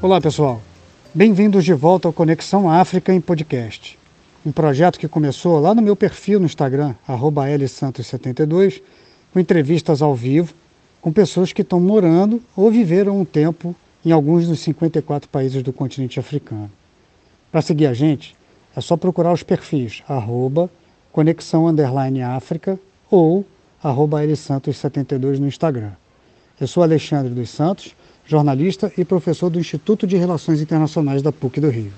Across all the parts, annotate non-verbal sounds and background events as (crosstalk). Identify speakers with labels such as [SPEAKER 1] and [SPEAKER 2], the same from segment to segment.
[SPEAKER 1] Olá, pessoal. Bem-vindos de volta ao Conexão África em Podcast. Um projeto que começou lá no meu perfil no Instagram, lsantos72, com entrevistas ao vivo com pessoas que estão morando ou viveram um tempo em alguns dos 54 países do continente africano. Para seguir a gente, é só procurar os perfis arroba conexão underline África ou arroba lsantos72 no Instagram. Eu sou Alexandre dos Santos, jornalista e professor do Instituto de Relações Internacionais da PUC do Rio.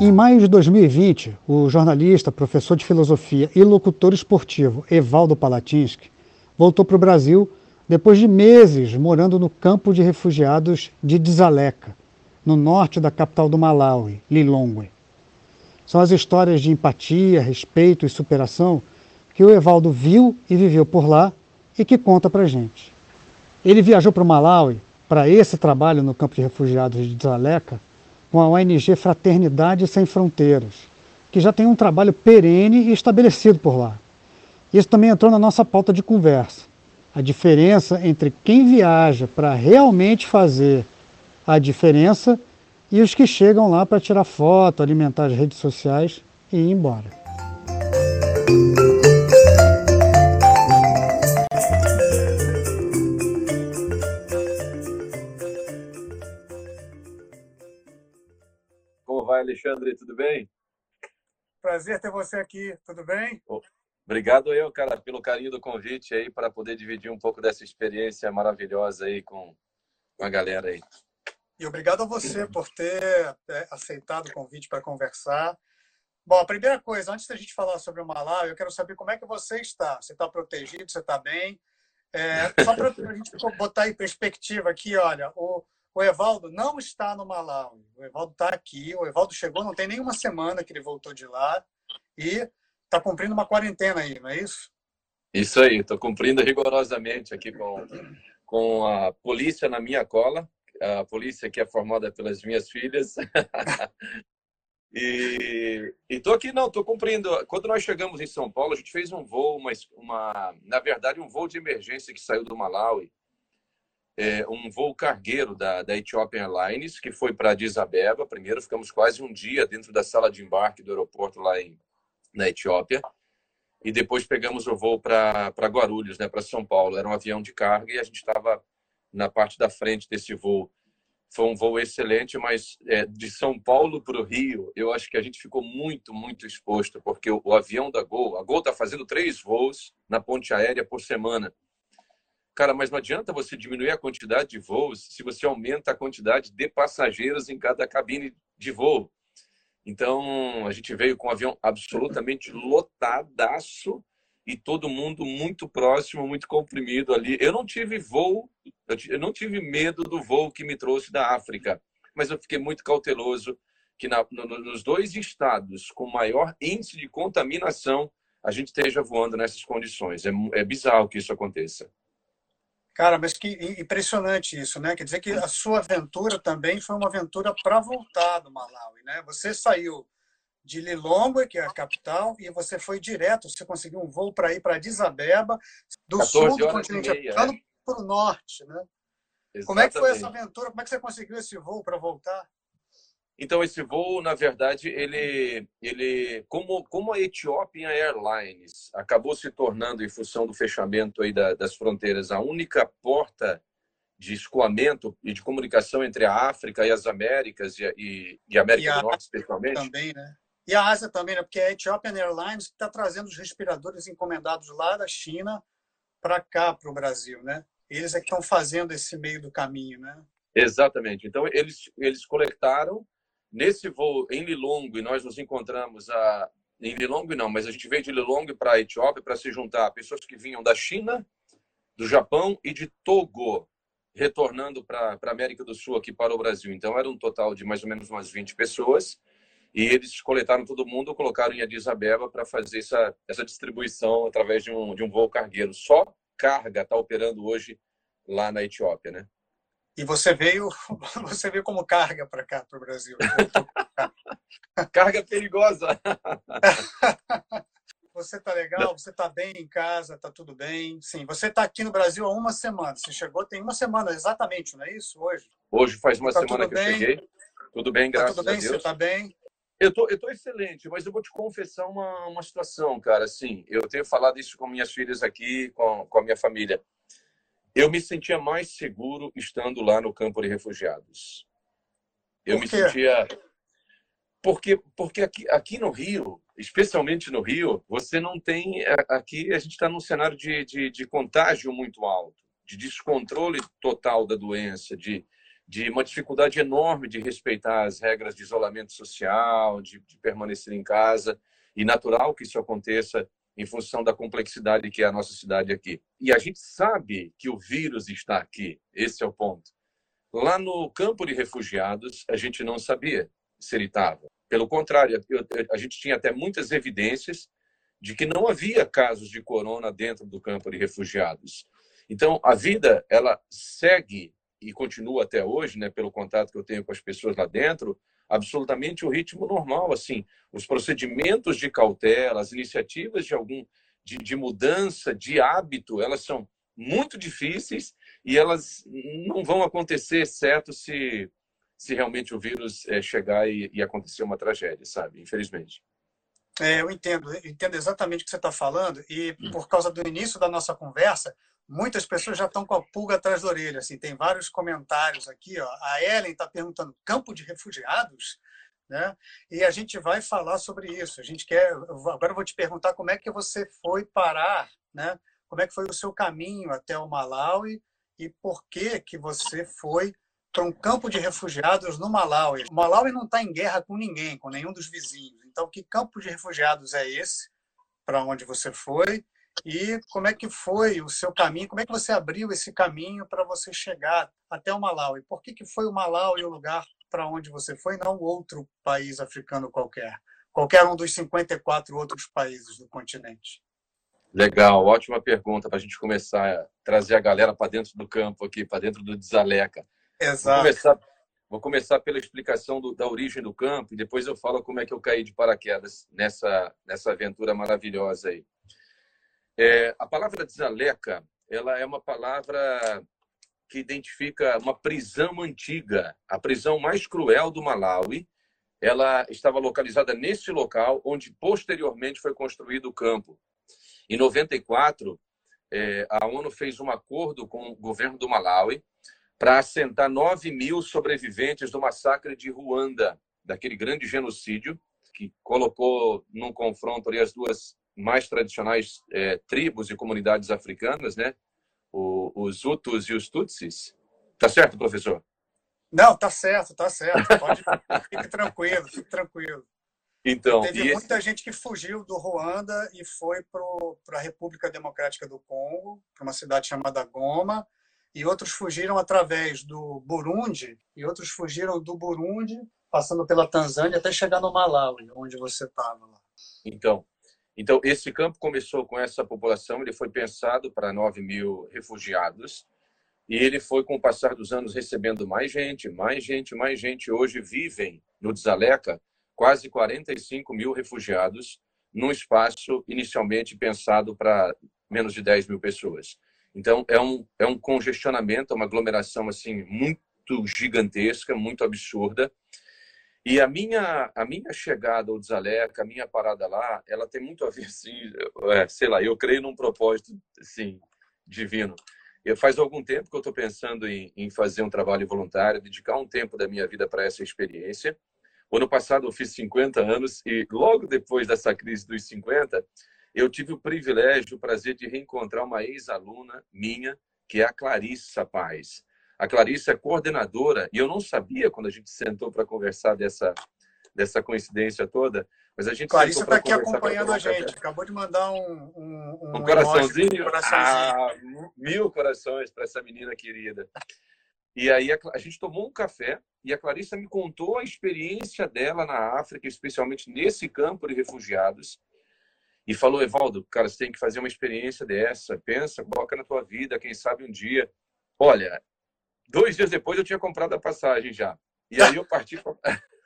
[SPEAKER 1] Em maio de 2020, o jornalista, professor de filosofia e locutor esportivo Evaldo Palatinsky voltou para o Brasil depois de meses morando no campo de refugiados de Dzaleka, no norte da capital do Malawi, Lilongwe. São as histórias de empatia, respeito e superação que o Evaldo viu e viveu por lá e que conta para gente. Ele viajou para o Malawi para esse trabalho no campo de refugiados de Dzaleka com a ONG Fraternidade Sem Fronteiras, que já tem um trabalho perene e estabelecido por lá. Isso também entrou na nossa pauta de conversa. A diferença entre quem viaja para realmente fazer a diferença e os que chegam lá para tirar foto, alimentar as redes sociais e ir embora.
[SPEAKER 2] Vai, Alexandre? Tudo bem?
[SPEAKER 1] Prazer ter você aqui, tudo bem?
[SPEAKER 2] Obrigado eu, cara, pelo carinho do convite aí para poder dividir um pouco dessa experiência maravilhosa aí com, com a galera aí.
[SPEAKER 1] E obrigado a você por ter é, aceitado o convite para conversar. Bom, a primeira coisa, antes da gente falar sobre o Malawi, eu quero saber como é que você está. Você está protegido? Você está bem? É, só para a gente botar em perspectiva aqui, olha, o, o Evaldo não está no Malawi. O Evaldo está aqui. O Evaldo chegou, não tem nenhuma semana que ele voltou de lá e está cumprindo uma quarentena aí, não é isso?
[SPEAKER 2] Isso aí, estou cumprindo rigorosamente aqui com, com a polícia na minha cola a polícia que é formada pelas minhas filhas. (laughs) e estou aqui, não, estou cumprindo. Quando nós chegamos em São Paulo, a gente fez um voo, uma, uma na verdade, um voo de emergência que saiu do Malawi. É, um voo cargueiro da, da Ethiopian Airlines, que foi para Addis Abeba. Primeiro, ficamos quase um dia dentro da sala de embarque do aeroporto lá em, na Etiópia. E depois pegamos o voo para Guarulhos, né, para São Paulo. Era um avião de carga e a gente estava na parte da frente desse voo. Foi um voo excelente, mas é, de São Paulo para o Rio, eu acho que a gente ficou muito, muito exposto, porque o, o avião da Gol, a Gol está fazendo três voos na ponte aérea por semana. Cara, mas não adianta você diminuir a quantidade de voos se você aumenta a quantidade de passageiros em cada cabine de voo. Então, a gente veio com um avião absolutamente lotadaço e todo mundo muito próximo, muito comprimido ali. Eu não tive voo, eu não tive medo do voo que me trouxe da África, mas eu fiquei muito cauteloso que na, no, nos dois estados com maior índice de contaminação a gente esteja voando nessas condições. É, é bizarro que isso aconteça.
[SPEAKER 1] Cara, mas que impressionante isso, né? Quer dizer que a sua aventura também foi uma aventura para voltar do Malawi, né? Você saiu de Lilongwe, que é a capital, e você foi direto, você conseguiu um voo para ir para Addis Abeba, do sul do continente africano é. para o norte, né? Exatamente. Como é que foi essa aventura? Como é que você conseguiu esse voo para voltar?
[SPEAKER 2] Então esse voo, na verdade, ele, ele, como, como a Ethiopian Airlines acabou se tornando, em função do fechamento aí da, das fronteiras, a única porta de escoamento e de comunicação entre a África e as Américas e, e, e a América e do Norte, especialmente.
[SPEAKER 1] Também, né? E a Ásia também, né? porque a Ethiopian Airlines está trazendo os respiradores encomendados lá da China para cá, para o Brasil. Né? Eles é que estão fazendo esse meio do caminho. Né?
[SPEAKER 2] Exatamente. Então, eles, eles coletaram nesse voo em Lilongwe, nós nos encontramos a, em Lilongwe não, mas a gente veio de Lilongwe para a Etiópia para se juntar a pessoas que vinham da China, do Japão e de Togo, retornando para a América do Sul aqui para o Brasil. Então era um total de mais ou menos umas 20 pessoas. E eles coletaram todo mundo, colocaram em Addis Abeba para fazer essa, essa distribuição através de um, de um voo cargueiro. Só carga está operando hoje lá na Etiópia, né?
[SPEAKER 1] E você veio, (laughs) você veio como carga para cá, para o Brasil. (laughs)
[SPEAKER 2] carga perigosa. (laughs)
[SPEAKER 1] você tá legal? Você tá bem em casa? Tá tudo bem? Sim. Você tá aqui no Brasil há uma semana. Você chegou tem uma semana exatamente, não é isso? Hoje?
[SPEAKER 2] Hoje faz uma tá semana que bem? eu cheguei. Tudo bem, tá graças tá tudo bem? a Deus. Você
[SPEAKER 1] está bem?
[SPEAKER 2] Eu tô, eu tô excelente, mas eu vou te confessar uma, uma situação, cara. Assim, eu tenho falado isso com minhas filhas aqui, com, com a minha família. Eu me sentia mais seguro estando lá no campo de refugiados. Eu me sentia. Porque, porque aqui, aqui no Rio, especialmente no Rio, você não tem. Aqui a gente está num cenário de, de, de contágio muito alto, de descontrole total da doença, de, de uma dificuldade enorme de respeitar as regras de isolamento social, de, de, permanecer em casa, e natural que isso aconteça em função da complexidade que é a nossa cidade aqui. E a gente sabe que o vírus está aqui, esse é o ponto. Lá no campo de refugiados, a gente não sabia se ele estava. Pelo contrário, a gente tinha até muitas evidências de que não havia casos de corona dentro do campo de refugiados. Então, a vida ela segue e continua até hoje, né, pelo contato que eu tenho com as pessoas lá dentro, absolutamente o ritmo normal, assim, os procedimentos de cautela, as iniciativas de algum de, de mudança de hábito, elas são muito difíceis e elas não vão acontecer, exceto se se realmente o vírus é, chegar e, e acontecer uma tragédia, sabe? Infelizmente.
[SPEAKER 1] É, eu entendo, eu entendo exatamente o que você está falando e hum. por causa do início da nossa conversa, muitas pessoas já estão com a pulga atrás da orelha. Assim, tem vários comentários aqui. Ó. A Ellen está perguntando: campo de refugiados? Né? E a gente vai falar sobre isso. A gente quer. Agora eu vou te perguntar como é que você foi parar, né? Como é que foi o seu caminho até o Malawi e por que que você foi para um campo de refugiados no Malawi? O Malawi não está em guerra com ninguém, com nenhum dos vizinhos. Então, que campo de refugiados é esse? Para onde você foi? E como é que foi o seu caminho? Como é que você abriu esse caminho para você chegar até o Malawi? Por que, que foi o Malawi o lugar para onde você foi, não outro país africano qualquer? Qualquer um dos 54 outros países do continente.
[SPEAKER 2] Legal, ótima pergunta para a gente começar a trazer a galera para dentro do campo aqui, para dentro do Desaleca.
[SPEAKER 1] Exato.
[SPEAKER 2] Vou começar, vou começar pela explicação do, da origem do campo e depois eu falo como é que eu caí de paraquedas nessa, nessa aventura maravilhosa aí. É, a palavra desaleca, ela é uma palavra que identifica uma prisão antiga, a prisão mais cruel do Malawi. Ela estava localizada nesse local onde posteriormente foi construído o campo. Em 94, é, a ONU fez um acordo com o governo do Malawi para assentar 9 mil sobreviventes do massacre de Ruanda, daquele grande genocídio que colocou num confronto as duas mais tradicionais é, tribos e comunidades africanas, né? O, os Hutus e os Tutsis. Tá certo, professor?
[SPEAKER 1] Não, tá certo, tá certo. Pode, fique tranquilo, fique tranquilo.
[SPEAKER 2] Então,
[SPEAKER 1] teve muita esse... gente que fugiu do Ruanda e foi para a República Democrática do Congo, para uma cidade chamada Goma, e outros fugiram através do Burundi, e outros fugiram do Burundi, passando pela Tanzânia até chegar no Malawi, onde você estava lá.
[SPEAKER 2] Então, então, esse campo começou com essa população, ele foi pensado para 9 mil refugiados, e ele foi, com o passar dos anos, recebendo mais gente, mais gente, mais gente. Hoje vivem no Desaleca quase 45 mil refugiados, num espaço inicialmente pensado para menos de 10 mil pessoas. Então, é um, é um congestionamento, uma aglomeração assim muito gigantesca, muito absurda, e a minha, a minha chegada ao Desaleca, a minha parada lá, ela tem muito a ver, (laughs) assim, é, sei lá, eu creio num propósito, assim, divino. Eu, faz algum tempo que eu estou pensando em, em, fazer um trabalho voluntário, dedicar um tempo da minha vida para essa experiência. O ano passado eu fiz 50 anos e logo depois dessa crise dos 50, eu tive o privilégio, o prazer de reencontrar uma ex-aluna minha, que é a Clarissa Paz. A Clarice é coordenadora, e eu não sabia quando a gente sentou para conversar dessa, dessa coincidência toda, mas a gente
[SPEAKER 1] Clarice está aqui acompanhando a gente, acabou de mandar um, um,
[SPEAKER 2] um, um coraçãozinho. Um coraçãozinho. Ah, mil corações para essa menina querida. E aí a, a, gente tomou um café e a Clarissa me contou a experiência dela na África, especialmente nesse campo de refugiados. E falou, Evaldo, cara, você tem que fazer uma experiência dessa. Pensa, coloca na tua vida, quem sabe um dia. Olha, Dois dias depois eu tinha comprado a passagem já. E aí eu parti para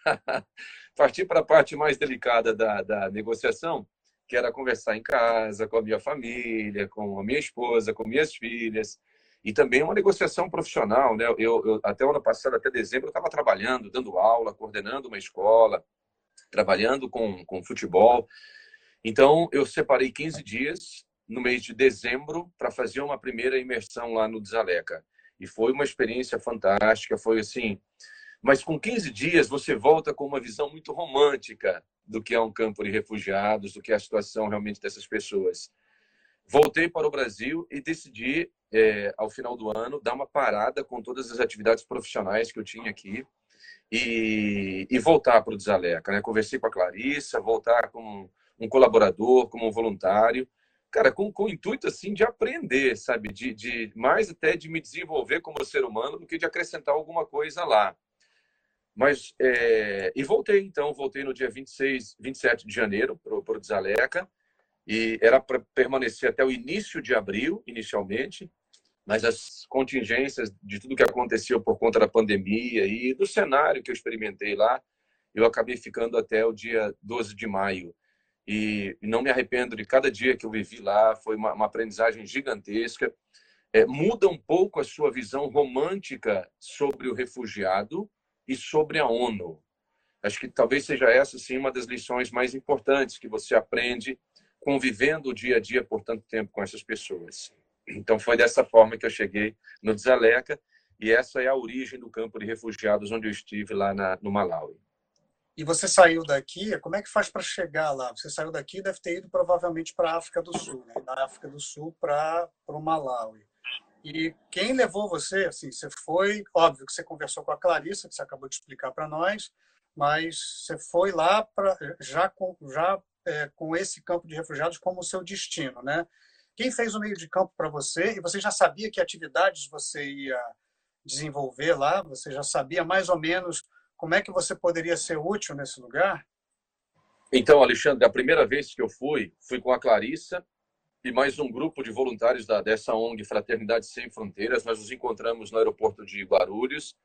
[SPEAKER 2] (laughs) parti a parte mais delicada da, da negociação, que era conversar em casa com a minha família, com a minha esposa, com minhas filhas. e também uma negociação profissional. Né? Eu, eu até o ano passado, até dezembro, eu estava trabalhando, dando aula, coordenando uma escola, trabalhando com, com futebol. Então, eu separei 15 dias no mês de dezembro para fazer uma primeira imersão lá no Desaleca. E foi uma experiência fantástica, foi assim. Mas com 15 dias você volta com uma visão muito romântica do que é um campo de refugiados, do que é a situação realmente dessas pessoas. Voltei para o Brasil e decidi, é, ao final do ano, dar uma parada com todas as atividades profissionais que eu tinha aqui e, e voltar para o Desaleca. Né? Conversei com a Clarissa, voltar como um colaborador, como um voluntário, cara, com, com o intuito assim de aprender, sabe, de, de mais até de me desenvolver como ser humano do que de acrescentar alguma coisa lá. Mas, é... e voltei, então, voltei no dia 26, 27 de janeiro para o Desaleca, e era para permanecer até o início de abril, inicialmente, mas as contingências de tudo que aconteceu por conta da pandemia e do cenário que eu experimentei lá, eu acabei ficando até o dia 12 de maio. E não me arrependo de cada dia que eu vivi lá, foi uma, uma aprendizagem gigantesca. É, muda um pouco a sua visão romântica sobre o refugiado e sobre a ONU. Acho que talvez seja essa sim uma das lições mais importantes que você aprende convivendo o dia a dia por tanto tempo com essas pessoas. Então foi dessa forma que eu cheguei no Desaleca e essa é a origem do campo de refugiados onde eu estive lá na, no Malawi.
[SPEAKER 1] E você saiu daqui, como é que faz para chegar lá? Você saiu daqui e deve ter ido provavelmente para a África do Sul, né? da África do Sul para o Malawi. E quem levou você, assim, você foi, óbvio que você conversou com a Clarissa, que você acabou de explicar para nós, mas você foi lá pra, já, com, já é, com esse campo de refugiados como seu destino, né? Quem fez o meio de campo para você? E você já sabia que atividades você ia desenvolver lá? Você já sabia mais ou menos como é que você poderia ser útil nesse lugar?
[SPEAKER 2] Então, Alexandre, a primeira vez que eu fui, fui com a Clarissa e mais um grupo de voluntários da, dessa ONG Fraternidade Sem Fronteiras. Nós nos encontramos no aeroporto de Guarulhos.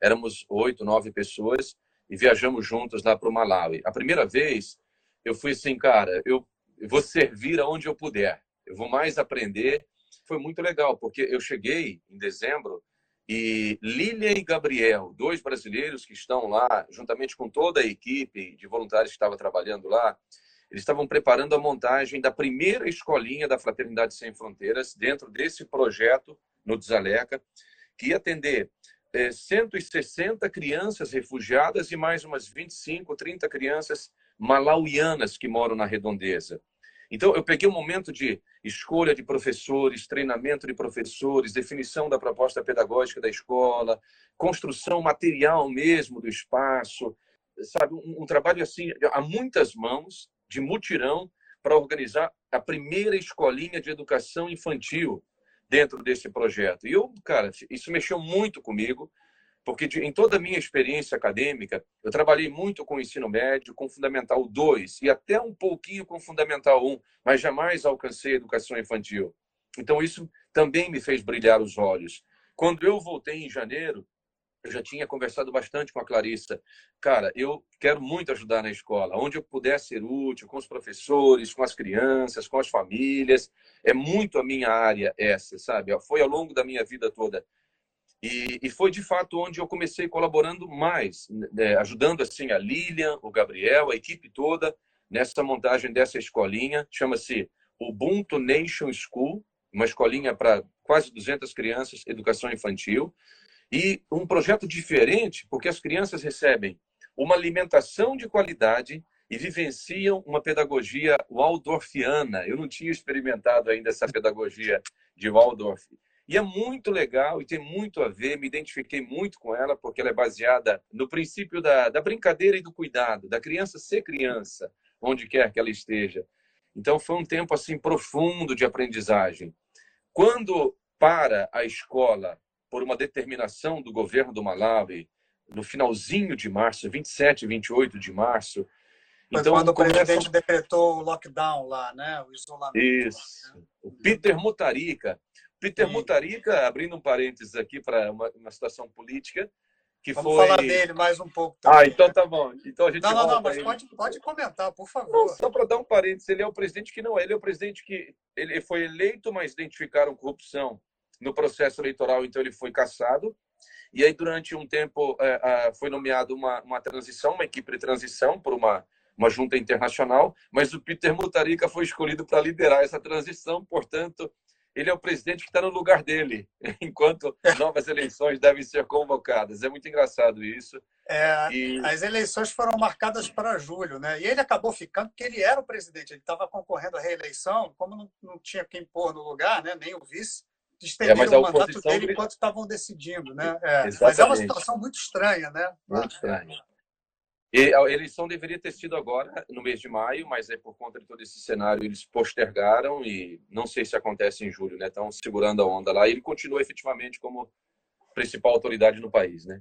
[SPEAKER 2] Éramos oito, nove pessoas e viajamos juntos lá para o Malawi. A primeira vez, eu fui assim, cara, eu vou servir aonde eu puder eu vou mais aprender. Foi muito legal, porque eu cheguei em dezembro e Lilian e Gabriel, dois brasileiros que estão lá, juntamente com toda a equipe de voluntários que estava trabalhando lá, eles estavam preparando a montagem da primeira escolinha da Fraternidade Sem Fronteiras dentro desse projeto no Desaleca, que ia atender 160 é, crianças refugiadas e mais umas 25, 30 crianças malauianas que moram na redondeza. Então, eu peguei um momento de escolha de professores, treinamento de professores, definição da proposta pedagógica da escola, construção material mesmo do espaço, sabe? Um, um trabalho assim, a muitas mãos, de mutirão, para organizar a primeira escolinha de educação infantil dentro desse projeto. E eu, cara, isso mexeu muito comigo, porque em toda a minha experiência acadêmica, eu trabalhei muito com o ensino médio, com Fundamental 2 e até um pouquinho com Fundamental 1, mas jamais alcancei educação infantil. Então, isso também me fez brilhar os olhos. Quando eu voltei em janeiro, eu já tinha conversado bastante com a Clarissa. Cara, eu quero muito ajudar na escola, onde eu puder ser útil, com os professores, com as crianças, com as famílias. É muito a minha área essa, sabe? Foi ao longo da minha vida toda e, e, foi de fato onde eu comecei colaborando mais, né, ajudando assim a Lilian, o Gabriel, a equipe toda nessa montagem dessa escolinha, chama-se Ubuntu Nation School, uma escolinha para quase 200 crianças, educação infantil, e um projeto diferente, porque as crianças recebem uma alimentação de qualidade e vivenciam uma pedagogia waldorfiana. Eu não tinha experimentado ainda essa pedagogia de Waldorf. E é muito legal e tem muito a ver, me identifiquei muito com ela, porque ela é baseada no princípio da, da brincadeira e do cuidado, da criança ser criança, onde quer que ela esteja. Então foi um tempo assim profundo de aprendizagem. Quando para a escola por uma determinação do governo do Malawi, no finalzinho de março, 27, 28 de março,
[SPEAKER 1] foi então, quando o presidente decretou o lockdown lá, né? O isolamento.
[SPEAKER 2] Isso. O Peter Mutarica, Peter Mutarica, abrindo um parênteses aqui para uma, uma, situação política, que
[SPEAKER 1] Vamos
[SPEAKER 2] foi...
[SPEAKER 1] falar dele mais um pouco
[SPEAKER 2] também. Ah, então tá bom. Então a gente
[SPEAKER 1] não, não, não, mas pode, pode comentar, por favor. Não,
[SPEAKER 2] só para dar um parênteses, ele é o presidente que não, ele é o presidente que ele foi eleito, mas identificaram corrupção no processo eleitoral, então ele foi cassado. E aí, durante um tempo, é, foi nomeado uma, uma transição, uma equipe de transição por uma, uma junta internacional, mas o Peter Mutharika foi escolhido para liderar essa transição, portanto, ele é o presidente que está no lugar dele, (laughs) enquanto novas eleições devem ser convocadas. É muito engraçado isso.
[SPEAKER 1] É, e... As eleições foram marcadas para julho, né? E ele acabou ficando porque ele era o presidente, ele estava concorrendo à reeleição, como não, não tinha quem pôr no lugar, né? nem o vice, estenderam é, o mandato dele enquanto estavam decidindo. Né? É, mas é uma situação muito estranha, né?
[SPEAKER 2] Muito estranha. A eleição deveria ter sido agora, no mês de maio, mas é por conta de todo esse cenário eles postergaram e não sei se acontece em julho, né? Estão segurando a onda lá. E ele continua efetivamente como principal autoridade no país, né?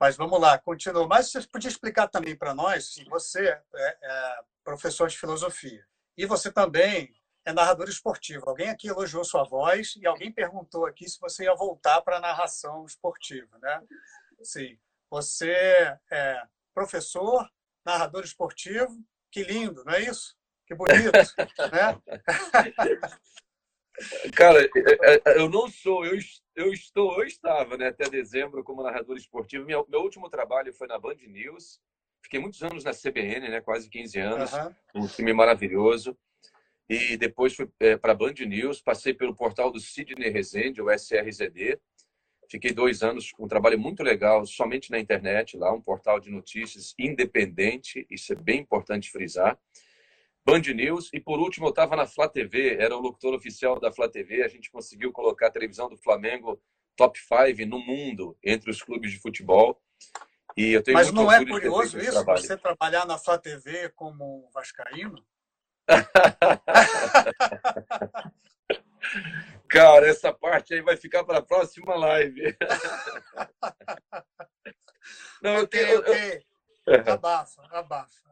[SPEAKER 1] Mas vamos lá, continua. Mas você podia explicar também para nós, se você é, é professor de filosofia e você também é narrador esportivo. Alguém aqui elogiou sua voz e alguém perguntou aqui se você ia voltar para a narração esportiva, né? Sim. Você é professor, narrador esportivo. Que lindo, não é isso? Que bonito, (laughs) né?
[SPEAKER 2] Cara, é, é, eu não sou, eu, eu estou, eu estava né, até dezembro como narrador esportivo. Meu, meu último trabalho foi na Band News. Fiquei muitos anos na CBN, né, quase 15 anos, uhum. um time maravilhoso. E depois fui é, para a Band News, passei pelo portal do Sidney Rezende, o SRZD, Fiquei dois anos com um trabalho muito legal, somente na internet, lá, um portal de notícias independente, isso é bem importante frisar. Band News, e por último eu estava na Flá TV, era o locutor oficial da Flá TV, a gente conseguiu colocar a televisão do Flamengo top 5 no mundo, entre os clubes de futebol.
[SPEAKER 1] E eu tenho Mas não é curioso isso, trabalho. você trabalhar na Flá TV como vascaíno? (laughs)
[SPEAKER 2] Cara, essa parte aí vai ficar para a próxima live. (laughs)
[SPEAKER 1] Não, eu tenho, okay. eu... Abafa, abafa.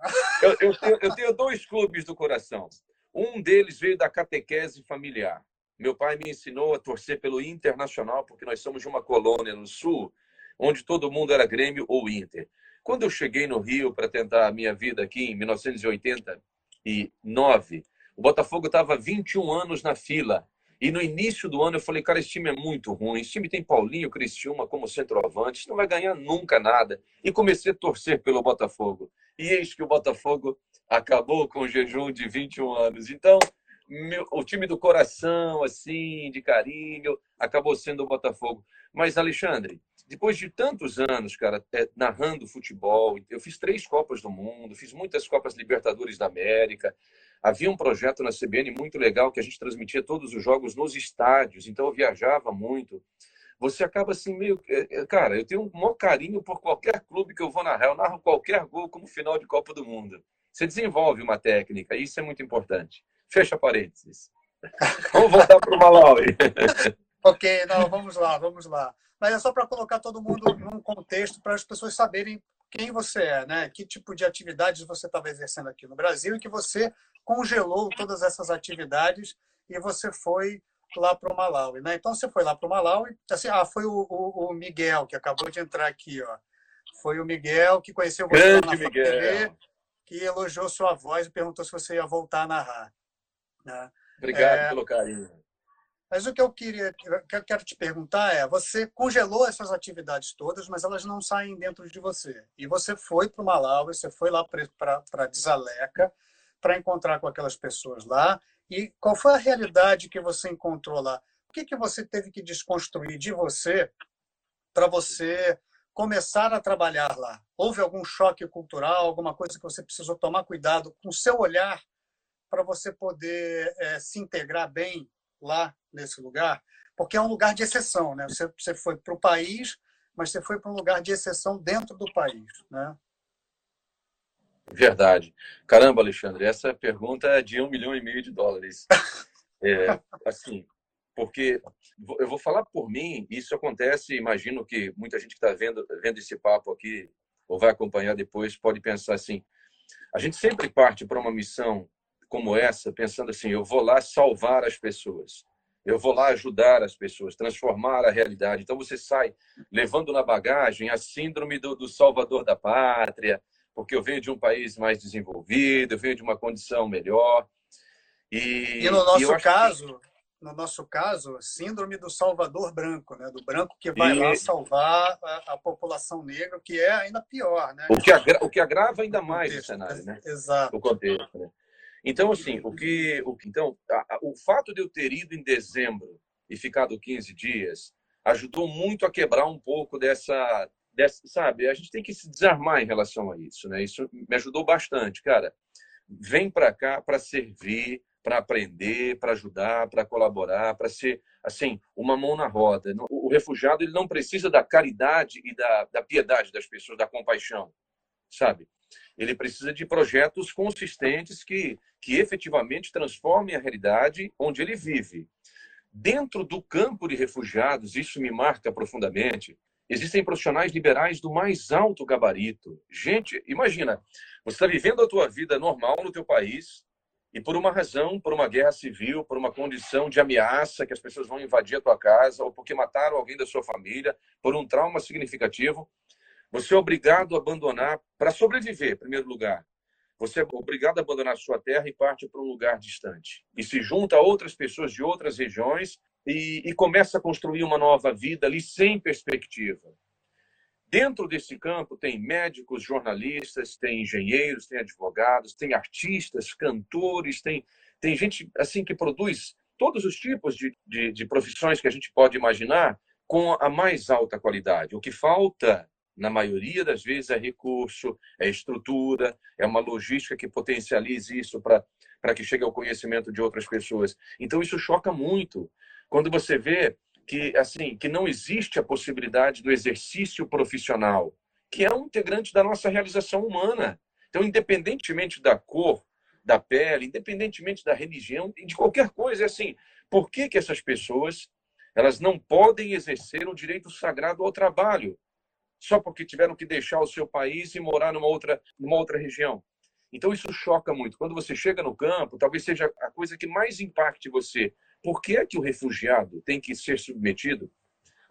[SPEAKER 2] Eu, eu, tenho, eu tenho dois clubes do coração. Um deles veio da catequese familiar. Meu pai me ensinou a torcer pelo Internacional, porque nós somos de uma colônia no Sul, onde todo mundo era Grêmio ou Inter. Quando eu cheguei no Rio para tentar a minha vida aqui em 1989, o Botafogo estava 21 anos na fila e no início do ano eu falei, cara, esse time é muito ruim. Esse time tem Paulinho, Cristiúma como centroavante, não vai ganhar nunca nada. E comecei a torcer pelo Botafogo. E eis que o Botafogo acabou com o jejum de 21 anos. Então, meu, o time do coração, assim, de carinho, acabou sendo o Botafogo. Mas, Alexandre, depois de tantos anos, cara, é, narrando futebol, eu fiz três Copas do Mundo, fiz muitas Copas Libertadores da América, Havia um projeto na CBN muito legal que a gente transmitia todos os jogos nos estádios, então eu viajava muito. Você acaba assim meio. É, é, cara, eu tenho um maior carinho por qualquer clube que eu vou narrar. Eu narro qualquer gol como final de Copa do Mundo. Você desenvolve uma técnica, isso é muito importante. Fecha parênteses. (laughs) Vamos voltar para o Malawi.
[SPEAKER 1] Ok, não, vamos lá, vamos lá. Mas é só para colocar todo mundo num contexto para as pessoas saberem quem você é, né? Que tipo de atividades você estava exercendo aqui no Brasil e que você congelou todas essas atividades e você foi lá para o Malawi, né? Então você foi lá para o Malawi, assim, ah, foi o, o, o, Miguel que acabou de entrar aqui, ó. Foi o Miguel que conheceu você
[SPEAKER 2] Grande na Miguel. TV,
[SPEAKER 1] que elogiou sua voz e perguntou se você ia voltar a narrar.
[SPEAKER 2] Né? Obrigado é... pelo carinho.
[SPEAKER 1] Mas o que eu queria, que eu quero te perguntar é: você congelou essas atividades todas, mas elas não saem dentro de você. E você foi para o Malawi, você foi lá para Desaleca, para encontrar com aquelas pessoas lá. E qual foi a realidade que você encontrou lá? O que, que você teve que desconstruir de você para você começar a trabalhar lá? Houve algum choque cultural, alguma coisa que você precisou tomar cuidado com o seu olhar para você poder é, se integrar bem lá nesse lugar? Porque é um lugar de exceção, né? Você, você foi para o país, mas você foi para um lugar de exceção dentro do país, né?
[SPEAKER 2] Verdade. Caramba, Alexandre, essa pergunta é de um milhão e meio de dólares. (laughs) É, assim, porque eu vou falar por mim, isso acontece, imagino que muita gente que está vendo, vendo esse papo aqui, ou vai acompanhar depois, pode pensar assim, a gente sempre parte para uma missão como essa, pensando assim, eu vou lá salvar as pessoas, eu vou lá ajudar as pessoas, transformar a realidade. Então você sai levando na bagagem a síndrome do, do salvador da pátria, porque eu venho de um país mais desenvolvido, eu venho de uma condição melhor.
[SPEAKER 1] E, e no nosso e caso, que... no nosso caso, síndrome do salvador branco, né? do branco que vai e... lá salvar a, a, população negra, que é ainda pior. Né?
[SPEAKER 2] O, que agra... o que agrava ainda o mais o cenário. Né?
[SPEAKER 1] Exato.
[SPEAKER 2] O contexto. Né? Então, assim, o que, o, então, a, a, o fato de eu ter ido em dezembro e ficado 15 dias ajudou muito a quebrar um pouco dessa, dessa, sabe? A gente tem que se desarmar em relação a isso, né? Isso me ajudou bastante, cara. Vem para cá para servir, para aprender, para ajudar, para colaborar, para ser assim uma mão na roda. O refugiado ele não precisa da caridade e da, da piedade das pessoas, da compaixão, sabe? Ele precisa de projetos consistentes que, que efetivamente transformem a realidade onde ele vive. Dentro do campo de refugiados, isso me marca profundamente. Existem profissionais liberais do mais alto gabarito. Gente, imagina, você está vivendo a tua vida normal no teu país, e por uma razão, por uma guerra civil, por uma condição de ameaça que as pessoas vão invadir a tua casa, ou porque mataram alguém da sua família, por um trauma significativo, você é obrigado a abandonar, para sobreviver, em primeiro lugar, você é obrigado a abandonar sua terra e parte para um lugar distante. E se junta a outras pessoas de outras regiões e, e começa a construir uma nova vida ali sem perspectiva. Dentro desse campo tem médicos, jornalistas, tem engenheiros, tem advogados, tem artistas, cantores, tem, tem gente assim que produz todos os tipos de, de, de profissões que a gente pode imaginar com a mais alta qualidade. O que falta, na maioria das vezes, é recurso, é estrutura, é uma logística que potencialize isso para que chegue ao conhecimento de outras pessoas. Então, isso choca muito. Quando você vê que assim que não existe a possibilidade do exercício profissional, que é um integrante da nossa realização humana. Então, independentemente da cor, da pele, independentemente da religião, de qualquer coisa, é assim, por que, que essas pessoas elas não podem exercer o direito sagrado ao trabalho só porque tiveram que deixar o seu país e morar numa outra, numa outra região? Então, isso choca muito. Quando você chega no campo, talvez seja a coisa que mais impacte você, por que, é que o refugiado tem que ser submetido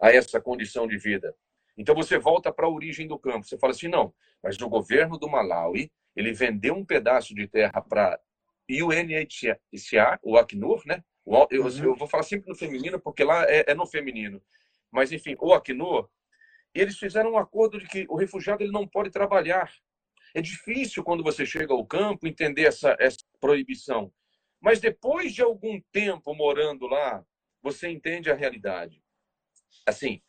[SPEAKER 2] a essa condição de vida? Então você volta para a origem do campo. Você fala assim, não, mas o governo do Malawi, ele vendeu um pedaço de terra para UNHCR, o Acnur, né? Eu, uhum. eu, vou falar sempre no feminino, porque lá é, é no feminino. Mas, enfim, o Acnur, eles fizeram um acordo de que o refugiado ele não pode trabalhar. É difícil, quando você chega ao campo, entender essa, essa proibição. Mas depois de algum tempo morando lá, você entende a realidade. Assim,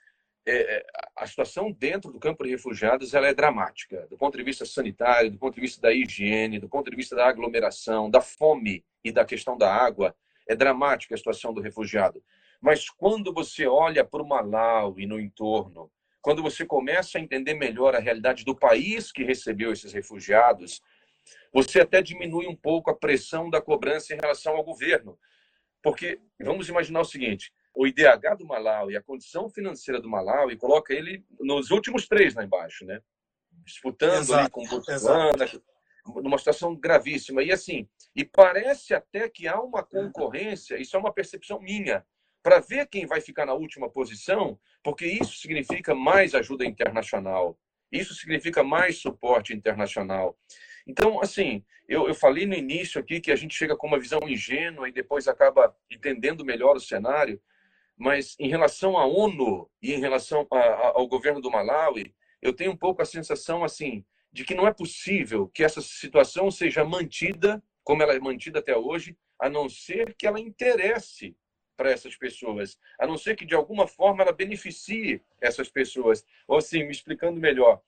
[SPEAKER 2] é, é, a situação dentro do campo de refugiados ela é dramática, do ponto de vista sanitário, do ponto de vista da higiene, do ponto de vista da aglomeração, da fome e da questão da água. É dramática a situação do refugiado. Mas quando você olha para o Malau e no entorno, quando você começa a entender melhor a realidade do país que recebeu esses refugiados, você até diminui um pouco a pressão da cobrança em relação ao governo. Porque vamos imaginar o seguinte: o IDH do Malawi, a condição financeira do Malawi, coloca ele nos últimos três lá embaixo, né? Disputando exato, ali com Botswana, numa situação gravíssima. E assim, e parece até que há uma concorrência, isso é uma percepção minha, para ver quem vai ficar na última posição, porque isso significa mais ajuda internacional, isso significa mais suporte internacional. Então, assim, eu, eu falei no início aqui que a gente chega com uma visão ingênua e depois acaba entendendo melhor o cenário, mas em relação à ONU e em relação a, a, ao governo do Malawi, eu tenho um pouco a sensação, assim, de que não é possível que essa situação seja mantida como ela é mantida até hoje, a não ser que ela interesse para essas pessoas, a não ser que de alguma forma ela beneficie essas pessoas. Ou assim, me explicando melhor,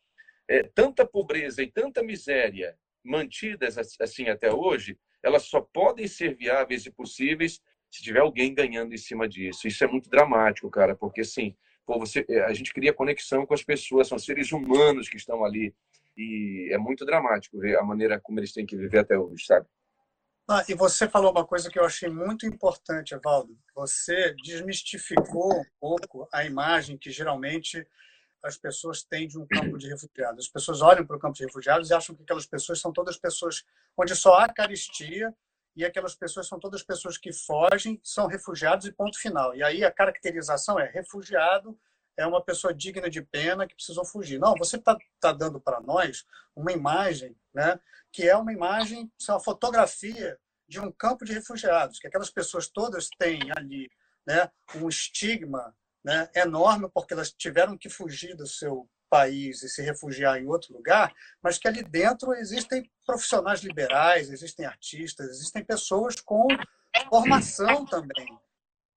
[SPEAKER 2] é, tanta pobreza e tanta miséria mantidas assim até hoje, elas só podem ser viáveis e possíveis se tiver alguém ganhando em cima disso. Isso é muito dramático, cara, porque assim, pô, você, é, a gente cria conexão com as pessoas, são seres humanos que estão ali. E é muito dramático ver a maneira como eles têm que viver até hoje, sabe?
[SPEAKER 1] Ah, e você falou uma coisa que eu achei muito importante, Evaldo. Você desmistificou um pouco a imagem que geralmente as pessoas têm de um campo de refugiados. As pessoas olham para o campo de refugiados e acham que aquelas pessoas são todas pessoas onde só há caristia e aquelas pessoas são todas pessoas que fogem, são refugiados e ponto final. E aí a caracterização é refugiado é uma pessoa digna de pena que precisou fugir. Não, você está tá dando para nós uma imagem, né, que é uma imagem, é uma fotografia de um campo de refugiados, que aquelas pessoas todas têm ali né, um estigma né, enorme, porque elas tiveram que fugir do seu país e se refugiar em outro lugar, mas que ali dentro existem profissionais liberais, existem artistas, existem pessoas com formação também.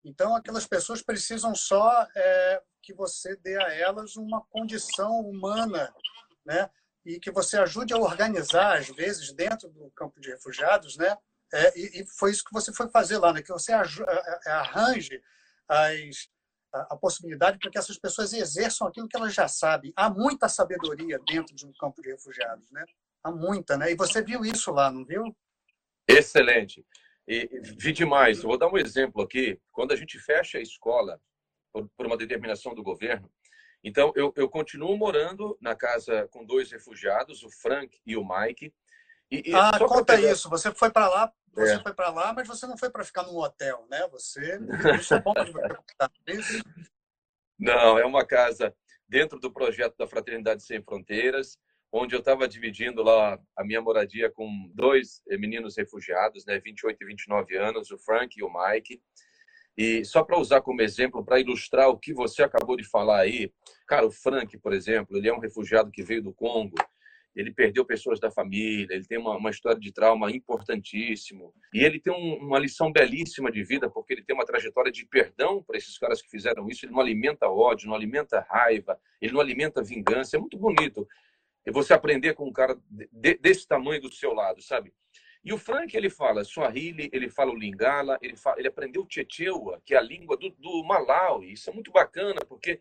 [SPEAKER 1] Então, aquelas pessoas precisam só é, que você dê a elas uma condição humana, né? E que você ajude a organizar, às vezes, dentro do campo de refugiados, né? É, e, e, foi isso que você foi fazer lá, né? Que você arranje as, a, a possibilidade para que essas pessoas exerçam aquilo que elas já sabem. Há muita sabedoria dentro de um campo de refugiados, né? Há muita, né? E você viu isso lá, não viu?
[SPEAKER 2] Excelente. E vi demais. Eu vou dar um exemplo aqui. Quando a gente fecha a escola por, por uma determinação do governo, então eu, eu continuo morando na casa com dois refugiados, o Frank e o Mike.
[SPEAKER 1] E, e ah, conta pegar... isso. Você foi para lá, você é. foi para lá, mas você não foi para ficar num hotel, né? Você (laughs) isso é bom de isso?
[SPEAKER 2] Não, é uma casa dentro do projeto da Fraternidade Sem Fronteiras, onde eu estava dividindo lá a minha moradia com dois meninos refugiados, né, 28 e 29 anos, o Frank e o Mike. E só para usar como exemplo, para ilustrar o que você acabou de falar aí, cara, o Frank, por exemplo, ele é um refugiado que veio do Congo, ele perdeu pessoas da família, ele tem uma, uma história de trauma importantíssimo. E ele tem um, uma lição belíssima de vida, porque ele tem uma trajetória de perdão para esses caras que fizeram isso. Ele não alimenta ódio, não alimenta raiva, ele não alimenta vingança. É muito bonito você aprender com um cara de, desse tamanho do seu lado, sabe? E o Frank, ele fala Swahili, ele fala o Lingala, ele, fala, ele aprendeu o Chechewa, que é a língua do, do Malawi. Isso é muito bacana, porque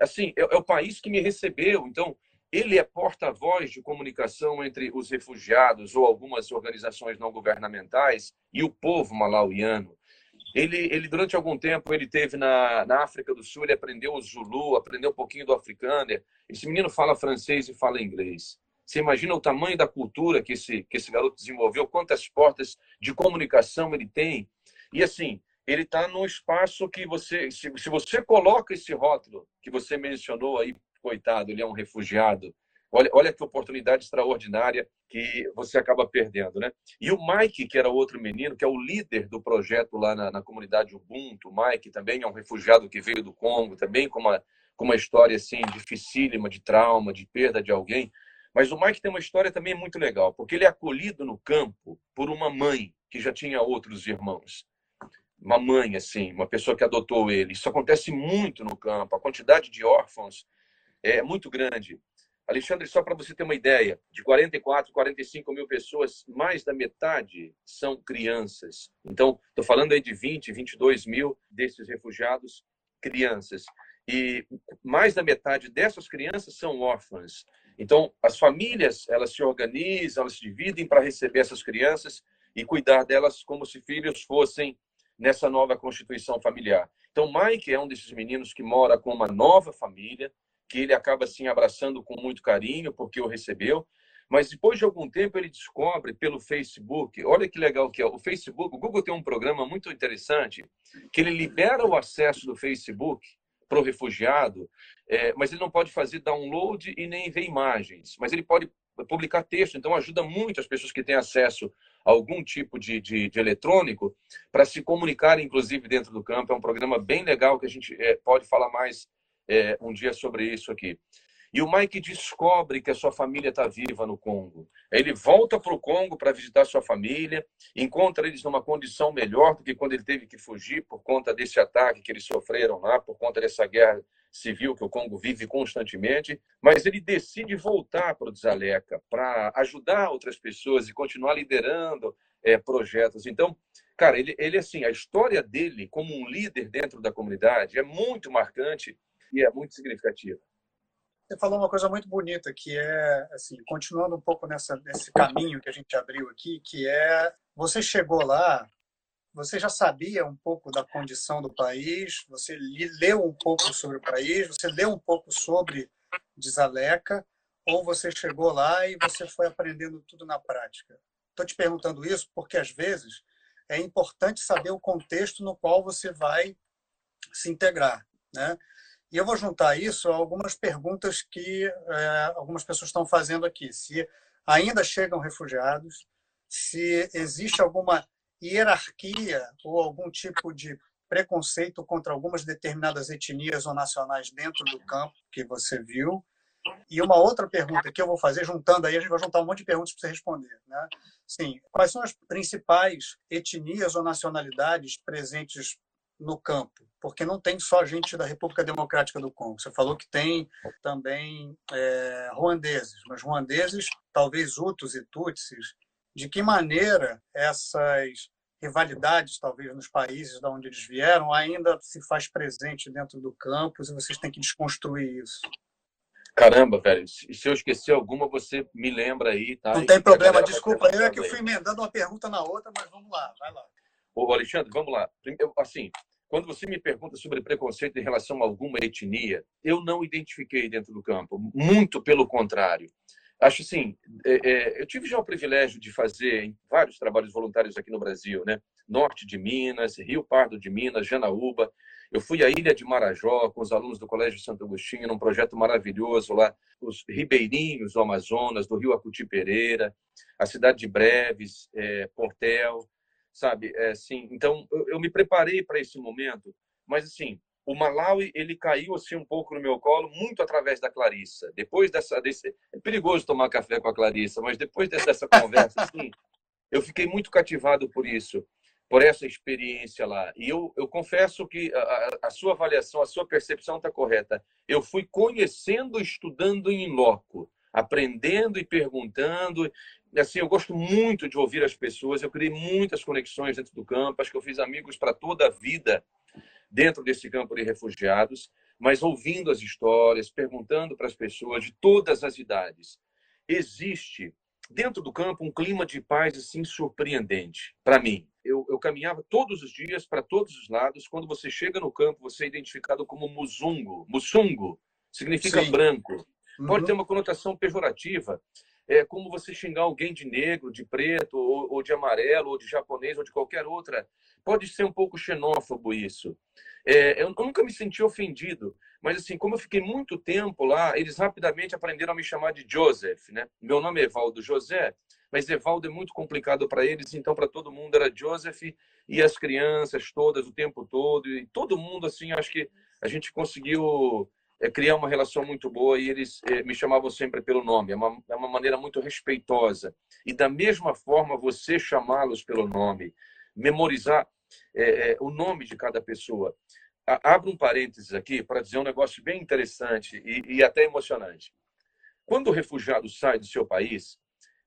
[SPEAKER 2] assim é, é o país que me recebeu. Então, ele é porta-voz de comunicação entre os refugiados ou algumas organizações não governamentais e o povo malauiano. Ele, ele durante algum tempo, ele teve na, na África do Sul, ele aprendeu o Zulu, aprendeu um pouquinho do africâner. Esse menino fala francês e fala inglês. Você imagina o tamanho da cultura que esse, que esse garoto desenvolveu, quantas portas de comunicação ele tem. E assim, ele está num espaço que você, se, se você coloca esse rótulo que você mencionou aí coitado, ele é um refugiado. Olha, olha que oportunidade extraordinária que você acaba perdendo, né? E o Mike, que era outro menino, que é o líder do projeto lá na, na comunidade Ubuntu, o Mike também é um refugiado que veio do Congo, também com uma, com uma história assim dificílima, de trauma, de perda de alguém. Mas o Mike tem uma história também muito legal, porque ele é acolhido no campo por uma mãe que já tinha outros irmãos. Uma mãe, assim, uma pessoa que adotou ele. Isso acontece muito no campo. A quantidade de órfãos é muito grande. Alexandre, só para você ter uma ideia, de 44, 45 mil pessoas, mais da metade são crianças. Então, estou falando aí de 20, 22 mil desses refugiados, crianças. E mais da metade dessas crianças são órfãs. Então, as famílias, elas se organizam, elas se dividem para receber essas crianças e cuidar delas como se filhos fossem nessa nova constituição familiar. Então, Mike é um desses meninos que mora com uma nova família, que ele acaba assim abraçando com muito carinho porque o recebeu. Mas depois de algum tempo ele descobre pelo Facebook, olha que legal que é o Facebook. O Google tem um programa muito interessante que ele libera o acesso do Facebook para o refugiado, é, mas ele não pode fazer download e nem ver imagens, mas ele pode publicar texto. Então ajuda muito as pessoas que têm acesso a algum tipo de, de, de eletrônico para se comunicar, inclusive dentro do campo. É um programa bem legal que a gente é, pode falar mais é, um dia sobre isso aqui. E o Mike descobre que a sua família está viva no Congo. Ele volta para o Congo para visitar sua família, encontra eles numa condição melhor do que quando ele teve que fugir por conta desse ataque que eles sofreram lá, por conta dessa guerra civil que o Congo vive constantemente. Mas ele decide voltar para o Dzaleka para ajudar outras pessoas e continuar liderando é, projetos. Então, cara, ele, ele assim, a história dele como um líder dentro da comunidade é muito marcante é muito significativa.
[SPEAKER 1] Você falou uma coisa muito bonita, que é, assim, continuando um pouco nessa, nesse caminho que a gente abriu aqui, que é, você chegou lá, você já sabia um pouco da condição do país, você leu um pouco sobre o país, você leu um pouco sobre Desaleca, ou você chegou lá e você foi aprendendo tudo na prática? Estou te perguntando isso porque, às vezes, é importante saber o contexto no qual você vai se integrar. Né? E eu vou juntar isso a algumas perguntas que é, algumas pessoas estão fazendo aqui. Se ainda chegam refugiados, se existe alguma hierarquia ou algum tipo de preconceito contra algumas determinadas etnias ou nacionais dentro do campo que você viu? E uma outra pergunta que eu vou fazer, juntando aí, a gente vai juntar um monte de perguntas para você responder. Né? Sim, quais são as principais etnias ou nacionalidades presentes no campo? Porque não tem só gente da República Democrática do Congo. Você falou que tem também é, ruandeses, mas ruandeses, talvez hutus e tutsis. De que maneira essas rivalidades, talvez, nos países de onde eles vieram, ainda se faz presente dentro do campus e vocês têm que desconstruir isso?
[SPEAKER 2] Caramba, velho, se eu esquecer alguma, você me lembra aí, tá?
[SPEAKER 1] Não tem problema, desculpa, eu é que fui emendando uma pergunta na outra, mas vamos lá, vai lá.
[SPEAKER 2] Ô, Alexandre, vamos lá. Assim, quando você me pergunta sobre preconceito em relação a alguma etnia, eu não identifiquei dentro do campo, muito pelo contrário. Acho assim, é, é, eu tive já o privilégio de fazer vários trabalhos voluntários aqui no Brasil, né? Norte de Minas, Rio Pardo de Minas, Janaúba, eu fui à ilha de Marajó com os alunos do Colégio Santo Agostinho, num projeto maravilhoso lá, os ribeirinhos do Amazonas, do Rio Acuti Pereira, a cidade de Breves, é, Portel, sabe? É, assim, então, eu, eu me preparei para esse momento, mas assim, o Malawi ele caiu assim um pouco no meu colo muito através da Clarissa. Depois dessa desse é perigoso tomar café com a Clarissa, mas depois dessa conversa (laughs) assim, eu fiquei muito cativado por isso por essa experiência lá. E eu, eu confesso que a, a sua avaliação, a sua percepção está correta. Eu fui conhecendo, estudando em loco, aprendendo e perguntando. Assim, eu gosto muito de ouvir as pessoas. Eu criei muitas conexões dentro do campo. Acho que eu fiz amigos para toda a vida dentro desse campo de refugiados. Mas ouvindo as histórias, perguntando para as pessoas de todas as idades, existe dentro do campo um clima de paz assim surpreendente para mim. Eu, eu, caminhava todos os dias para todos os lados. Quando você chega no campo, você é identificado como musungo. Musungo significa Sim. branco. Uhum. Pode ter uma conotação pejorativa. É como você xingar alguém de negro, de preto, ou, ou de amarelo, ou de japonês, ou de qualquer outra. Pode ser um pouco xenófobo isso. É, eu nunca me senti ofendido, mas assim, como eu fiquei muito tempo lá, eles rapidamente aprenderam a me chamar de Joseph, né? Meu nome é Evaldo José, mas Evaldo é muito complicado para eles, então para todo mundo era Joseph e as crianças todas o tempo todo e todo mundo assim, acho que a gente conseguiu é, criar uma relação muito boa e eles é, me chamavam sempre pelo nome, é uma, é uma maneira muito respeitosa. E da mesma forma você chamá-los pelo nome, memorizar é, o nome de cada pessoa. Abro um parênteses aqui para dizer um negócio bem interessante e, e até emocionante. Quando o refugiado sai do seu país,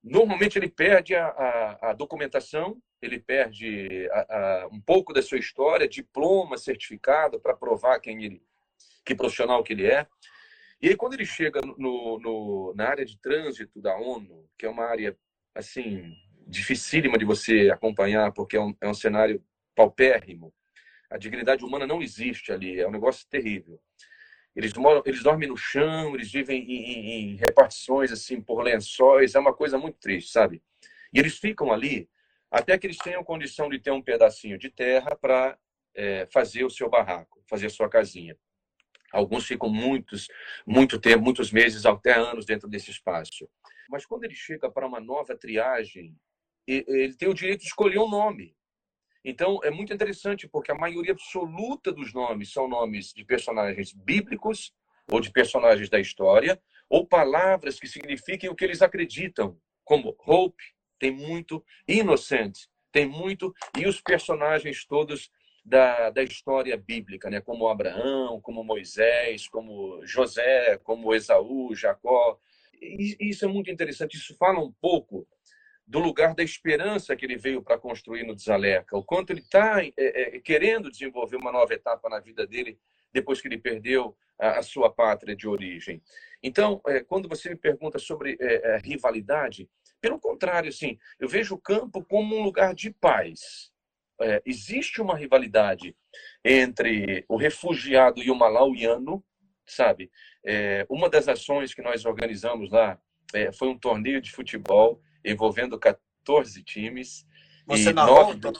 [SPEAKER 2] normalmente ele perde a, a, a documentação, ele perde a, um pouco da sua história, diploma, certificado para provar quem ele, que profissional que ele é. E aí quando ele chega no, no, na área de trânsito da ONU, que é uma área assim dificílima de você acompanhar, porque é um, é um cenário paupérrimo. A dignidade humana não existe ali, é um negócio terrível. Eles, moram, eles dormem no chão, eles vivem em, em, em repartições assim por lençóis, é uma coisa muito triste, sabe? E eles ficam ali até que eles tenham condição de ter um pedacinho de terra para é, fazer o seu barraco, fazer a sua casinha. Alguns ficam muitos, muito tempo, muitos meses, até anos dentro desse espaço. Mas quando ele chega para uma nova triagem, ele tem o direito de escolher um nome. Então, é muito interessante, porque a maioria absoluta dos nomes são nomes de personagens bíblicos ou de personagens da história, ou palavras que signifiquem o que eles acreditam, como hope, tem muito, innocent, tem muito, e os personagens todos da, da história bíblica, né? como Abraão, como Moisés, como José, como Esaú, Jacó. E isso é muito interessante, isso fala um pouco do lugar da esperança que ele veio para construir no Desaleca, o quanto ele está é, é, querendo desenvolver uma nova etapa na vida dele depois que ele perdeu a, a sua pátria de origem. Então, é, quando você me pergunta sobre é, é, rivalidade, pelo contrário, assim, eu vejo o campo como um lugar de paz. É, existe uma rivalidade entre o refugiado e o malauiano, sabe? uma das ações que nós organizamos lá foi um torneio de futebol envolvendo 14 times.
[SPEAKER 1] Você e narrou? Nove...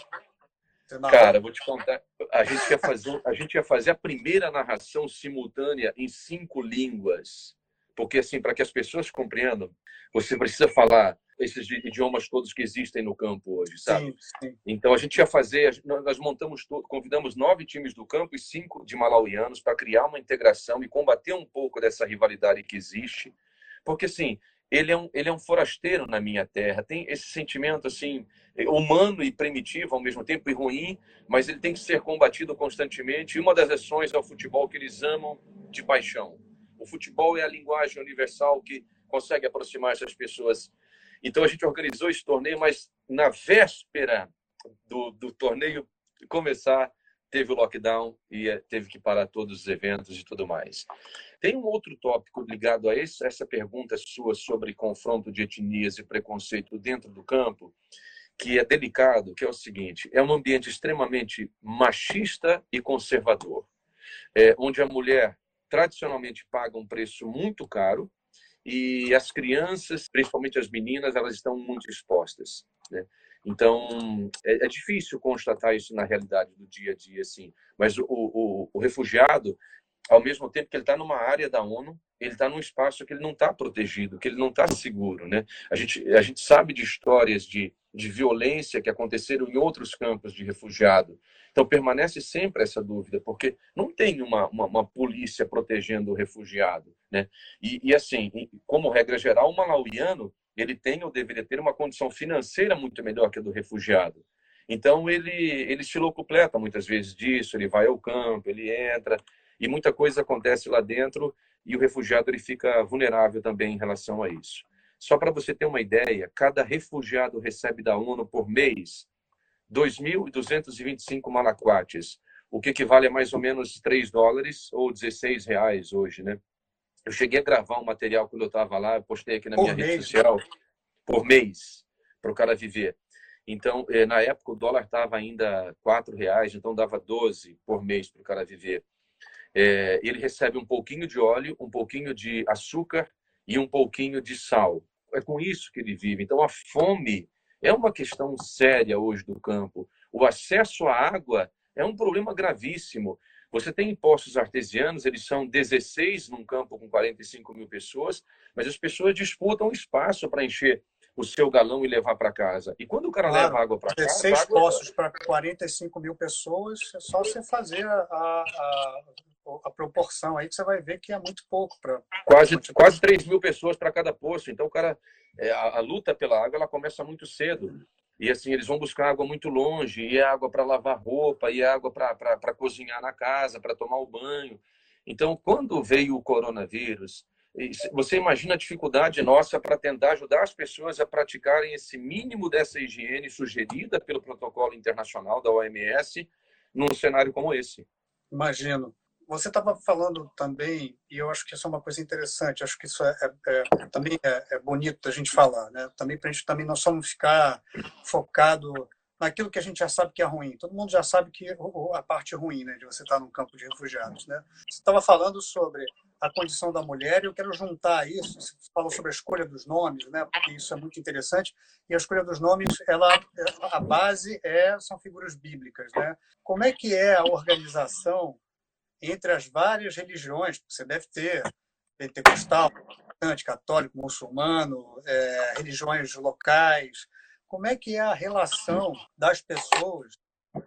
[SPEAKER 2] Cara, vou te contar. A gente, ia fazer, a gente ia fazer a primeira narração simultânea em cinco línguas. Porque, assim, para que as pessoas compreendam, você precisa falar esses idiomas todos que existem no campo hoje, sabe?
[SPEAKER 1] Sim, sim.
[SPEAKER 2] Então a gente ia fazer, nós montamos, convidamos nove times do campo e cinco de malauianos para criar uma integração e combater um pouco dessa rivalidade que existe, porque assim ele é um ele é um forasteiro na minha terra, tem esse sentimento assim humano e primitivo ao mesmo tempo e ruim, mas ele tem que ser combatido constantemente. E uma das ações é o futebol que eles amam de paixão. O futebol é a linguagem universal que consegue aproximar essas pessoas. Então a gente organizou esse torneio, mas na véspera do, do torneio começar, teve o lockdown e eh, teve que parar todos os eventos e tudo mais. Tem um outro tópico ligado a esse, essa pergunta sua sobre confronto de etnias e preconceito dentro do campo, que é delicado, que é o seguinte: é um ambiente extremamente machista e conservador, é, onde a mulher tradicionalmente paga um preço muito caro e as crianças, principalmente as meninas, elas estão muito expostas. Né? Então, é, é, difícil constatar isso na realidade do dia a dia, assim. Mas o, o, o refugiado, ao mesmo tempo que ele está numa área da ONU, ele está num espaço que ele não está protegido, que ele não está seguro, né? A gente, a gente sabe de histórias de, de violência que aconteceram em outros campos de refugiado. Então, permanece sempre essa dúvida, porque não tem uma, uma, uma polícia protegendo o refugiado, né? E, e, assim, como regra geral, o malauiano, ele tem ou deveria ter uma condição financeira muito melhor que a do refugiado. Então, ele, ele se locupleta muitas vezes disso, ele vai ao campo, ele entra, e muita coisa acontece lá dentro e o refugiado ele fica vulnerável também em relação a isso. Só para você ter uma ideia, cada refugiado recebe da ONU por mês 2.225 malaquates, o que equivale a mais ou menos 3 dólares ou 16 reais hoje, né? Eu cheguei a gravar um material quando eu estava lá, eu postei aqui na
[SPEAKER 1] por
[SPEAKER 2] minha
[SPEAKER 1] mês.
[SPEAKER 2] rede social, por mês, para o cara viver. Então, eh, na época, o dólar estava ainda 4 reais, então dava 12 por mês para o cara viver. É, ele recebe um pouquinho de óleo, um pouquinho de açúcar e um pouquinho de sal. É com isso que ele vive. Então, a fome é uma questão séria hoje do campo. O acesso à água é um problema gravíssimo. Você tem postos artesianos, eles são 16 num campo com 45 mil pessoas, mas as pessoas disputam espaço para encher o seu galão e levar para casa. E quando o cara
[SPEAKER 1] Claro,
[SPEAKER 2] leva água para casa.
[SPEAKER 1] 16
[SPEAKER 2] água-
[SPEAKER 1] postos para 45 mil pessoas, é só você fazer a, a, a proporção aí que você vai ver que é muito pouco para
[SPEAKER 2] quase, quase 3 mil pessoas para cada poço. Então, o cara, é, a, a luta pela água ela começa muito cedo. E assim, eles vão buscar água muito longe, e é água para lavar roupa, e é água para cozinhar na casa, para tomar o banho. Então, quando veio o coronavírus, você imagina a dificuldade nossa para tentar ajudar as pessoas a praticarem esse mínimo dessa higiene sugerida pelo protocolo internacional da OMS num cenário como esse.
[SPEAKER 1] Imagino. Você estava falando também, e eu acho que isso é uma coisa interessante, acho que isso é, é- é- também é, é bonito da gente falar, né? Também para a gente também não só não ficar focado naquilo que a gente já sabe que é ruim. Todo mundo já sabe que a parte ruim, né, de você estar num campo de refugiados, né? Você estava falando sobre a condição da mulher e eu quero juntar isso. Você falou sobre a escolha dos nomes, né? Porque isso é muito interessante. E a escolha dos nomes, ela, a base é são figuras bíblicas, né? Como é que é a organização entre as várias religiões? Você deve ter pentecostal, católico, muçulmano, é, religiões locais. Como é que é a relação das pessoas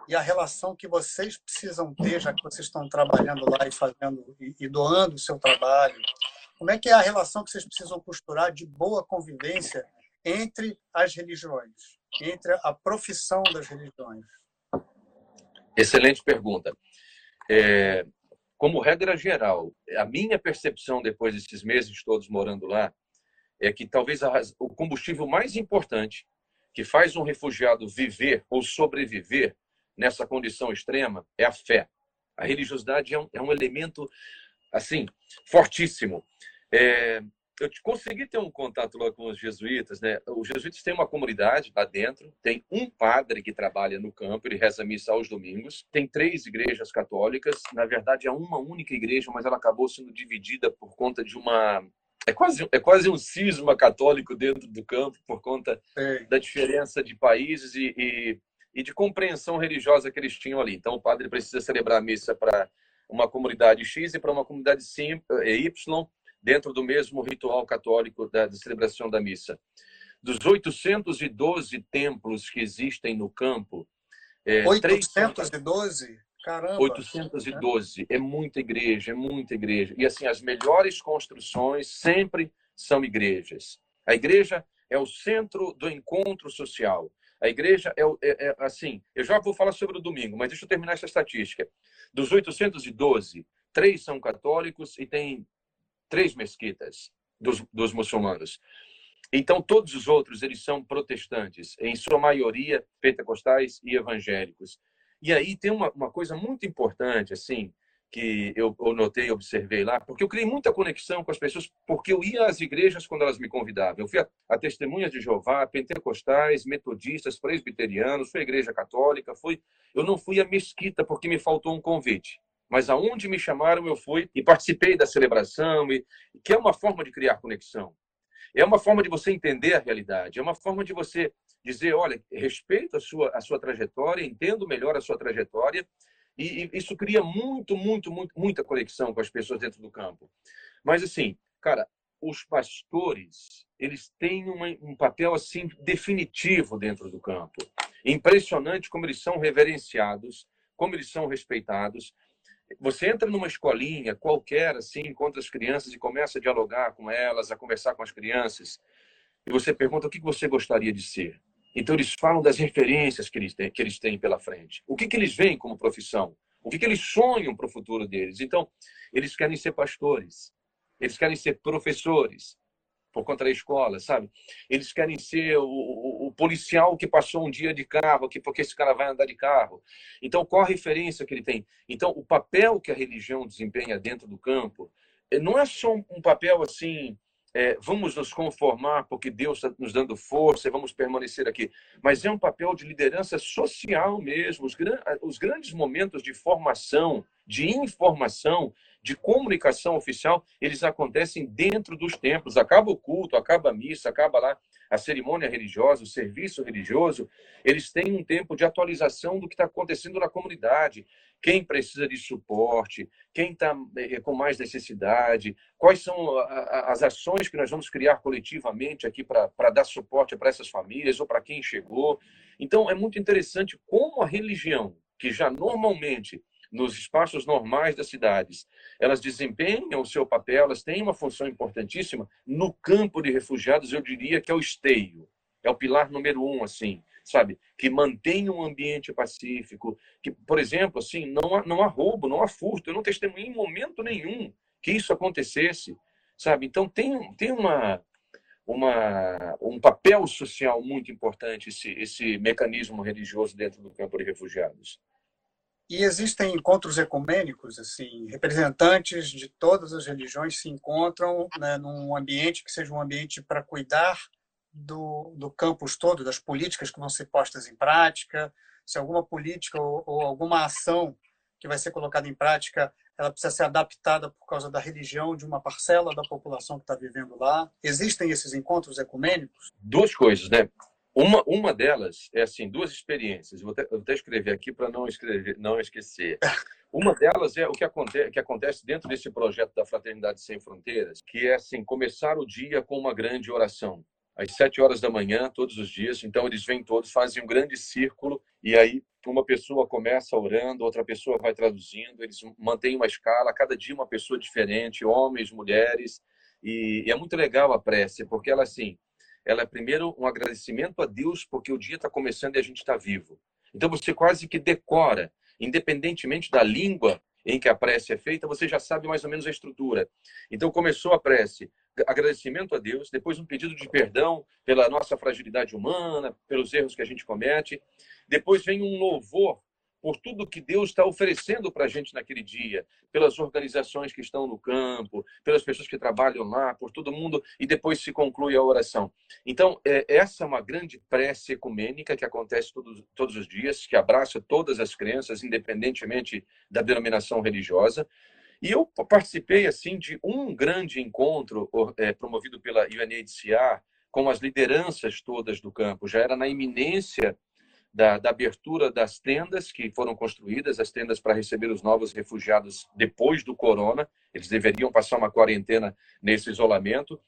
[SPEAKER 1] e a relação que vocês precisam ter, já que vocês estão trabalhando lá e fazendo e, doando o seu trabalho? Como é que é a relação que vocês precisam costurar de boa convivência entre as religiões, entre a profissão das religiões?
[SPEAKER 2] Excelente pergunta. É, como regra geral, a minha percepção depois desses meses todos morando lá é que talvez a o combustível mais importante que faz um refugiado viver ou sobreviver nessa condição extrema é a fé. A religiosidade é um, é um elemento assim fortíssimo. É, eu consegui ter um contato lá com os jesuítas, né? Os jesuítas têm uma comunidade lá dentro, tem um padre que trabalha no campo, ele reza missa aos domingos, tem três igrejas católicas, na verdade é uma única igreja, mas ela acabou sendo dividida por conta de uma é quase é quase um cisma católico dentro do campo por conta
[SPEAKER 1] Sei.
[SPEAKER 2] da diferença de países e, e, e de compreensão religiosa que eles tinham ali. Então, o padre precisa celebrar a missa para uma comunidade X e para uma comunidade eh, Y, dentro do mesmo ritual católico da, da celebração da missa. Dos 812 templos que existem no campo,
[SPEAKER 1] é, 812? Três... Caramba!
[SPEAKER 2] 812. É muita igreja, é muita igreja. E assim, as melhores construções sempre são igrejas. A igreja é o centro do encontro social. A igreja é, é, é, assim. Eu já vou falar sobre o domingo, mas deixa eu terminar essa estatística. Dos 812, três são católicos e tem três mesquitas dos, dos muçulmanos. Então, todos os outros, eles são protestantes, em sua maioria pentecostais e evangélicos. E aí tem uma, uma coisa muito importante, assim, que eu, eu notei, observei lá, porque eu criei muita conexão com as pessoas, porque eu ia às igrejas quando elas me convidavam. Eu fui a, a Testemunhas de Jeová, pentecostais, metodistas, presbiterianos, fui à igreja católica, fui, eu não fui à mesquita porque me faltou um convite. Mas aonde me chamaram, eu fui e participei da celebração, e, que é uma forma de criar conexão. É uma forma de você entender a realidade, é uma forma de você dizer, olha, respeito a sua, a sua trajetória, entendo melhor a sua trajetória, e, e isso cria muito, muito, muito, muita conexão com as pessoas dentro do campo. Mas, assim, cara, os pastores, eles têm uma, um papel, assim, definitivo dentro do campo. Impressionante como eles são reverenciados, como eles são respeitados. Você entra numa escolinha qualquer, assim, encontra as crianças e começa a dialogar com elas, a conversar com as crianças, e você pergunta o que você gostaria de ser. Então, eles falam das referências que eles têm, que eles têm pela frente. O que, que eles veem como profissão? O que, que eles sonham para o futuro deles? Então, eles querem ser pastores, eles querem ser professores, por conta da escola, sabe? Eles querem ser o, o, o, policial que passou um dia de carro aqui, porque esse cara vai andar de carro. Então, qual a referência que ele tem? Então, o papel que a religião desempenha dentro do campo eh, não é só um papel assim é, vamos nos conformar porque Deus está nos dando força e vamos permanecer aqui. Mas é um papel de liderança social mesmo. Os, os grandes momentos de formação, de informação, de comunicação oficial, eles acontecem dentro dos templos. Acaba o culto, acaba a missa, acaba lá a cerimônia religiosa, o serviço religioso, eles têm um tempo de atualização do que está acontecendo na comunidade. Quem precisa de suporte, quem está eh, com mais necessidade, quais são as ações que nós vamos criar coletivamente aqui para dar suporte para essas famílias ou para quem chegou. Então, é muito interessante como a religião, que já normalmente nos espaços normais das cidades, elas desempenham o seu papel, elas têm uma função importantíssima. No campo de refugiados, eu diria que é o esteio, é o pilar número um, assim, sabe? Que mantém um ambiente pacífico, que, por exemplo, assim, não há, não há roubo, não há furto. Eu não testemunhei em momento nenhum que isso acontecesse, sabe? Então tem, tem uma, uma, um papel social muito importante esse, esse mecanismo religioso dentro do campo de refugiados.
[SPEAKER 1] E existem encontros ecumênicos, assim, representantes de todas as religiões se encontram né, num ambiente que seja um ambiente para cuidar do, do campus todo, das políticas que vão ser postas em prática, se alguma política ou, ou alguma ação que vai ser colocada em prática, ela precisa ser adaptada por causa da religião de uma parcela da população que está vivendo lá. Existem esses encontros ecumênicos?
[SPEAKER 2] Duas coisas, né? Uma, uma delas é assim, duas experiências. Vou até, vou até escrever aqui para não escrever, não esquecer. Uma delas é o que acontece, que acontece dentro desse projeto da Fraternidade Sem Fronteiras, que é assim começar o dia com uma grande oração às sete horas da manhã todos os dias. Então eles vêm todos, fazem um grande círculo e aí uma pessoa começa orando, outra pessoa vai traduzindo. Eles mantêm uma escala, cada dia uma pessoa diferente, homens, mulheres. E, e é muito legal a prece, porque ela assim ela é primeiro um agradecimento a Deus porque o dia está começando e a gente está vivo. Então você quase que decora, independentemente da língua em que a prece é feita, você já sabe mais ou menos a estrutura. Então começou a prece, agradecimento a Deus, depois um pedido de perdão pela nossa fragilidade humana, pelos erros que a gente comete, depois vem um louvor por tudo que Deus está oferecendo para a gente naquele dia, pelas organizações que estão no campo, pelas pessoas que trabalham lá, por todo mundo, e depois se conclui a oração. Então, é, essa é uma grande prece ecumênica que acontece todos, todos os dias, que abraça todas as crenças, independentemente da denominação religiosa. E eu participei assim de um grande encontro é, promovido pela UNHCR com as lideranças todas do campo. Já era na iminência da, da, abertura das tendas que foram construídas, as tendas para receber os novos refugiados depois do corona. Eles deveriam passar uma quarentena nesse isolamento.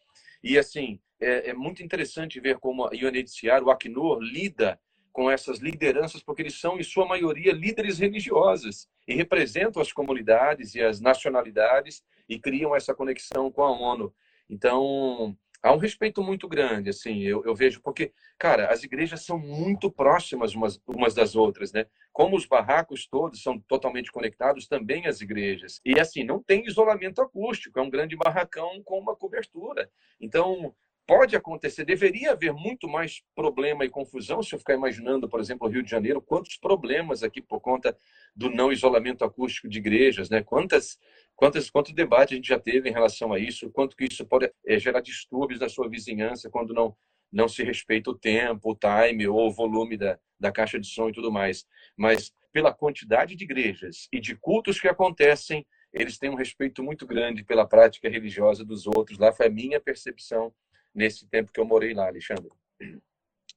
[SPEAKER 2] E, assim, é, é muito interessante ver como a UNHCR, o Acnur, lida com essas lideranças, porque eles são, em sua maioria, líderes religiosos e representam as comunidades e as nacionalidades e criam essa conexão com a ONU. Então, há um respeito muito grande, assim, eu, eu, vejo, porque, cara, as igrejas são muito próximas umas, umas das outras, né? Como os barracos todos são totalmente conectados, também as igrejas. E, assim, não tem isolamento acústico, é um grande barracão com uma cobertura. Então, pode acontecer, deveria haver muito mais problema e confusão se eu ficar imaginando, por exemplo, o Rio de Janeiro, quantos problemas aqui por conta do não isolamento acústico de igrejas, né? Quantas, quantas, quanto debate a gente já teve em relação a isso, quanto que isso pode é, gerar distúrbios na sua vizinhança quando não não se respeita o tempo, o time ou o volume da, da caixa de som e tudo mais. Mas pela quantidade de igrejas e de cultos que acontecem, eles têm um respeito muito grande pela prática religiosa dos outros. Lá foi a minha percepção nesse tempo que eu morei lá, Alexandre.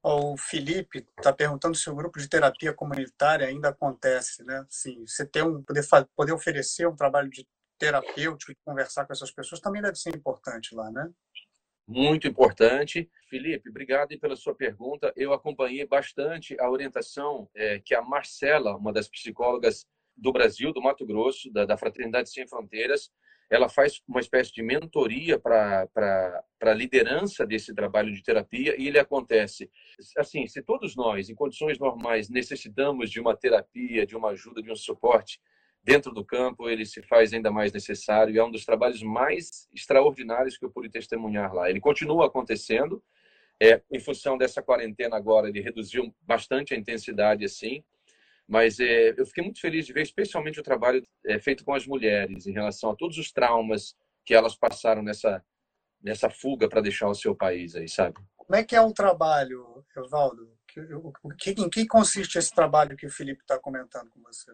[SPEAKER 1] O Felipe está perguntando se o grupo de terapia comunitária ainda acontece, né? Sim, você ter um poder poder oferecer um trabalho de terapêutico e conversar com essas pessoas também deve ser importante lá, né?
[SPEAKER 2] Muito importante. Felipe, obrigado pela sua pergunta. Eu acompanhei bastante a orientação é, que a Marcela, uma das psicólogas do Brasil, do Mato Grosso, da, da Fraternidade Sem Fronteiras, ela faz uma espécie de mentoria para a liderança desse trabalho de terapia e ele acontece. Assim se todos nós em condições normais necessitamos de uma terapia de uma ajuda de um suporte dentro do campo ele se faz ainda mais necessário e é um dos trabalhos mais extraordinários que eu pude testemunhar lá. Ele continua acontecendo é, em função dessa quarentena agora ele reduziu bastante a intensidade assim mas é, eu fiquei muito feliz de ver, especialmente o trabalho é, feito com as mulheres em relação a todos os traumas que elas passaram nessa nessa fuga para deixar o seu país aí, sabe?
[SPEAKER 1] Como é que é o trabalho, Evaldo? Em que consiste esse trabalho que o Felipe está comentando com você?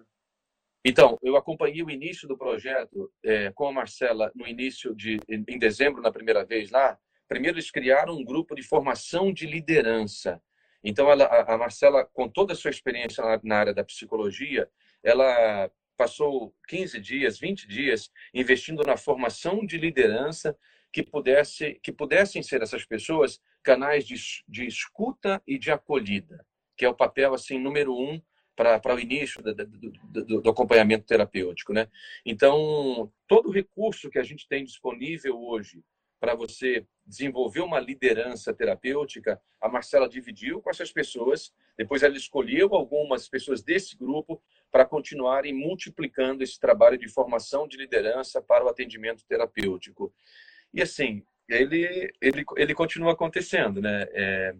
[SPEAKER 2] Então, eu acompanhei o início do projeto é, com a Marcela no início de em dezembro na primeira vez lá. Primeiro eles criaram um grupo de formação de liderança então, ela, a Marcela, com toda a sua experiência na área da psicologia, ela passou 15 dias, 20 dias investindo na formação de liderança que pudesse que pudessem ser essas pessoas canais de, de escuta e de acolhida, que é o papel assim número um para o início do, do, do, acompanhamento terapêutico, né? Então todo recurso que a gente tem disponível hoje para você desenvolver uma liderança terapêutica, a Marcela dividiu com essas pessoas, depois ela escolheu algumas pessoas desse grupo para continuarem multiplicando esse trabalho de formação de liderança para o atendimento terapêutico. E assim, ele ele, ele continua acontecendo, né? É,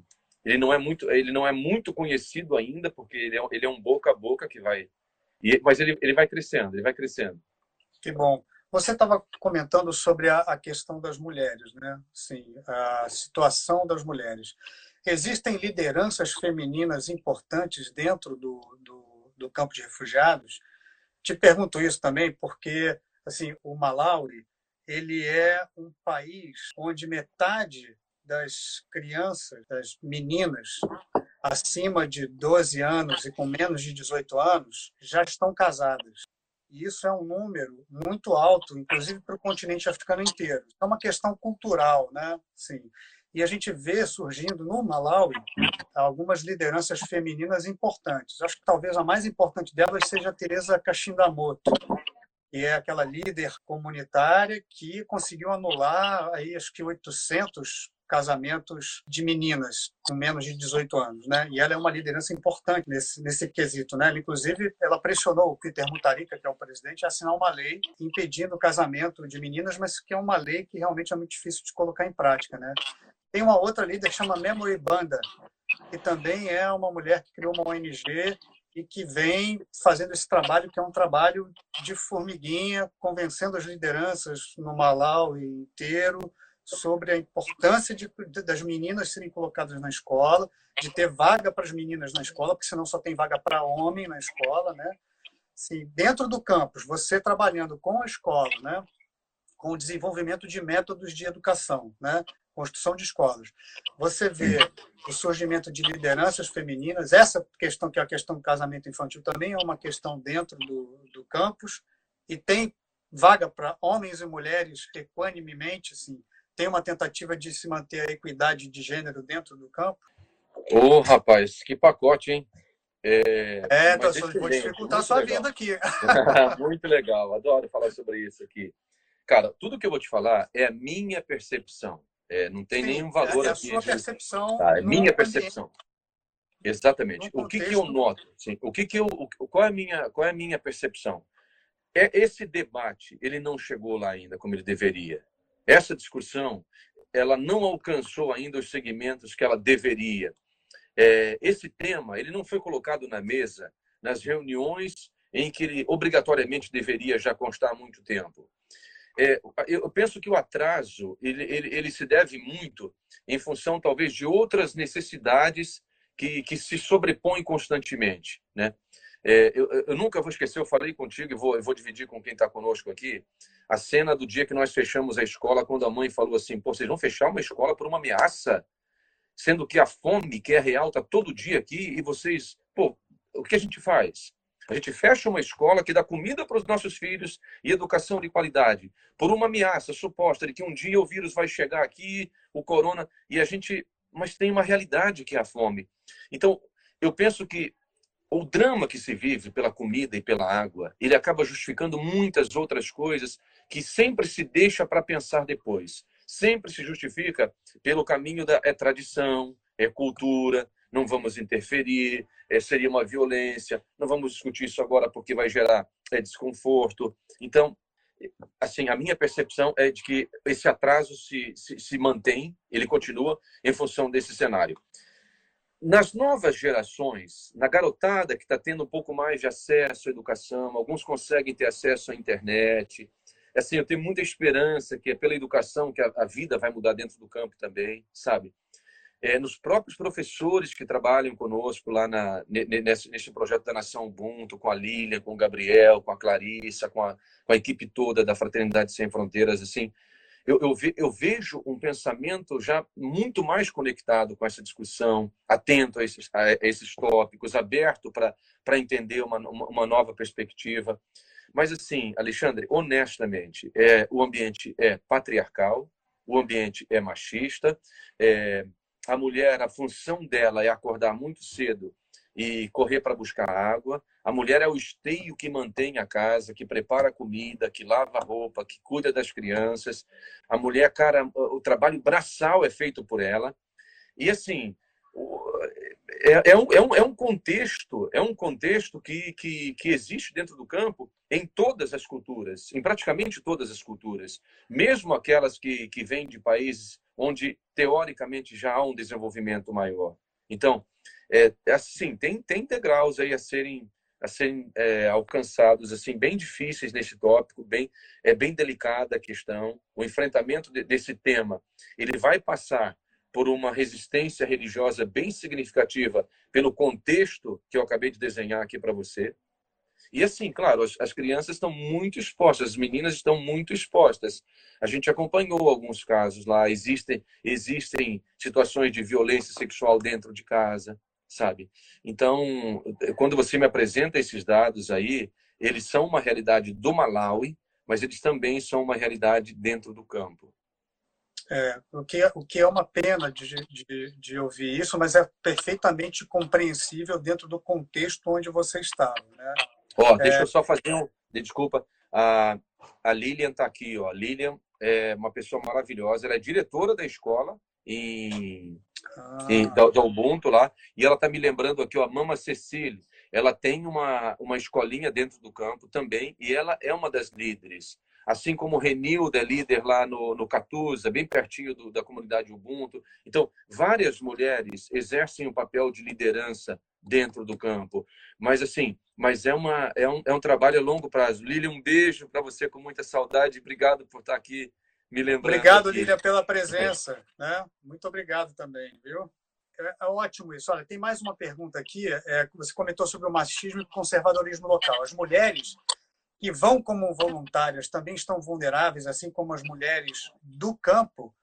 [SPEAKER 2] ele não é muito ele não é muito conhecido ainda porque ele é, ele é um boca a boca que vai e, mas ele, ele vai crescendo, ele vai crescendo.
[SPEAKER 1] Que bom. Você estava comentando sobre a, a, questão das mulheres, né? Sim, a situação das mulheres. Existem lideranças femininas importantes dentro do, do, do campo de refugiados? Te pergunto isso também porque, assim, o Malawi ele é um país onde metade das crianças, das meninas acima de 12 anos e com menos de 18 anos já estão casadas. E isso é um número muito alto, inclusive para o continente africano inteiro. É uma questão cultural, né? Sim. E a gente vê surgindo no Malawi algumas lideranças femininas importantes. Acho que talvez a mais importante delas seja a Teresa Kashindamoto, que é aquela líder comunitária que conseguiu anular aí acho que 800 casamentos de meninas com menos de 18 anos, né? E ela é uma liderança importante nesse nesse quesito, né? Ela, inclusive, ela pressionou o Peter Mutharika, que é o presidente, a assinar uma lei impedindo o casamento de meninas, mas que é uma lei que realmente é muito difícil de colocar em prática, né? Tem uma outra líder que chama Memory Banda, que também é uma mulher que criou uma ONG e que vem fazendo esse trabalho que é um trabalho de formiguinha, convencendo as lideranças no Malawi inteiro sobre a importância de, das meninas serem colocadas na escola, de ter vaga para as meninas na escola, porque senão só tem vaga para homem na escola, né? Assim, dentro do campus, você trabalhando com a escola, né? com o desenvolvimento de métodos de educação, né? construção de escolas. Você vê o surgimento de lideranças femininas, essa questão que é a questão do casamento infantil também é uma questão dentro do, do campus, e tem vaga para homens e mulheres equanimemente, assim, tem uma tentativa de se manter a equidade de gênero dentro do campo?
[SPEAKER 2] Ô, oh, rapaz, que pacote, hein?
[SPEAKER 1] É, é então, vou dificultar a sua legal. vida aqui. (laughs)
[SPEAKER 2] muito legal, adoro falar sobre isso aqui. Cara, tudo que eu vou te falar é a minha percepção. É, não tem Sim, nenhum valor
[SPEAKER 1] é,
[SPEAKER 2] é aqui.
[SPEAKER 1] A sua percepção.
[SPEAKER 2] Tá, é minha percepção. Exatamente. O que, que eu noto? Sim, o que, que eu, qual, é a minha, qual é a minha percepção? É esse debate, ele não chegou lá ainda como ele deveria. Essa discussão, ela não alcançou ainda os segmentos que ela deveria. É, esse tema, ele não foi colocado na mesa nas reuniões em que ele obrigatoriamente deveria já constar há muito tempo. É, eu penso que o atraso ele, ele, ele se deve muito em função talvez de outras necessidades que, que se sobrepõem constantemente, né? É, eu, eu, nunca vou esquecer, eu falei contigo e vou, eu vou dividir com quem está conosco aqui, a cena do dia que nós fechamos a escola, quando a mãe falou assim: Pô, vocês vão fechar uma escola por uma ameaça? Sendo que a fome, que é real, está todo dia aqui e vocês. Pô, o que a gente faz? A gente fecha uma escola que dá comida para os nossos filhos e educação de qualidade, por uma ameaça suposta de que um dia o vírus vai chegar aqui, o corona, e a gente. Mas tem uma realidade que é a fome. Então, eu penso que o drama que se vive pela comida e pela água, ele acaba justificando muitas outras coisas que sempre se deixa para pensar depois. Sempre se justifica pelo caminho da é tradição, é cultura, não vamos interferir, é, seria uma violência, não vamos discutir isso agora porque vai gerar é, desconforto. Então, assim, a minha percepção é de que esse atraso se, se, se mantém, ele continua em função desse cenário. Nas novas gerações, na garotada que está tendo um pouco mais de acesso à educação, alguns conseguem ter acesso à internet. Assim, eu tenho muita esperança que é pela educação que a, a vida vai mudar dentro do campo também, sabe? É, nos próprios professores que trabalham conosco lá na, nesse, nesse projeto da Nação Ubuntu, com a Lilian, com o Gabriel, com a Clarissa, com a, com a equipe toda da Fraternidade Sem Fronteiras, assim, eu, eu, ve, eu, vejo um pensamento já muito mais conectado com essa discussão, atento a esses, a esses tópicos, aberto para entender uma, uma nova perspectiva. Mas, assim, Alexandre, honestamente, é, o ambiente é patriarcal, o ambiente é machista, é, a mulher, a função dela é acordar muito cedo e correr para buscar água. A mulher é o esteio que mantém a casa, que prepara a comida, que lava a roupa, que cuida das crianças. A mulher, cara, o trabalho braçal é feito por ela. E assim, é, é, um, é, um, é um contexto, é um contexto que, que, que existe dentro do campo em todas as culturas, em praticamente todas as culturas, mesmo aquelas que, que vêm de países onde teoricamente já há um desenvolvimento maior. Então, é, é, assim, tem, tem degraus aí a serem, a serem é, alcançados, assim, bem difíceis nesse tópico, bem, é bem delicada a questão. O enfrentamento de, desse tema, ele vai passar por uma resistência religiosa bem significativa pelo contexto que eu acabei de desenhar aqui para você. E assim, claro, as, as, crianças estão muito expostas, as meninas estão muito expostas. A gente acompanhou alguns casos lá, existem, existem situações de violência sexual dentro de casa sabe? Então, quando você me apresenta esses dados aí, eles são uma realidade do Malawi, mas eles também são uma realidade dentro do campo.
[SPEAKER 1] É, o, que é, o que é uma pena de, de, de ouvir isso, mas é perfeitamente compreensível dentro do contexto onde você estava. Né?
[SPEAKER 2] Ó, deixa é... eu só fazer um. Desculpa, a, a Lilian está aqui. Ó. A Lilian é uma pessoa maravilhosa, ela é diretora da escola em ah. do Ubuntu lá. E ela está me lembrando aqui, ó, a Mama Cecília. Ela tem uma, uma escolinha dentro do campo também, e ela é uma das líderes. Assim como Renilda é líder lá no, no Catuza, bem pertinho do, da comunidade Ubuntu. Então, várias mulheres exercem um papel de liderança dentro do campo. Mas, assim, mas é, uma, é, um, é um trabalho a longo prazo. Lilian, um beijo para você com muita saudade. Obrigado por estar aqui me lembrando.
[SPEAKER 1] Obrigado, Lília, pela presença. (laughs) Né? Muito obrigado também, viu? É, é, ótimo isso. Olha, tem mais uma pergunta aqui. É, você comentou sobre o machismo e o conservadorismo local. As mulheres que vão como voluntárias também estão vulneráveis, assim como as mulheres do campo?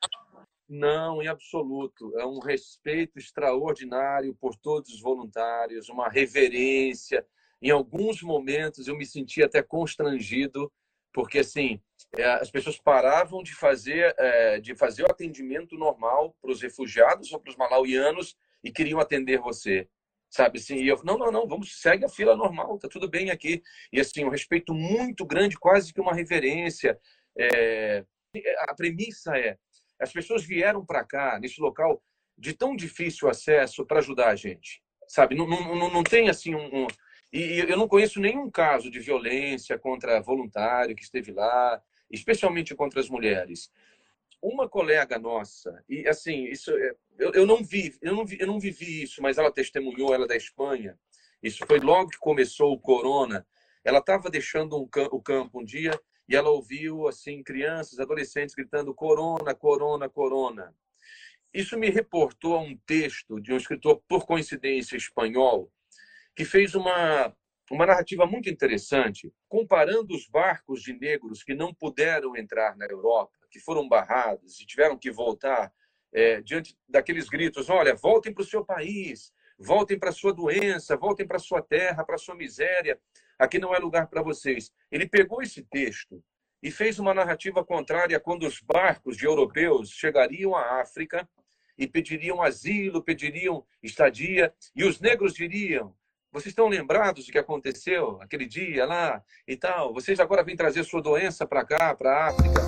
[SPEAKER 2] Não, em absoluto. É um respeito extraordinário por todos os voluntários, uma reverência. Em alguns momentos eu me senti até constrangido porque assim é, as pessoas paravam de fazer é, de fazer o atendimento normal para os refugiados ou para os malauianos e queriam atender você sabe assim e eu não não não vamos segue a fila normal tá tudo bem aqui. E assim um respeito muito grande quase que uma reverência é, a premissa é as pessoas vieram para cá nesse local de tão difícil acesso para ajudar a gente sabe não, não, não tem assim um, um e eu não conheço nenhum caso de violência contra voluntário que esteve lá especialmente contra as mulheres. Uma colega nossa e assim isso é, eu, eu não vi eu não vi eu não vivi isso mas ela testemunhou ela é da Espanha. Isso foi logo que começou o corona. Ela estava deixando um, o campo um dia e ela ouviu assim crianças adolescentes gritando corona corona corona. Isso me reportou a um texto de um escritor por coincidência espanhol que fez uma uma narrativa muito interessante, comparando os barcos de negros que não puderam entrar na Europa, que foram barrados e tiveram que voltar é, diante daqueles gritos: olha, voltem para o seu país, voltem para a sua doença, voltem para a sua terra, para a sua miséria, aqui não é lugar para vocês. Ele pegou esse texto e fez uma narrativa contrária quando os barcos de europeus chegariam à África e pediriam asilo, pediriam estadia, e os negros diriam: vocês estão lembrados do que aconteceu aquele dia lá e tal? Vocês agora vêm trazer sua doença para cá, para a África.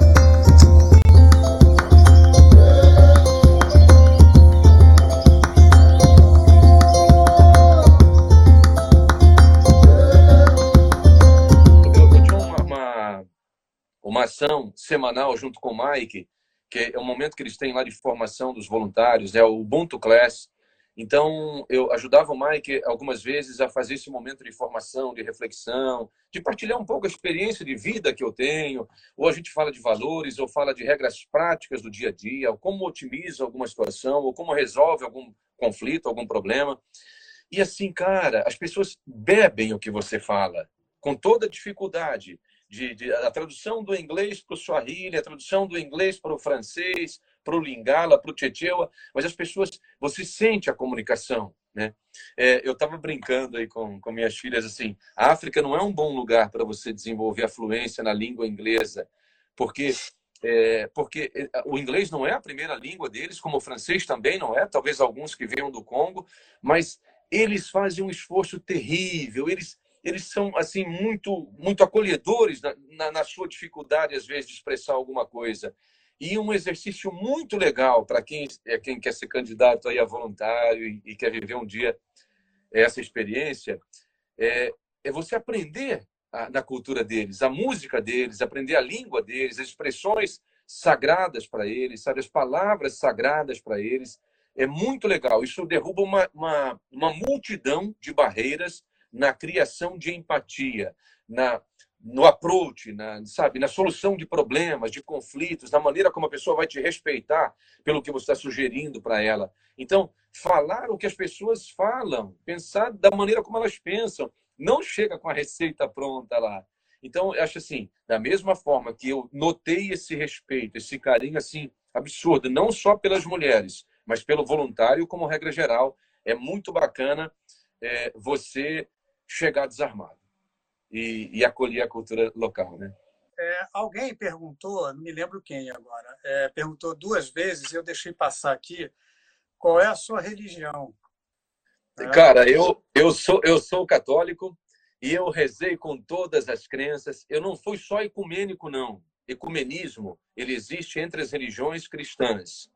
[SPEAKER 2] Eu tinha uma, uma, uma ação semanal junto com o Mike, que é o momento que eles têm lá de formação dos voluntários, é o Ubuntu Class, então, eu ajudava o Mike algumas vezes a fazer esse momento de formação, de reflexão, de partilhar um pouco a experiência de vida que eu tenho. Ou a gente fala de valores, ou fala de regras práticas do dia a dia, ou como otimiza alguma situação, ou como resolve algum conflito, algum problema. E assim, cara, as pessoas bebem o que você fala, com toda dificuldade. De, de, a tradução do inglês para o Swahili, a tradução do inglês para o francês, para o Lingala, para o Tchetchewa, mas as pessoas, você sente a comunicação, né? É, eu estava brincando aí com, com minhas filhas assim, a África não é um bom lugar para você desenvolver a fluência na língua inglesa, porque é, porque é, o inglês não é a primeira língua deles, como o francês também não é, talvez alguns que venham do Congo, mas eles fazem um esforço terrível, eles eles são assim muito muito acolhedores na, na, na sua dificuldade às vezes de expressar alguma coisa e um exercício muito legal para quem, é, quem quer ser candidato aí a voluntário e, quer viver um dia essa experiência, é, é você aprender a, da cultura deles, a música deles, aprender a língua deles, as expressões sagradas para eles, sabe, as palavras sagradas para eles. É muito legal. Isso derruba uma, uma, uma multidão de barreiras na criação de empatia, na, no approach, na, sabe, na solução de problemas, de conflitos, na maneira como a pessoa vai te respeitar pelo que você está sugerindo para ela. Então, falar o que as pessoas falam, pensar da maneira como elas pensam, não chega com a receita pronta lá. Então, eu acho assim, da mesma forma que eu notei esse respeito, esse carinho assim absurdo, não só pelas mulheres, mas pelo voluntário como regra geral, é muito bacana é, você chegar desarmado e, e acolher a cultura local, né?
[SPEAKER 1] É, alguém perguntou, não me lembro quem agora, é, perguntou duas vezes, eu deixei passar aqui, qual é a sua religião?
[SPEAKER 2] É. Cara, eu, eu, sou, eu sou católico e eu rezei com todas as crenças. Eu não fui só ecumênico, não. Ecumenismo, ele existe entre as religiões cristãs.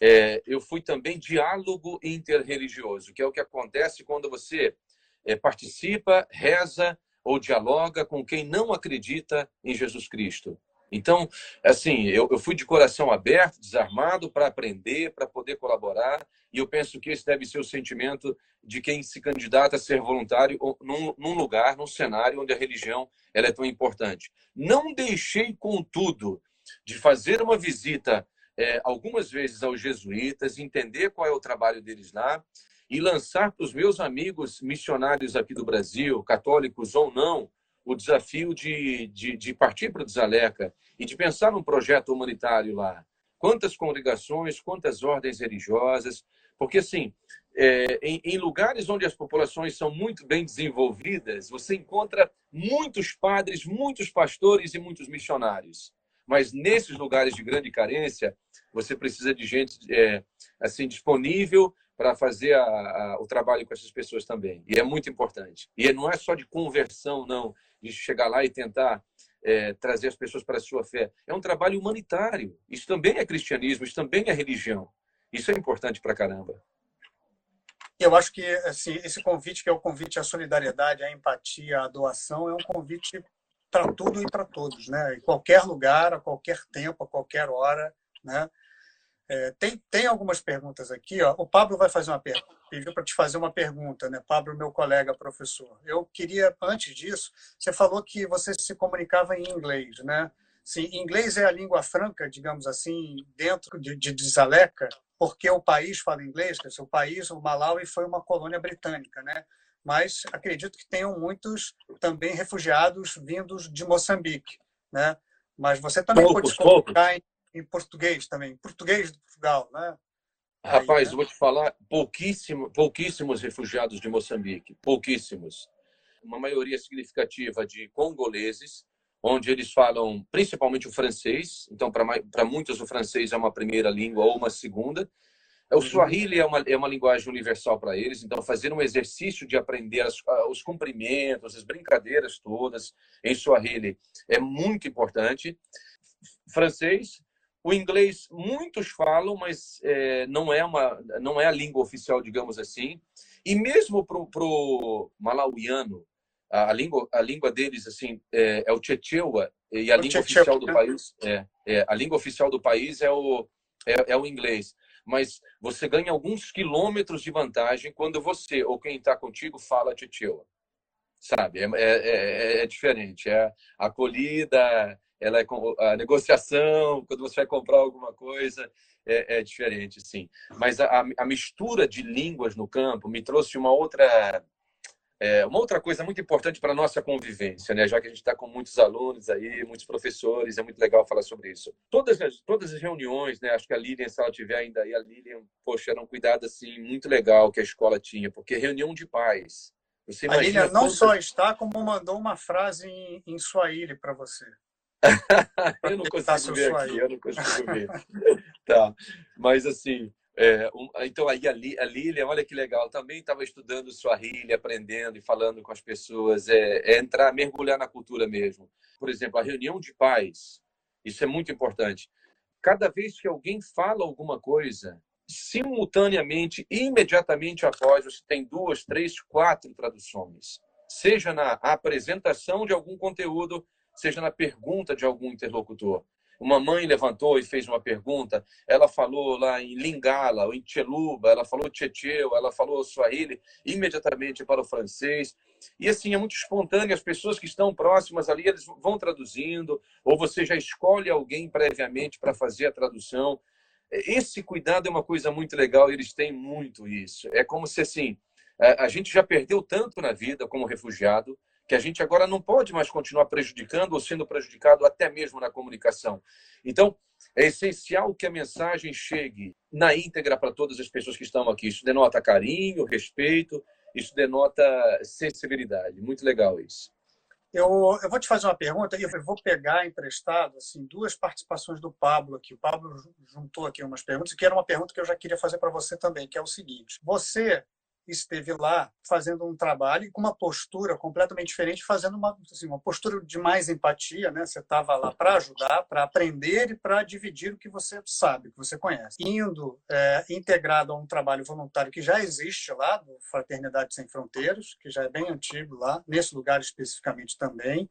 [SPEAKER 2] É, eu fui também diálogo interreligioso, que é o que acontece quando você é, participa, reza ou dialoga com quem não acredita em Jesus Cristo. Então, assim, eu, eu fui de coração aberto, desarmado para aprender, para poder colaborar, e eu penso que esse deve ser o sentimento de quem se candidata a ser voluntário num, num lugar, num cenário onde a religião ela é tão importante. Não deixei, contudo, de fazer uma visita é, algumas vezes aos jesuítas, entender qual é o trabalho deles lá e lançar para os meus amigos missionários aqui do Brasil, católicos ou não, o desafio de, de, de partir para o Desaleca e de pensar num projeto humanitário lá. Quantas congregações, quantas ordens religiosas, porque assim, é, em, em, lugares onde as populações são muito bem desenvolvidas, você encontra muitos padres, muitos pastores e muitos missionários. Mas nesses lugares de grande carência, você precisa de gente é, assim disponível para fazer a, a, o trabalho com essas pessoas também. E é muito importante. E não é só de conversão, não, de chegar lá e tentar é, trazer as pessoas para a sua fé. É um trabalho humanitário. Isso também é cristianismo, isso também é religião. Isso é importante para caramba.
[SPEAKER 1] Eu acho que assim, esse convite, que é o convite à solidariedade, à empatia, à doação, é um convite para tudo e para todos, né? Em qualquer lugar, a qualquer tempo, a qualquer hora, né? É, tem, tem algumas perguntas aqui. Ó. O Pablo vai fazer uma pergunta, pediu para te fazer uma pergunta, né? Pablo, meu colega professor. Eu queria, antes disso, você falou que você se comunicava em inglês, né? Sim, inglês é a língua franca, digamos assim, dentro de, de, Zaleca, porque o país fala inglês, que o país, o Malawi, foi uma colônia britânica, né? Mas acredito que tenham muitos também refugiados vindos de Moçambique, né? Mas você também poucos, pode se comunicar em em português também, português de Portugal, né?
[SPEAKER 2] Rapaz, Aí, né? vou te falar, pouquíssimo, pouquíssimos refugiados de Moçambique, pouquíssimos. Uma maioria significativa de congoleses, onde eles falam principalmente o francês. Então, para muitos, o francês é uma primeira língua ou uma segunda. O uhum. Swahili é uma, é uma linguagem universal para eles, então fazer um exercício de aprender as, os cumprimentos, as brincadeiras todas em Swahili é muito importante. Francês, o inglês muitos falam, mas é, não é uma não é a língua oficial, digamos assim. E mesmo para o malauiano, a, a, língua a língua deles assim é, é o Chechewa e a o língua oficial do país é, é, a língua oficial do país é o é, é o inglês. Mas você ganha alguns quilômetros de vantagem quando você ou quem está contigo fala Chechewa sabe? É, é, é, é, diferente. É acolhida, ela é a negociação, quando você vai comprar alguma coisa, é, é diferente, sim. Mas a, a, mistura de línguas no campo me trouxe uma outra é, uma outra coisa muito importante para a nossa convivência, né? já que a gente está com muitos alunos aí, muitos professores, é muito legal falar sobre isso. Todas as, todas as reuniões, né? acho que a Lilian, se ela tiver ainda aí, a Lilian, poxa, era um cuidado assim, muito legal que a escola tinha, porque reunião de pais.
[SPEAKER 1] Você a Lilian não só está, como mandou uma frase em, em Swahili para você.
[SPEAKER 2] Eu não consigo ver aqui, eu não consigo ver. tá, mas assim, é, um, então aí a, a Lília, olha que legal, também estava estudando Swahili, aprendendo e falando com as pessoas, é, é, entrar, mergulhar na cultura mesmo. Por exemplo, a reunião de pais, isso é muito importante. Cada vez que alguém fala alguma coisa, simultaneamente, imediatamente após, você tem duas, três, quatro traduções. Seja na apresentação de algum conteúdo, seja na pergunta de algum interlocutor. Uma mãe levantou e fez uma pergunta, ela falou lá em Lingala, ou em Cheluba, ela falou Tchetcheu, ela falou Swahili, imediatamente para o francês. E assim, é muito espontâneo, as pessoas que estão próximas ali, eles vão traduzindo, ou você já escolhe alguém previamente para fazer a tradução. Esse cuidado é uma coisa muito legal, eles têm muito isso. É como se assim, a gente já perdeu tanto na vida como refugiado, que a gente agora não pode mais continuar prejudicando ou sendo prejudicado até mesmo na comunicação. Então, é essencial que a mensagem chegue na íntegra para todas as pessoas que estão aqui. Isso denota carinho, respeito, isso denota sensibilidade. Muito legal isso.
[SPEAKER 1] Eu, eu vou te fazer uma pergunta e eu vou pegar emprestado assim, duas participações do Pablo aqui. O Pablo juntou aqui umas perguntas, que era uma pergunta que eu já queria fazer para você também, que é o seguinte. Você esteve lá fazendo um trabalho com uma postura completamente diferente, fazendo uma, assim, uma postura de mais empatia, né? Você estava lá para ajudar, para aprender e para dividir o que você sabe, o que você conhece. Indo é, integrado a um trabalho voluntário que já existe lá, do Fraternidade Sem Fronteiras, que já é bem antigo lá, nesse lugar especificamente também,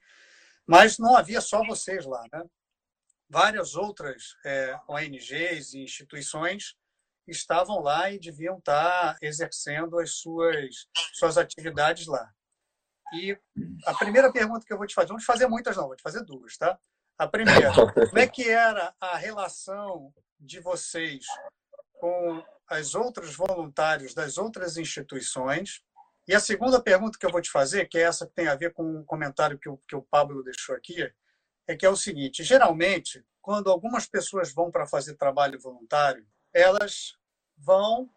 [SPEAKER 1] mas não havia só vocês lá, né? Várias outras é, ONGs e instituições estavam lá e deviam estar exercendo as suas, suas atividades lá. E a primeira pergunta que eu vou te fazer, vamos fazer muitas não, vou te fazer duas, tá? A primeira, (laughs) como é que era a relação de vocês com as outros voluntários das outras instituições? E a segunda pergunta que eu vou te fazer, que é essa que tem a ver com um comentário que o, que o Pablo deixou aqui, é que é o seguinte: geralmente, quando algumas pessoas vão para fazer trabalho voluntário, elas vão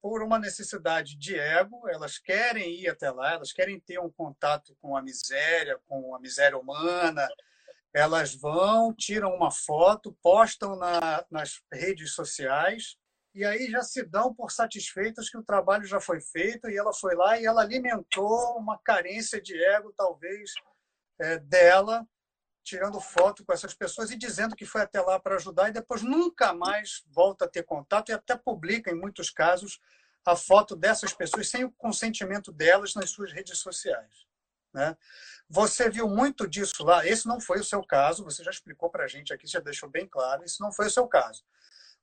[SPEAKER 1] por uma necessidade de ego, elas querem ir até lá, elas querem ter um contato com a miséria, com a miséria humana. Elas vão, tiram uma foto, postam na, nas redes sociais e aí já se dão por satisfeitas que o trabalho já foi feito e ela foi lá e ela alimentou uma carência de ego, talvez, é, dela, tirando foto com essas pessoas e dizendo que foi até lá para ajudar e depois nunca mais volta a ter contato e até publica, em muitos casos, a foto dessas pessoas sem o consentimento delas nas suas redes sociais. Né? Você viu muito disso lá. Esse não foi o seu caso, você já explicou para a gente aqui, já deixou bem claro, esse não foi o seu caso.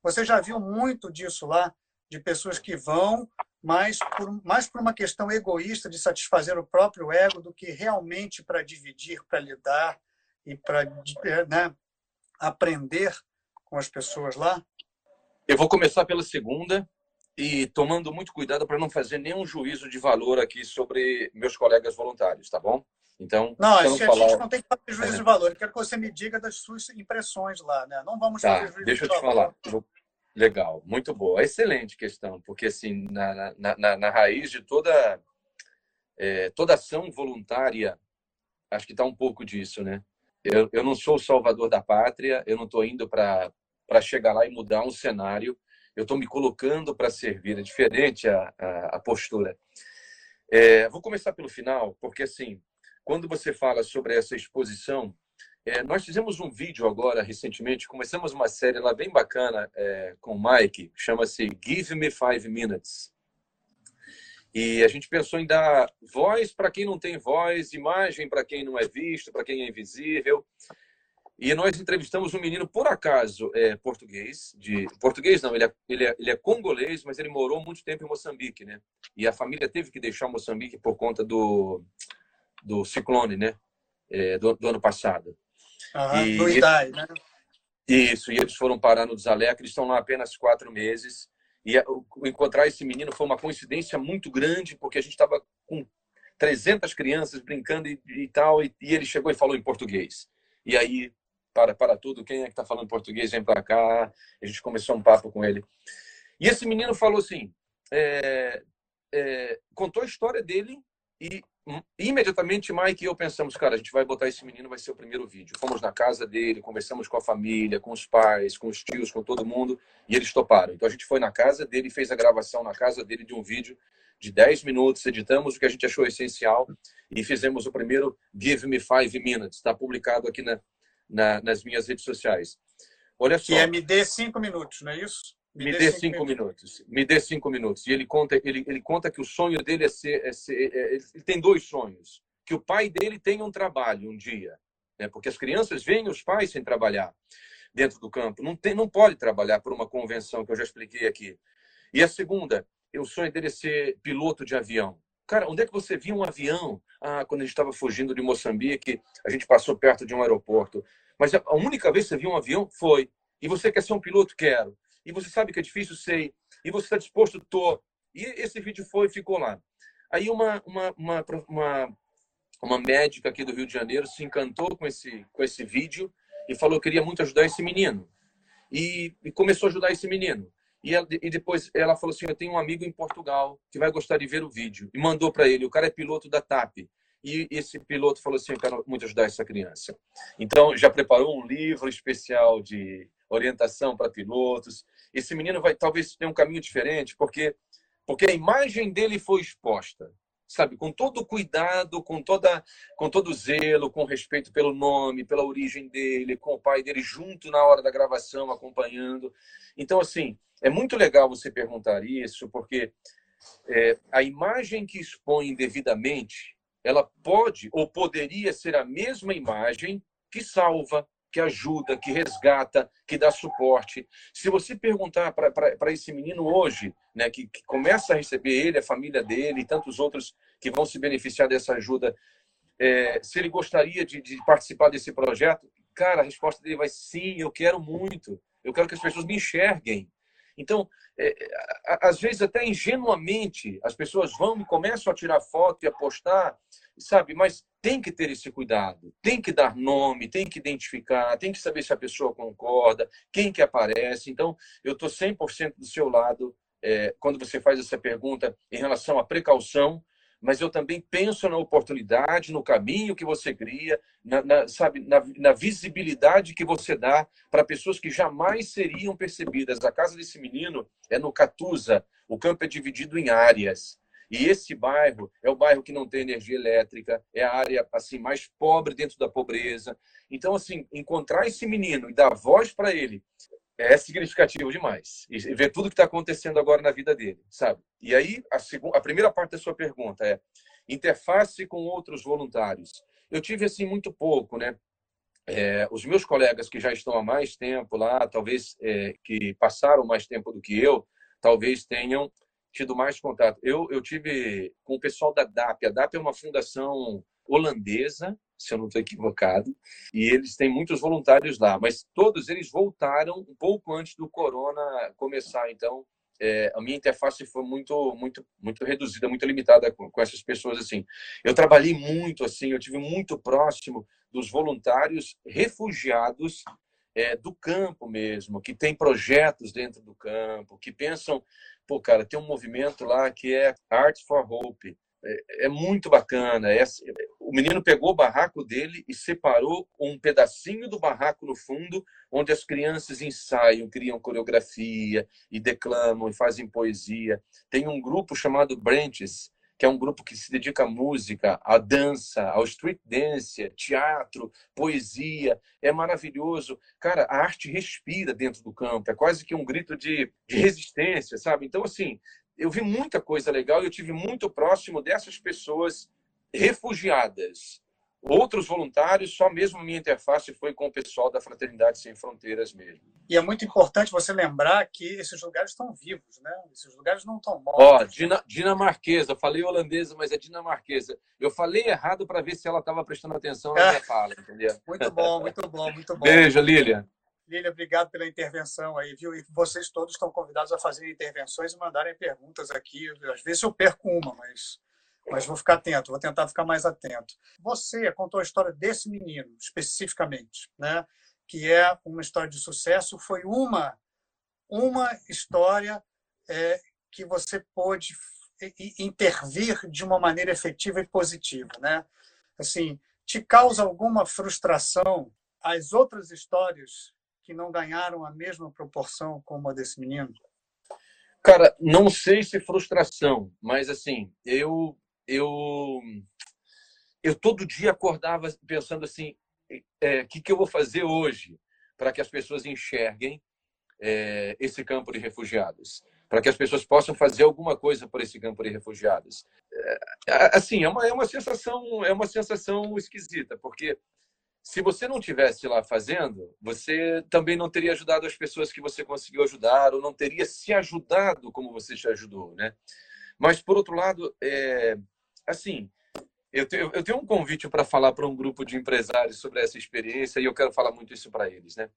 [SPEAKER 1] Você já viu muito disso lá, de pessoas que vão mais por, mais por uma questão egoísta de satisfazer o próprio ego do que realmente para dividir, para lidar e para né, aprender com as pessoas lá?
[SPEAKER 2] Eu vou começar pela segunda e tomando muito cuidado para não fazer nenhum juízo de valor aqui sobre meus colegas voluntários, tá bom? Então,
[SPEAKER 1] não, a gente, falar... a gente não tem que fazer juízo é. de valor. Eu quero que você me diga das suas impressões lá, né? Não vamos
[SPEAKER 2] tá,
[SPEAKER 1] fazer juízo
[SPEAKER 2] deixa
[SPEAKER 1] de
[SPEAKER 2] eu te
[SPEAKER 1] valor.
[SPEAKER 2] falar. Legal, muito boa. Excelente questão, porque assim, na, na, na, na raiz de toda, é, toda ação voluntária, acho que está um pouco disso, né? Eu, eu não sou o salvador da pátria, eu não estou indo para chegar lá e mudar um cenário, eu estou me colocando para servir, é diferente a, a, a postura. É, vou começar pelo final, porque assim, quando você fala sobre essa exposição, é, nós fizemos um vídeo agora, recentemente, começamos uma série lá bem bacana é, com o Mike, chama-se Give Me Five Minutes. E a gente pensou em dar voz para quem não tem voz, imagem para quem não é visto, para quem é invisível. E nós entrevistamos um menino, por acaso, é, português, de português não, ele é, ele, é, ele é congolês, mas ele morou muito tempo em Moçambique, né? E a família teve que deixar Moçambique por conta do, do ciclone, né? É, do, do, ano passado.
[SPEAKER 1] Aham, e, do Idai, né?
[SPEAKER 2] Isso, e eles foram parar no Desalec, eles estão lá apenas quatro meses. E encontrar esse menino foi uma coincidência muito grande, porque a gente estava com 300 crianças brincando e, e tal, e, e, ele chegou e falou em português. E aí para, para tudo, quem é que está falando português, vem para cá. A gente começou um papo com ele. E esse menino falou assim, é, é, contou a história dele e imediatamente Mike e eu pensamos, cara, a gente vai botar esse menino, vai ser o primeiro vídeo. Fomos na casa dele, conversamos com a família, com os pais, com os tios, com todo mundo, e eles toparam. Então a gente foi na casa dele, fez a gravação na casa dele de um vídeo de 10 minutos, editamos o que a gente achou essencial e fizemos o primeiro Give Me Five Minutes. Está publicado aqui na, na, nas minhas redes sociais.
[SPEAKER 1] Olha só. Que é me dê cinco minutos, não é isso?
[SPEAKER 2] Me, me dê, cinco, cinco minutos. minutos. Me dê cinco minutos. E ele conta, ele, ele conta que o sonho dele é ser, é ser é, ele tem dois sonhos. Que o pai dele tenha um trabalho um dia, né? Porque as crianças veem os pais sem trabalhar dentro do campo. Não tem, não pode trabalhar por uma convenção que eu já expliquei aqui. E a segunda, o sonho dele é ser piloto de avião. Cara, onde é que você viu um avião? Ah, quando a gente estava fugindo de Moçambique, a gente passou perto de um aeroporto. Mas a única vez que você viu um avião foi. E você quer ser um piloto? Quero. E você sabe que é difícil? Sei. E você está disposto? Tô. E esse vídeo foi ficou lá. Aí uma, uma, uma, uma, uma médica aqui do Rio de Janeiro se encantou com esse, com esse vídeo e falou que queria muito ajudar esse menino. E, e começou a ajudar esse menino. E, ela, e, depois ela falou assim: Eu tenho um amigo em Portugal que vai gostar de ver o vídeo. E mandou para ele. O cara é piloto da TAP. E esse piloto falou assim: Eu quero muito ajudar essa criança. Então, já preparou um livro especial de orientação para pilotos. Esse menino vai talvez ter um caminho diferente, porque, porque a imagem dele foi exposta. Sabe, com todo cuidado, com toda, com todo zelo, com respeito pelo nome, pela origem dele, com o pai dele junto na hora da gravação, acompanhando. Então, assim, é muito legal você perguntar isso, porque é, a imagem que expõe devidamente ela pode ou poderia ser a mesma imagem que salva, que ajuda, que resgata, que dá suporte. Se você perguntar para esse menino hoje, né, que, que, começa a receber ele, a família dele e tantos outros que vão se beneficiar dessa ajuda, é, se ele gostaria de, de, participar desse projeto, cara, a resposta dele vai sim, eu quero muito. Eu quero que as pessoas me enxerguem. Então, é, às vezes até ingenuamente as pessoas vão e começam a tirar foto e a postar, sabe? Mas tem que ter esse cuidado, tem que dar nome, tem que identificar, tem que saber se a pessoa concorda, quem que aparece. Então, eu estou 100% do seu lado é, quando você faz essa pergunta em relação à precaução, mas eu também penso na oportunidade, no caminho que você cria, na, na sabe, na, na, visibilidade que você dá para pessoas que jamais seriam percebidas. A casa desse menino é no Catuza, o campo é dividido em áreas. E esse bairro é o bairro que não tem energia elétrica, é a área assim mais pobre dentro da pobreza. Então, assim, encontrar esse menino e dar voz para ele é significativo demais. E ver tudo que está acontecendo agora na vida dele, sabe? E aí, a, segunda, a primeira parte da sua pergunta é interface com outros voluntários. Eu tive, assim, muito pouco, né? É, os meus colegas que já estão há mais tempo lá, talvez é, que passaram mais tempo do que eu, talvez tenham tido mais contato. Eu, eu tive com o pessoal da DAP. A DAP é uma fundação holandesa se eu não estou equivocado, e eles têm muitos voluntários lá, mas todos eles voltaram um pouco antes do corona começar, então é, a minha interface foi muito muito muito reduzida, muito limitada com, com, essas pessoas assim. Eu trabalhei muito assim, eu tive muito próximo dos voluntários refugiados é, do campo mesmo, que tem projetos dentro do campo, que pensam, pô, cara, tem um movimento lá que é Art for Hope, é, é muito bacana. É, o menino pegou o barraco dele e separou um pedacinho do barraco no fundo, onde as crianças ensaiam, criam coreografia e declamam e fazem poesia. Tem um grupo chamado Branches, que é um grupo que se dedica à música, à dança, ao street dance, teatro, poesia. É maravilhoso. Cara, a arte respira dentro do campo, é quase que um grito de, de resistência, sabe? Então, assim, eu vi muita coisa legal e eu tive muito próximo dessas pessoas refugiadas. Outros voluntários, só mesmo minha interface foi com o pessoal da Fraternidade Sem Fronteiras mesmo.
[SPEAKER 1] E é muito importante você lembrar que esses lugares estão vivos, né? Esses lugares não estão mortos.
[SPEAKER 2] Ó, Dina, dinamarquesa, falei holandesa, mas é dinamarquesa. Eu falei errado para ver se ela estava prestando atenção na minha (laughs) fala, entendeu?
[SPEAKER 1] Muito bom, muito bom, muito bom.
[SPEAKER 2] Beijo, Lilian.
[SPEAKER 1] Lília, obrigado pela intervenção aí, viu? E vocês todos estão convidados a fazer intervenções e mandarem perguntas aqui. Às vezes eu perco uma, mas, mas vou ficar atento, vou tentar ficar mais atento. Você contou a história desse menino, especificamente, né? que é uma história de sucesso, foi uma, uma história é, que você pôde intervir de uma maneira efetiva e positiva. Né? Assim, te causa alguma frustração as outras histórias que não ganharam a mesma proporção como a desse menino?
[SPEAKER 2] Cara, não sei se frustração, mas assim, eu eu eu todo dia acordava pensando assim, o é, que, que eu vou fazer hoje para que as pessoas enxerguem é, esse campo de refugiados, para que as pessoas possam fazer alguma coisa por esse campo de refugiados. É, assim, é uma, é uma sensação é uma sensação esquisita, porque se você não tivesse lá fazendo, você também não teria ajudado as pessoas que você conseguiu ajudar, ou não teria se ajudado como você te ajudou, né? Mas, por outro lado, é, assim, eu tenho, eu tenho um convite para falar para um grupo de empresários sobre essa experiência e eu quero falar muito isso para eles, né?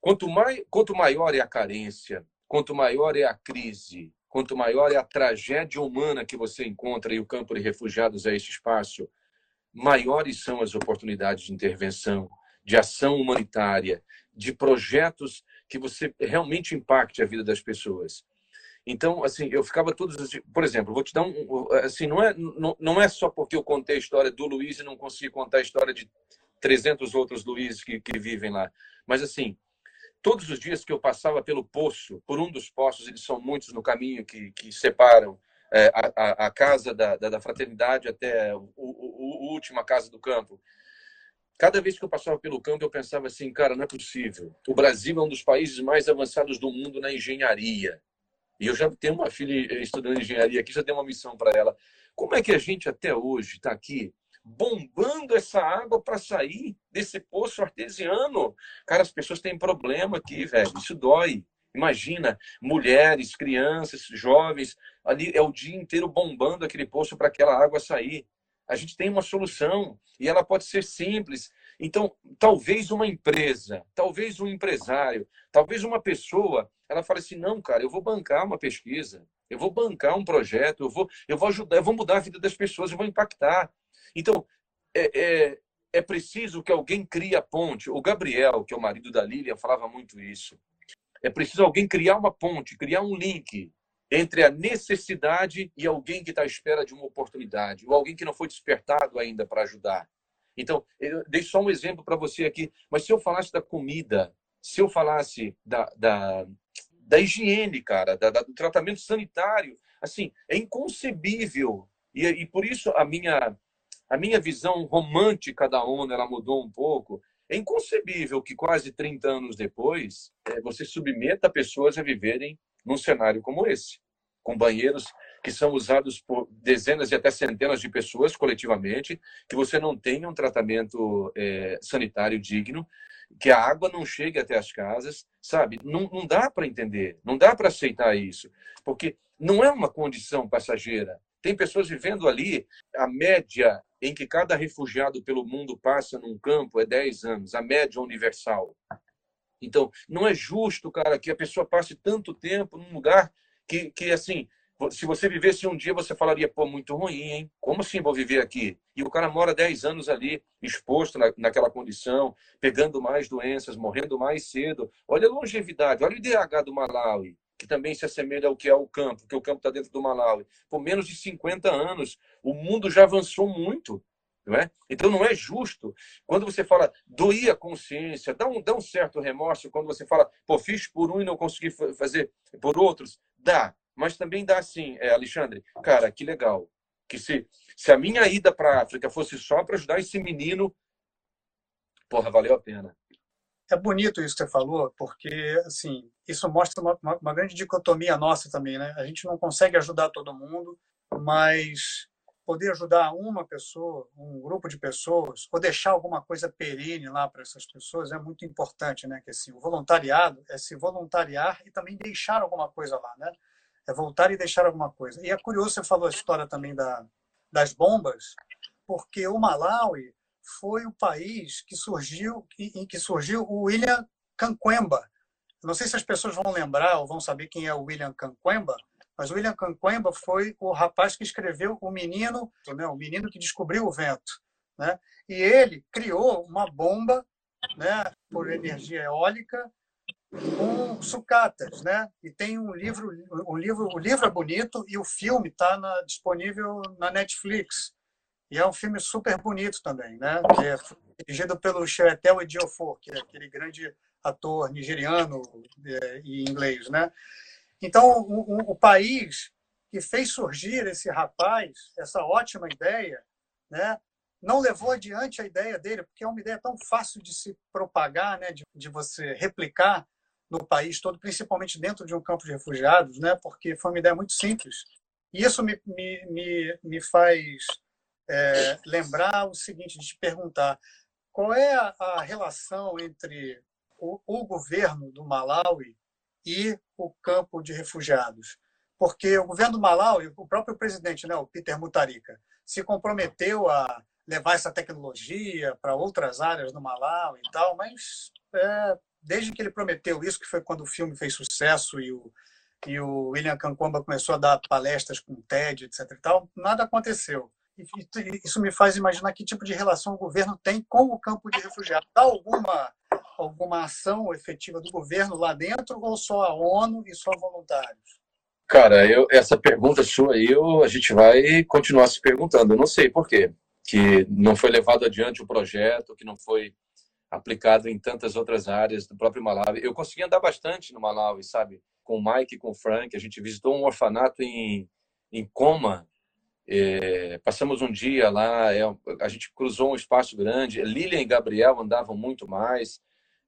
[SPEAKER 2] Quanto, mai, quanto maior é a carência, quanto maior é a crise, quanto maior é a tragédia humana que você encontra e o campo de refugiados é esse espaço, maiores são as oportunidades de intervenção, de ação humanitária, de projetos que você realmente impacte a vida das pessoas. Então, assim, eu ficava todos os por exemplo, vou te dar um, assim, não é não, não é só porque eu contei a história do Luiz e não consegui contar a história de 300 outros Luizes que, que vivem lá, mas assim, todos os dias que eu passava pelo poço, por um dos poços, eles são muitos no caminho que, que separam é, a, a, casa da, da, da, fraternidade até o, o, o, última casa do campo. Cada vez que eu passava pelo campo, eu pensava assim, cara, não é possível. O Brasil é um dos países mais avançados do mundo na engenharia. E eu já tenho uma filha estudando engenharia aqui, já dei uma missão para ela. Como é que a gente até hoje está aqui bombando essa água para sair desse poço artesiano? Cara, as pessoas têm problema aqui, velho. Isso dói. Imagina, mulheres, crianças, jovens, ali é o dia inteiro bombando aquele poço para aquela água sair. A gente tem uma solução e ela pode ser simples. Então, talvez uma empresa, talvez um empresário, talvez uma pessoa, ela fale assim: não, cara, eu vou bancar uma pesquisa, eu vou bancar um projeto, eu vou, eu vou ajudar, eu vou mudar a vida das pessoas, eu vou impactar. Então, é, é, é preciso que alguém crie a ponte. O Gabriel, que é o marido da Lília, falava muito isso. É preciso alguém criar uma ponte, criar um link entre a necessidade e alguém que está à espera de uma oportunidade, ou alguém que não foi despertado ainda para ajudar. Então, eu dei só um exemplo para você aqui, mas se eu falasse da comida, se eu falasse da, da, da higiene, cara, da, da, do tratamento sanitário, assim, é inconcebível. E, e por isso a minha, a minha visão romântica da ONU ela mudou um pouco. É inconcebível que quase 30 anos depois é, você submeta pessoas a viverem num cenário como esse, com banheiros que são usados por dezenas e até centenas de pessoas coletivamente, que você não tenha um tratamento é, sanitário digno, que a água não chegue até as casas, sabe? Não, não dá para entender, não dá para aceitar isso, porque não é uma condição passageira. Tem pessoas vivendo ali, a média em que cada refugiado pelo mundo passa num campo é 10 anos, a média universal. Então, não é justo, cara, que a pessoa passe tanto tempo num lugar que, que assim, se você vivesse um dia, você falaria, pô, muito ruim, hein? Como assim vou viver aqui? E o cara mora 10 anos ali, exposto na, naquela condição, pegando mais doenças, morrendo mais cedo. Olha a longevidade, olha o IDH do Malawi, que também se assemelha ao que é o campo, que o campo está dentro do Malawi. Por menos de 50 anos, o mundo já avançou muito. Não é? Então não é justo quando você fala doir a consciência, dá um, dá um certo remorso quando você fala, pô, fiz por um e não consegui fazer por outros. Dá, mas também dá assim, é, Alexandre, cara, que legal. Que se, se a minha ida para a África fosse só para ajudar esse menino, porra, valeu a pena.
[SPEAKER 1] É bonito isso que você falou, porque assim, isso mostra uma, uma, grande dicotomia nossa também, né? A gente não consegue ajudar todo mundo, mas poder ajudar uma pessoa, um grupo de pessoas, ou deixar alguma coisa perene lá para essas pessoas é muito importante, né? Que assim, o voluntariado é se voluntariar e também deixar alguma coisa lá, né? É voltar e deixar alguma coisa. E é curioso você falou a história também da, das bombas, porque o Malawi foi o país que surgiu em que surgiu o William Kankwemba. Não sei se as pessoas vão lembrar ou vão saber quem é o William Kankwemba, mas o William Kankwemba foi o rapaz que escreveu O Menino, né, o menino que descobriu o vento, né? E ele criou uma bomba, né, por energia eólica com sucatas, né? E tem um livro, um livro, o livro é bonito e o filme está disponível na Netflix. E é um filme super bonito também, né? Que é dirigido pelo Cheretel Ejiofor, que é aquele grande ator nigeriano é, e inglês, né? Então, o, o, o país que fez surgir esse rapaz, essa ótima ideia, né? não levou adiante a ideia dele, porque é uma ideia tão fácil de se propagar, né, de, de você replicar, no país todo, principalmente dentro de um campo de refugiados, né? porque foi uma ideia muito simples. E isso me, me, me, me faz é, lembrar o seguinte, de te perguntar, qual é a, a relação entre o, o, governo do Malawi e o campo de refugiados? Porque o governo do Malawi, o próprio presidente, né, o Peter Mutharika, se comprometeu a levar essa tecnologia para outras áreas do Malawi e tal, mas é, desde que ele prometeu isso, que foi quando o filme fez sucesso e o, e o William Kankwamba começou a dar palestras com o TED, etc. E tal, nada aconteceu. Isso me faz imaginar que tipo de relação o governo tem com o campo de refugiados. Há alguma, alguma ação efetiva do governo lá dentro ou só a ONU e só voluntários?
[SPEAKER 2] Cara, eu, essa pergunta sua aí, eu, a gente vai continuar se perguntando. Eu não sei por quê. Que não foi levado adiante o projeto, que não foi aplicado em tantas outras áreas do próprio Malawi. Eu consegui andar bastante no Malawi, sabe? Com o Mike, com o Frank. A gente visitou um orfanato em, em Coma. É, passamos um dia lá. É, a gente cruzou um espaço grande. Lilian e Gabriel andavam muito mais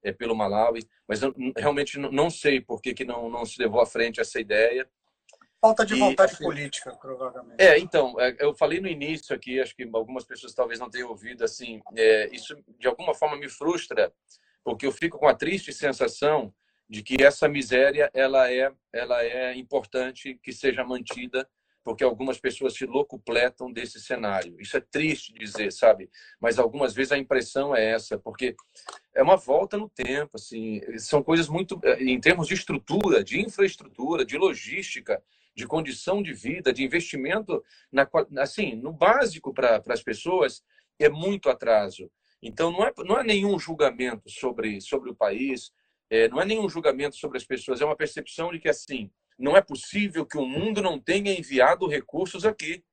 [SPEAKER 2] é, pelo Malawi, mas eu realmente não sei por que, que não, não se levou à frente essa ideia.
[SPEAKER 1] Falta de vontade assim, política, provavelmente. É,
[SPEAKER 2] então, é, eu falei no início aqui, acho que algumas pessoas talvez não tenham ouvido, assim, é, isso de alguma forma me frustra, porque eu fico com a triste sensação de que essa miséria ela é, ela é importante que seja mantida, porque algumas pessoas se locupletam desse cenário. Isso é triste dizer, sabe? Mas algumas vezes a impressão é essa, porque é uma volta no tempo, assim, são coisas muito em termos de estrutura, de infraestrutura, de logística, de condição de vida, de investimento na, assim, no básico para as pessoas, é muito atraso. Então, não é, não é nenhum julgamento sobre, sobre o país, é, não é nenhum julgamento sobre as pessoas, é uma percepção de que, assim, Não é possível que o mundo não tenha enviado recursos aqui,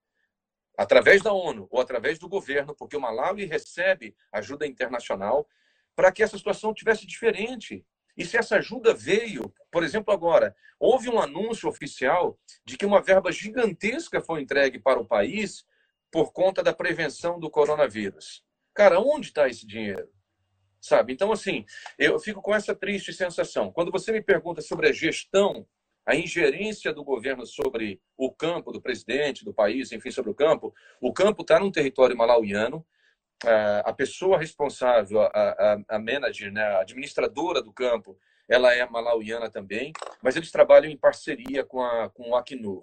[SPEAKER 2] através da ONU ou através do governo, porque o Malawi recebe ajuda internacional para que essa situação tivesse diferente. E se essa ajuda veio, por exemplo, agora, houve um anúncio oficial de que uma verba gigantesca foi entregue para o país por conta da prevenção do coronavírus. Cara, onde está esse dinheiro? Sabe? Então, assim, eu fico com essa triste sensação. Quando você me pergunta sobre a gestão a ingerência do governo sobre o campo, do presidente, do país, enfim, sobre o campo, o campo está num território malauiano, a pessoa responsável, a, a, a manager, né, a administradora do campo, ela é malauiana também, mas eles trabalham em parceria com, a, com o Acnur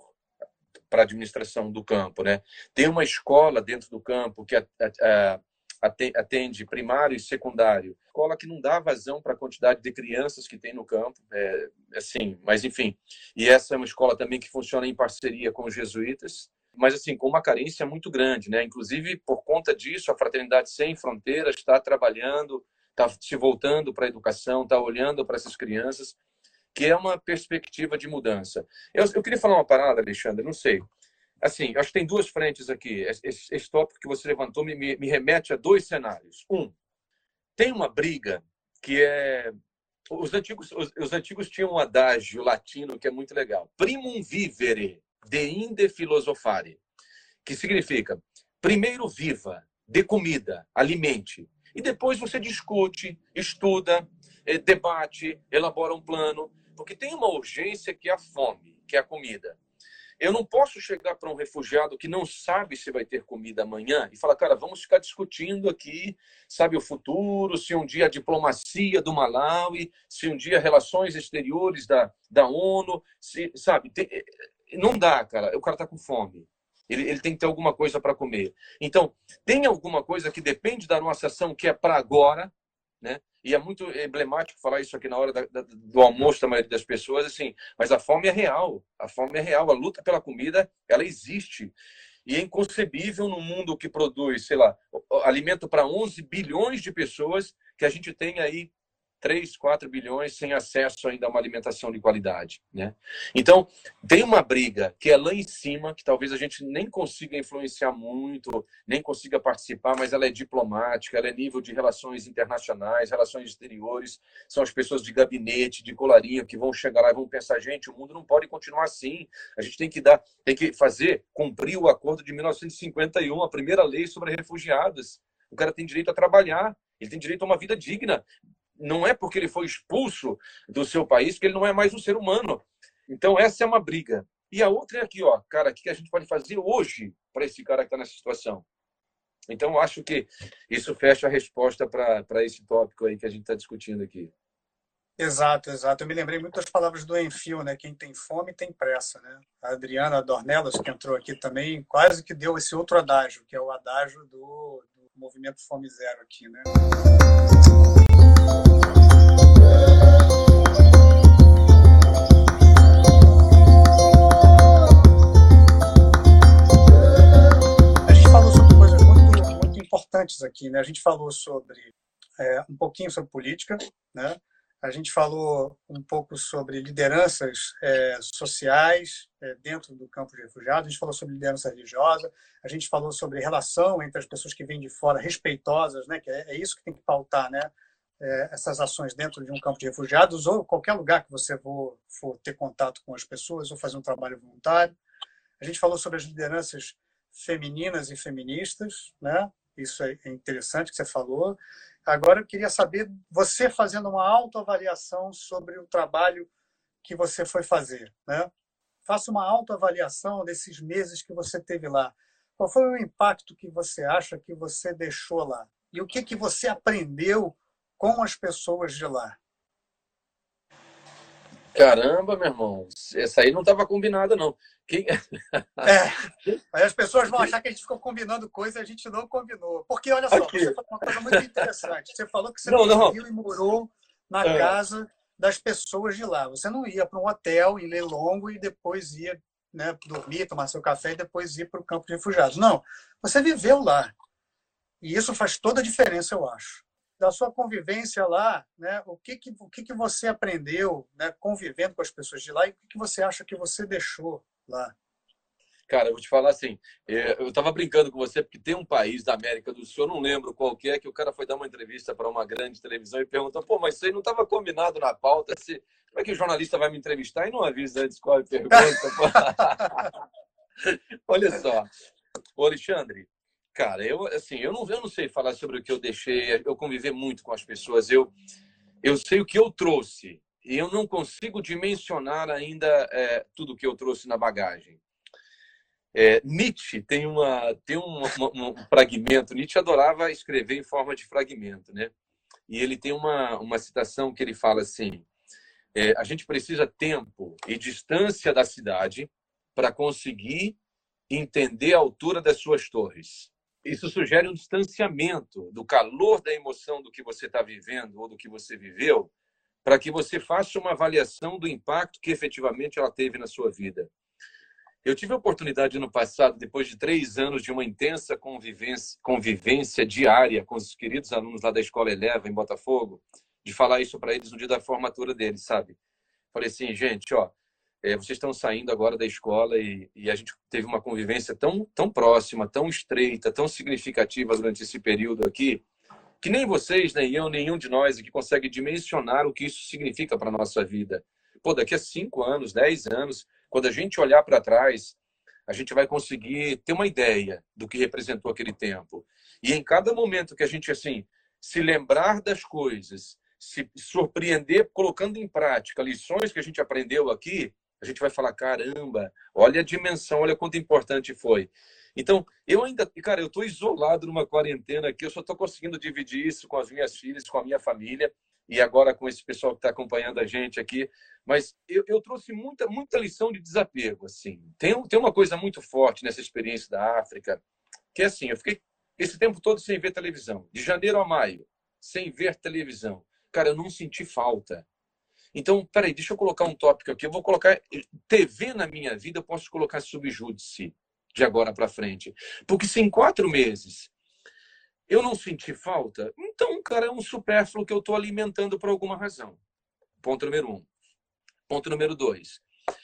[SPEAKER 2] para a administração do campo. Né? Tem uma escola dentro do campo que a, a, atende primário e secundário. Escola que não dá vazão para a quantidade de crianças que tem no campo, é, assim, mas enfim. E essa é uma escola também que funciona em parceria com os jesuítas, mas assim, com uma carência muito grande, né? Inclusive, por conta disso, a Fraternidade Sem Fronteiras está trabalhando, está se voltando para a educação, está olhando para essas crianças, que é uma perspectiva de mudança. Eu, eu queria falar uma parada, Alexandre, não sei assim, acho que tem duas frentes aqui. Esse, esse tópico que você levantou me, me, me remete a dois cenários. Um, tem uma briga que é os antigos, os, os, antigos tinham um adágio latino que é muito legal. Primum vivere, de inde filosofare, que significa primeiro viva, dê comida, alimente, e depois você discute, estuda, eh, debate, elabora um plano, porque tem uma urgência que é a fome, que é a comida. Eu não posso chegar para um refugiado que não sabe se vai ter comida amanhã e falar, cara, vamos ficar discutindo aqui, sabe, o futuro, se um dia a diplomacia do Malawi, se um dia relações exteriores da, da ONU, se, sabe, tem, não dá, cara, o cara está com fome. Ele, ele tem que ter alguma coisa para comer. Então, tem alguma coisa que depende da nossa ação que é para agora, né? E é muito emblemático falar isso aqui na hora da, da, do almoço da maioria das pessoas, assim, mas a fome é real, a fome é real, a luta pela comida, ela existe. E é inconcebível no mundo que produz, sei lá, alimento para 11 bilhões de pessoas, que a gente tem aí 3, 4 bilhões sem acesso ainda a uma alimentação de qualidade. Né? Então, tem uma briga que é lá em cima, que talvez a gente nem consiga influenciar muito, nem consiga participar, mas ela é diplomática, ela é nível de relações internacionais, relações exteriores, são as pessoas de gabinete, de colarinho, que vão chegar lá e vão pensar, gente, o mundo não pode continuar assim, a gente tem que dar, tem que fazer, cumprir o acordo de 1951, a primeira lei sobre refugiados. O cara tem direito a trabalhar, ele tem direito a uma vida digna não é porque ele foi expulso do seu país que ele não é mais um ser humano. Então, essa é uma briga. E a outra é aqui, ó, cara, o que a gente pode fazer hoje para esse cara que está nessa situação? Então, acho que isso fecha a resposta para esse tópico aí que a gente está discutindo aqui.
[SPEAKER 1] Exato, exato. Eu me lembrei muito das palavras do Enfio, né? Quem tem fome tem pressa, né? A Adriana Dornelas, que entrou aqui também, quase que deu esse outro adágio, que é o adágio do, do movimento Fome Zero aqui, né? Importantes aqui, né? A gente falou sobre é, um pouquinho sobre política, né? A gente falou um pouco sobre lideranças é, sociais é, dentro do campo de refugiados, a gente falou sobre liderança religiosa, a gente falou sobre relação entre as pessoas que vêm de fora, respeitosas, né? que é, é isso que tem que pautar né? É, essas ações dentro de um campo de refugiados ou qualquer lugar que você for, for ter contato com as pessoas ou fazer um trabalho voluntário. A gente falou sobre as lideranças femininas e feministas, né? Isso é interessante que você falou. Agora eu queria saber você fazendo uma autoavaliação sobre o trabalho que você foi fazer, né? Faça uma autoavaliação desses meses que você teve lá. Qual foi o impacto que você acha que você deixou lá? E o que que você aprendeu com as pessoas de lá?
[SPEAKER 2] Caramba, meu irmão, essa aí não estava combinada, não. Quem...
[SPEAKER 1] É, (laughs) aí as pessoas vão achar que a gente ficou combinando coisa e a gente não combinou. Porque, olha só, Aqui. você falou uma coisa muito interessante. Você falou que você não, não. e morou na é. casa das pessoas de lá. Você não ia para um hotel em Lelongo e depois ia né, dormir, tomar seu café e depois ir para o campo de refugiados. Não, você viveu lá. E isso faz toda a diferença, eu acho. da sua convivência lá, né? O que que, o que, que você aprendeu, né? Convivendo com as pessoas de lá e o que, que você acha que você deixou lá?
[SPEAKER 2] Cara, eu vou te falar assim, é, eu estava brincando com você porque tem um país da América do Sul, eu não lembro qual que é, que o cara foi dar uma entrevista para uma grande televisão e perguntou, pô, mas isso aí não estava combinado na pauta, se... como é que o jornalista vai me entrevistar e não avisa antes qual é a pergunta? (laughs) Olha só, Ô, Alexandre, cara, eu assim, eu não, eu não sei falar sobre o que eu deixei, eu conviver muito com as pessoas, eu, eu sei o que eu trouxe eu não consigo dimensionar ainda é, tudo que eu trouxe na bagagem. É, Nietzsche tem, uma, tem um, uma, um fragmento. Nietzsche adorava escrever em forma de fragmento, né? E ele tem uma, uma citação que ele fala assim: é, a gente precisa tempo e distância da cidade para conseguir entender a altura das suas torres. Isso sugere um distanciamento do calor da emoção do que você está vivendo ou do que você viveu, para que você faça uma avaliação do impacto que efetivamente ela teve na sua vida. Eu tive a oportunidade no passado, depois de três anos de uma intensa convivência, convivência diária com os queridos alunos lá da Escola Eleva, em Botafogo, de falar isso para eles no dia da formatura deles, sabe? Falei assim, gente, ó, é, vocês estão saindo agora da escola e, e, a gente teve uma convivência tão, tão próxima, tão estreita, tão significativa durante esse período aqui, que nem vocês, nem eu, nenhum de nós aqui consegue dimensionar o que isso significa para a nossa vida. Pô, daqui a cinco anos, dez anos, quando a gente olhar para trás, a gente vai conseguir ter uma ideia do que representou aquele tempo. E em cada momento que a gente assim se lembrar das coisas, se surpreender colocando em prática lições que a gente aprendeu aqui, a gente vai falar caramba, olha a dimensão, olha quanto importante foi. Então, eu ainda, cara, eu estou isolado numa quarentena aqui, eu só estou conseguindo dividir isso com as minhas filhas, com a minha família e agora com esse pessoal que está acompanhando a gente aqui. Mas eu, eu, trouxe muita, muita lição de desapego. Assim. Tem, tem uma coisa muito forte nessa experiência da África, que é assim, eu fiquei esse tempo todo sem ver televisão, de janeiro a maio, sem ver televisão. Cara, eu não senti falta. Então, peraí, deixa eu colocar um tópico aqui. Eu vou colocar TV na minha vida, eu posso colocar subjúdice de agora para frente. Porque se em quatro meses eu não senti falta, então, cara, é um supérfluo que eu estou alimentando por alguma razão. Ponto número um. Ponto número dois.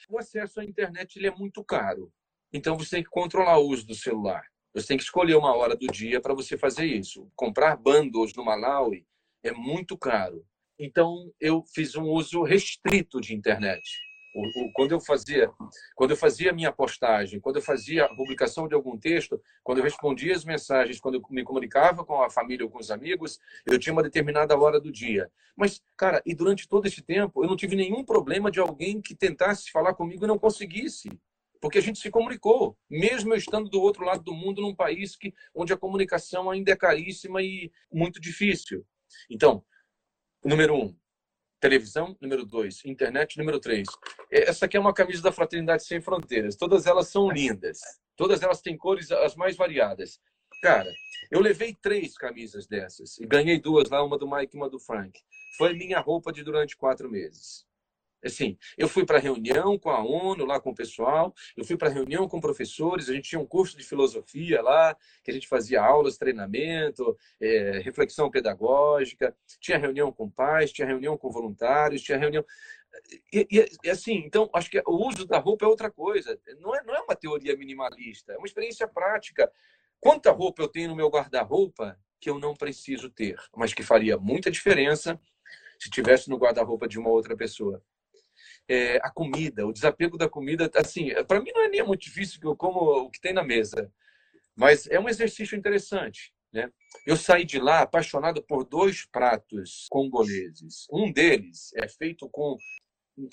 [SPEAKER 2] O acesso à internet ele é muito caro. Então, você tem que controlar o uso do celular. Você tem que escolher uma hora do dia para você fazer isso. Comprar bundles no Malawi é muito caro. Então, eu fiz um uso restrito de internet quando eu fazia quando eu fazia minha postagem quando eu fazia a publicação de algum texto quando eu respondia as mensagens quando eu me comunicava com a família ou com os amigos eu tinha uma determinada hora do dia. Mas cara e durante todo esse tempo eu não tive nenhum problema de alguém que tentasse falar comigo e não conseguisse porque a gente se comunicou mesmo eu estando do outro lado do mundo num país que onde a comunicação ainda é caríssima e muito difícil. Então número um televisão, número dois, internet, número três. Essa aqui é uma camisa da Fraternidade Sem Fronteiras. Todas elas são lindas. Todas elas têm cores as mais variadas. Cara, eu levei três camisas dessas e ganhei duas lá, uma do Mike e uma do Frank. Foi minha roupa de durante quatro meses. Assim, eu fui para reunião com a ONU, lá com o pessoal, eu fui para reunião com professores, a gente tinha um curso de filosofia lá, que a gente fazia aulas, treinamento, é, reflexão pedagógica, tinha reunião com pais, tinha reunião com voluntários, tinha reunião. E, e, e, assim, então, acho que o uso da roupa é outra coisa. Não é, não é uma teoria minimalista, é uma experiência prática. Quanta roupa eu tenho no meu guarda-roupa que eu não preciso ter, mas que faria muita diferença se tivesse no guarda-roupa de uma outra pessoa é, a comida, o desapego da comida, assim, para mim não é nem muito difícil que eu como o que tem na mesa, mas é um exercício interessante. Né? Eu saí de lá apaixonado por dois pratos congoleses. Um deles é feito com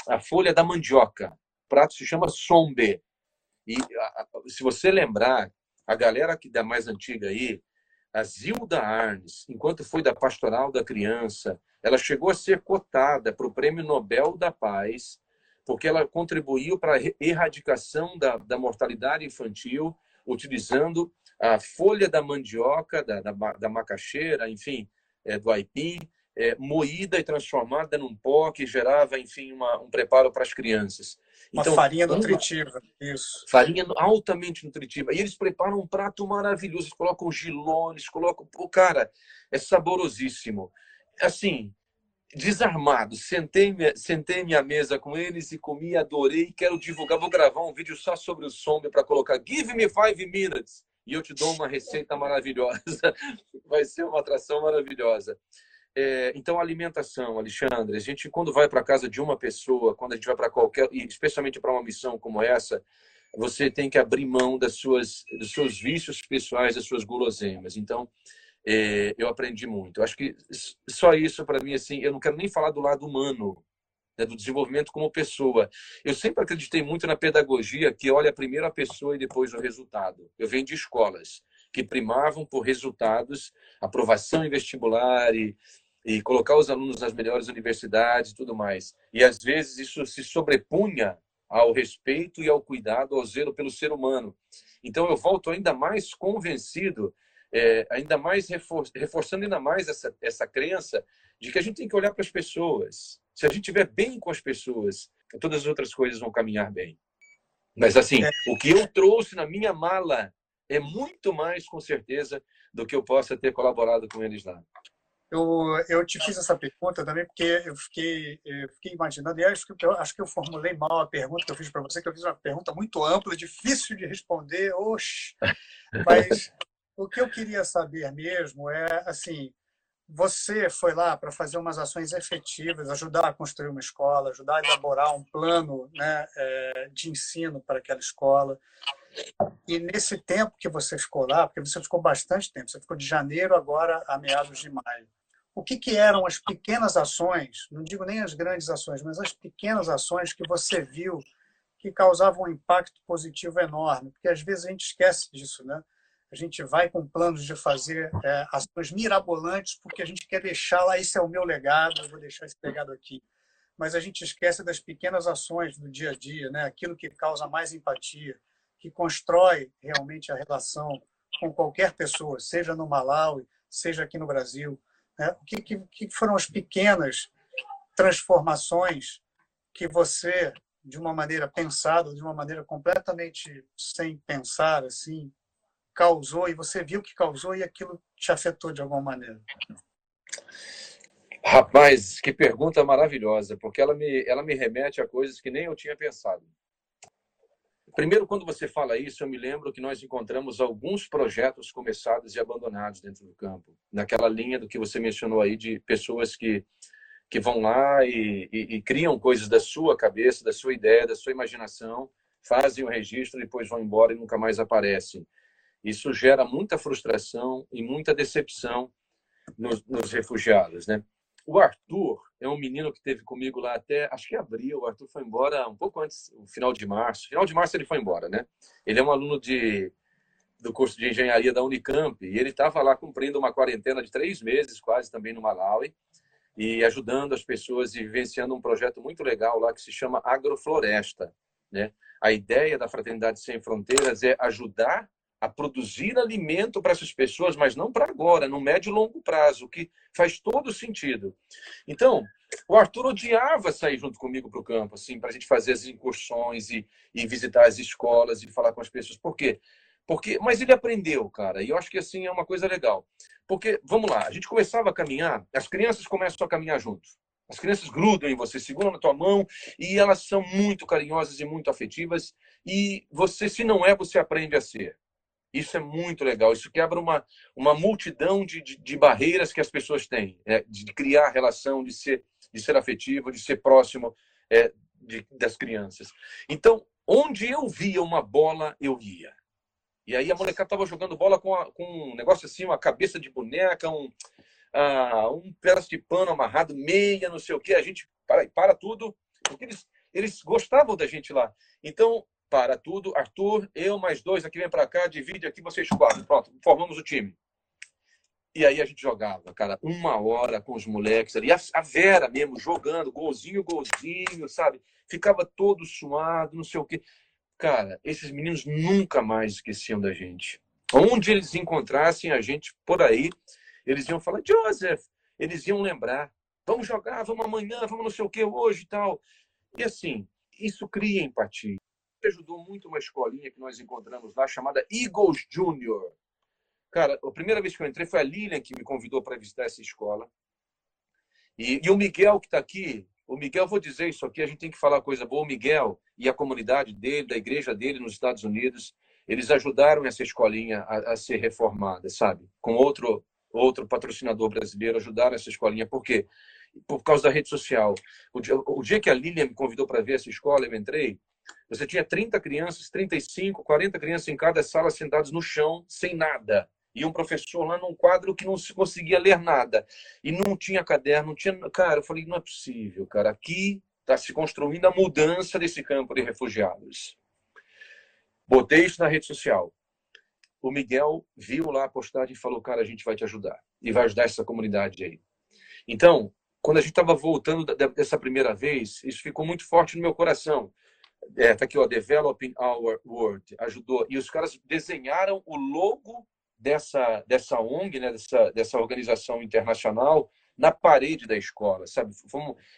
[SPEAKER 2] a folha da mandioca. O prato se chama sombe. E se você lembrar, a galera que da mais antiga aí, a Zilda Arnes, enquanto foi da Pastoral da Criança, ela chegou a ser cotada para o Prêmio Nobel da Paz porque ela contribuiu para a erradicação da, da mortalidade infantil, utilizando a folha da mandioca, da, da, da macaxeira, enfim, é, do aipim, é, moída e transformada num pó que gerava, enfim, uma, um preparo para as crianças.
[SPEAKER 1] Uma então, farinha nutritiva, isso.
[SPEAKER 2] Farinha altamente nutritiva. E eles preparam um prato maravilhoso. Eles colocam gilones, colocam. Pô, cara, é saborosíssimo. Assim, desarmado. Sentei, sentei minha mesa com eles e comi, adorei. Quero divulgar. Vou gravar um vídeo só sobre o sombra para colocar. Give me five minutes. E eu te dou uma receita maravilhosa. (laughs) Vai ser uma atração maravilhosa. É, então, alimentação, Alexandre, a gente, quando vai para casa de uma pessoa, quando a gente vai para qualquer, especialmente para uma missão como essa, você tem que abrir mão das suas, dos seus vícios pessoais, das suas guloseimas. Então, é, eu aprendi muito. Eu acho que só isso, para mim, assim, eu não quero nem falar do lado humano, né, do desenvolvimento como pessoa. Eu sempre acreditei muito na pedagogia que olha primeiro a pessoa e depois o resultado. Eu venho de escolas que primavam por resultados, aprovação em vestibular e e colocar os alunos nas melhores universidades e tudo mais. E às vezes isso se sobrepunha ao respeito e ao cuidado, ao zelo pelo ser humano. Então eu volto ainda mais convencido, é, ainda mais refor reforçando ainda mais essa, essa crença de que a gente tem que olhar para as pessoas. Se a gente estiver bem com as pessoas, todas as outras coisas vão caminhar bem. Mas assim, é. o que eu trouxe na minha mala é muito mais, com certeza, do que eu possa ter colaborado com eles lá.
[SPEAKER 1] Eu, eu te fiz essa pergunta também porque eu fiquei, eu fiquei imaginando, e acho que, eu, acho que eu formulei mal a pergunta que eu fiz para você, que eu fiz uma pergunta muito ampla, difícil de responder, oxe. (laughs) Mas o que eu queria saber mesmo é, assim, você foi lá para fazer umas ações efetivas, ajudar a construir uma escola, ajudar a elaborar um plano né, é, de ensino para aquela escola. E nesse tempo que você ficou lá, porque você ficou bastante tempo, você ficou de janeiro agora a meados de maio o que, que eram as pequenas ações, não digo nem as grandes ações, mas as pequenas ações que você viu que causavam um impacto positivo enorme, porque às vezes a gente esquece disso, né? A gente vai com planos de fazer é, ações mirabolantes porque a gente quer deixar lá, esse é o meu legado, eu vou deixar esse legado aqui. Mas a gente esquece das pequenas ações do dia a dia, né? Aquilo que causa mais empatia, que constrói realmente a relação com qualquer pessoa, seja no Malawi, seja aqui no Brasil. Né? O que, que, que foram as pequenas transformações que você, de uma maneira pensada, de uma maneira completamente sem pensar, assim, causou e você viu que causou e aquilo te afetou de alguma maneira?
[SPEAKER 2] Rapaz, que pergunta maravilhosa, porque ela me, ela me remete a coisas que nem eu tinha pensado. Primeiro, quando você fala isso, eu me lembro que nós encontramos alguns projetos começados e abandonados dentro do campo, naquela linha do que você mencionou aí de pessoas que que vão lá e, e, e criam coisas da sua cabeça, da sua ideia, da sua imaginação, fazem o registro, depois vão embora e nunca mais aparecem. Isso gera muita frustração e muita decepção nos, nos refugiados, né? O Arthur é um menino que teve comigo lá até, acho que abril. O Arthur foi embora um pouco antes, no final de março. Final de março ele foi embora, né? Ele é um aluno de, do curso de engenharia da Unicamp e ele estava lá cumprindo uma quarentena de três meses, quase também no Malawi, e ajudando as pessoas e vivenciando um projeto muito legal lá que se chama Agrofloresta, né? A ideia da Fraternidade Sem Fronteiras é ajudar a produzir alimento para essas pessoas, mas não para agora, no médio e longo prazo, que faz todo sentido. Então, o Arthur odiava sair junto comigo para o campo, assim, para a gente fazer as incursões e, e visitar as escolas e falar com as pessoas. Por quê? Porque, mas ele aprendeu, cara, e eu acho que assim é uma coisa legal. Porque, vamos lá, a gente começava a caminhar, as crianças começam a caminhar juntos. As crianças grudam em você, seguram na tua mão e elas são muito carinhosas e muito afetivas. E você, se não é, você aprende a ser. Isso é muito legal. Isso quebra uma, uma multidão de, de, de barreiras que as pessoas têm, né? de criar relação, de ser, de ser afetivo, de ser próximo é, de, das crianças. Então, onde eu via uma bola, eu ia. E aí a molecada estava jogando bola com, a, com um negócio assim, uma cabeça de boneca, um, ah, um pedaço de pano amarrado, meia, não sei o quê. A gente para, para tudo, porque eles, eles gostavam da gente lá. Então, para tudo. Arthur, eu mais dois aqui, vem para cá, divide aqui, vocês quatro. Pronto, formamos o time. E aí a gente jogava, cara, uma hora com os moleques ali. A Vera mesmo, jogando, golzinho, golzinho, sabe? Ficava todo suado, não sei o quê. Cara, esses meninos nunca mais esqueciam da gente. Onde eles encontrassem a gente por aí, eles iam falar, Joseph, eles iam lembrar. Vamos jogar, vamos amanhã, vamos não sei o que hoje e tal. E assim, isso cria empatia. Ajudou muito uma escolinha que nós encontramos lá, chamada Eagles Junior. Cara, a primeira vez que eu entrei foi a Lilian que me convidou para visitar essa escola. E, e o Miguel, que está aqui, o Miguel, vou dizer isso aqui, a gente tem que falar coisa boa. O Miguel e a comunidade dele, da igreja dele nos Estados Unidos, eles ajudaram essa escolinha a, a ser reformada, sabe? Com outro outro patrocinador brasileiro ajudaram essa escolinha. Por quê? Por causa da rede social. O dia, o dia que a Lilian me convidou para ver essa escola, eu entrei, você tinha 30 crianças, 35, 40 crianças em cada sala sentadas no chão, sem nada. E um professor lá num quadro que não se conseguia ler nada. E não tinha caderno, não tinha. Cara, eu falei, não é possível, cara. Aqui está se construindo a mudança desse campo de refugiados. Botei isso na rede social. O Miguel viu lá a postagem e falou: Cara, a gente vai te ajudar e vai ajudar essa comunidade aí. Então, quando a gente estava voltando dessa primeira vez, isso ficou muito forte no meu coração. É, tá aqui, ó, Developing Our World, ajudou. E os caras desenharam o logo dessa, dessa ONG, né, dessa, dessa organização internacional, na parede da escola, sabe?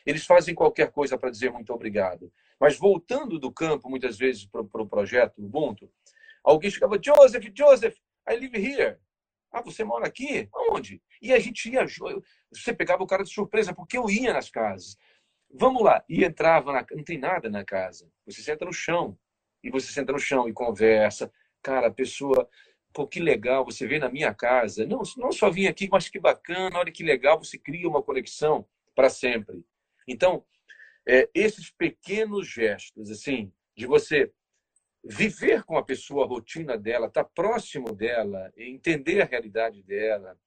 [SPEAKER 2] Eles fazem qualquer coisa para dizer muito obrigado. Mas voltando do campo, muitas vezes, para o pro projeto Ubuntu, alguém chegava, Joseph, Joseph, I live here. Ah, você mora aqui? Onde? E a gente ia, você pegava o cara de surpresa, porque eu ia nas casas. Vamos lá. E entrava, na, não tem nada na casa. Você senta no chão. E você senta no chão e conversa. Cara, a pessoa, pô, que legal, você vem na minha casa. Não, não só vim aqui, mas que bacana, olha que legal, você cria uma conexão para sempre. Então, é, esses pequenos gestos, assim, de você viver com a pessoa a rotina dela, estar tá próximo dela, entender a realidade dela,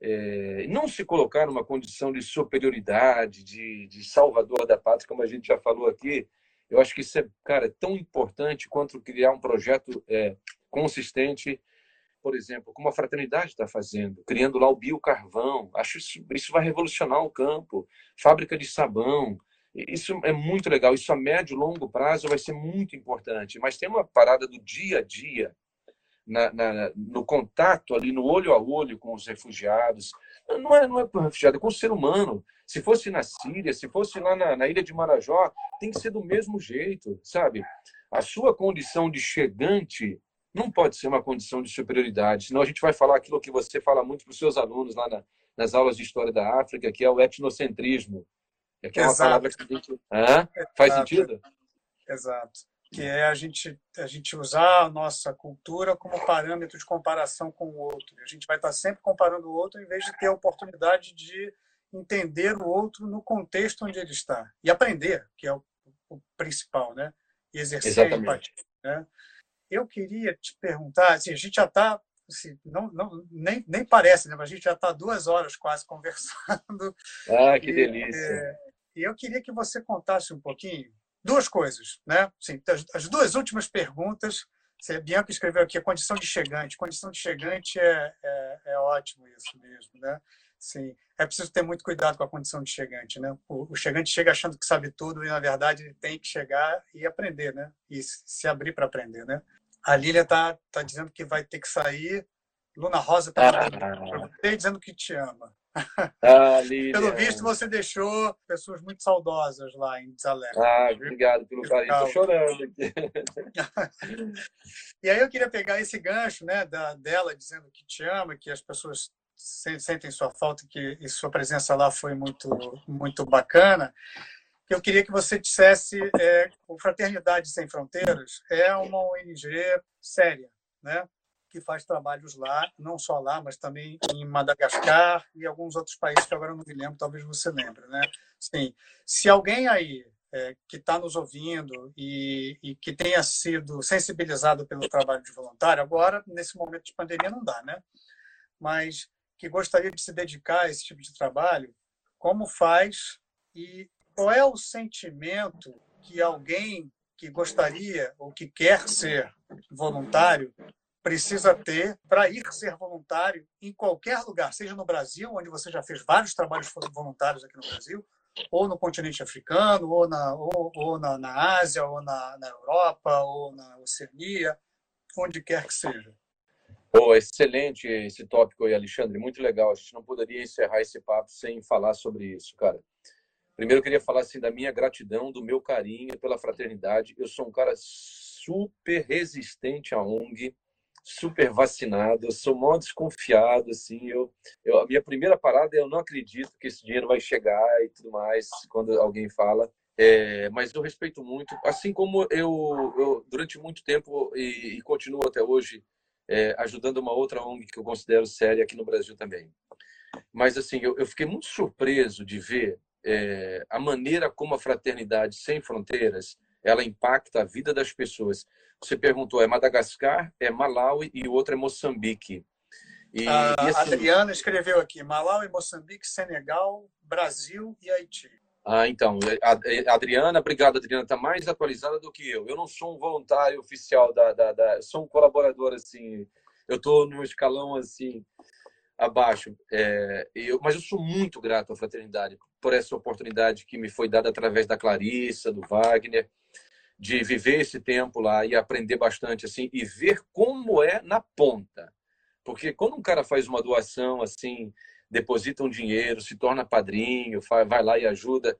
[SPEAKER 2] é, não se colocar numa condição de superioridade, de, de salvador da pátria, como a gente já falou aqui, eu acho que isso é, cara, é tão importante quanto criar um projeto é, consistente, por exemplo, como a Fraternidade está fazendo, criando lá o biocarvão. Acho isso, isso vai revolucionar o campo. Fábrica de sabão, isso é muito legal. Isso a médio e longo prazo vai ser muito importante. Mas tem uma parada do dia a dia, na, na, no contato ali, no olho a olho com os refugiados. Não é, não é para o refugiado, é com o ser humano. Se fosse na Síria, se fosse lá na, na ilha de Marajó, tem que ser do mesmo jeito, sabe? A sua condição de chegante não pode ser uma condição de superioridade, senão a gente vai falar aquilo que você fala muito para os seus alunos lá na, nas aulas de História da África, que é o etnocentrismo. É que é uma Exato. palavra que a gente... Faz sentido?
[SPEAKER 1] Exato. Que é a gente, a gente usar a nossa cultura como parâmetro de comparação com o outro. A gente vai estar sempre comparando o outro em vez de ter a oportunidade de entender o outro no contexto onde ele está. E aprender, que é o, o principal, né? E exercer Exatamente. a empatia. Né? Eu queria te perguntar, assim, a gente já está Assim, não, não, nem, nem parece, né? Mas a gente já está duas horas quase conversando.
[SPEAKER 2] Ah, que e, delícia! É,
[SPEAKER 1] e eu queria que você contasse um pouquinho duas coisas, né? Assim, as, as duas últimas perguntas. Bianca escreveu aqui a condição de chegante. Condição de chegante é, é, é ótimo isso mesmo, né? Sim, é preciso ter muito cuidado com a condição de chegante, né? O, o chegante chega achando que sabe tudo e na verdade ele tem que chegar e aprender, né? E se abrir para aprender, né? A Lília tá tá dizendo que vai ter que sair. Luna Rosa tá ah. dizendo que te ama.
[SPEAKER 2] Ah,
[SPEAKER 1] pelo visto, você deixou pessoas muito saudosas lá em Desalegre.
[SPEAKER 2] Ah, obrigado pelo carinho. Estou chorando aqui. (laughs)
[SPEAKER 1] e aí eu queria pegar esse gancho né, da, dela dizendo que te ama, que as pessoas sentem sua falta que e sua presença lá foi muito, muito bacana. Eu queria que você dissesse, é, o Fraternidade Sem Fronteiras é uma ONG séria, né? Que faz trabalhos lá, não só lá, mas também em Madagascar e alguns outros países que agora não me lembro, talvez você lembre, né? Sim. Se alguém aí é, que está nos ouvindo e, e, que tenha sido sensibilizado pelo trabalho de voluntário, agora nesse momento de pandemia não dá, né? Mas que gostaria de se dedicar a esse tipo de trabalho, como faz e qual é o sentimento que alguém que gostaria ou que quer ser voluntário precisa ter para ir ser voluntário em qualquer lugar, seja no Brasil, onde você já fez vários trabalhos voluntários aqui no Brasil, ou no continente africano, ou na, ou, ou na, na, Ásia, ou na, na Europa, ou na Oceania, onde quer que seja.
[SPEAKER 2] Oh, excelente esse tópico aí, Alexandre. Muito legal. A gente não poderia encerrar esse papo sem falar sobre isso, cara. Primeiro, eu queria falar assim da minha gratidão, do meu carinho pela fraternidade. Eu sou um cara super resistente à ONG, super vacinado. Eu sou mó desconfiado, assim. Eu, eu, a minha primeira parada é eu não acredito que esse dinheiro vai chegar e tudo mais quando alguém fala. É, mas eu respeito muito, assim como eu, eu durante muito tempo e, e continuo até hoje é, ajudando uma outra ONG que eu considero séria aqui no Brasil também. Mas, assim, eu, eu fiquei muito surpreso de ver é, a maneira como a Fraternidade Sem Fronteiras ela impacta a vida das pessoas. Você perguntou, é Madagascar, é Malawi e o outro é Moçambique.
[SPEAKER 1] E, a e assim, Adriana escreveu aqui, Malawi, Moçambique, Senegal, Brasil e Haiti.
[SPEAKER 2] Ah, então, a Adriana, obrigado, Adriana, está mais atualizada do que eu. Eu não sou um voluntário oficial da, da, da sou um colaborador assim. Eu estou num escalão assim abaixo. É, eu, mas eu sou muito grato à fraternidade por essa oportunidade que me foi dada através da Clarissa, do Wagner, de viver esse tempo lá e aprender bastante assim e ver como é na ponta. Porque quando um cara faz uma doação assim deposita um dinheiro, se torna padrinho, vai lá e ajuda.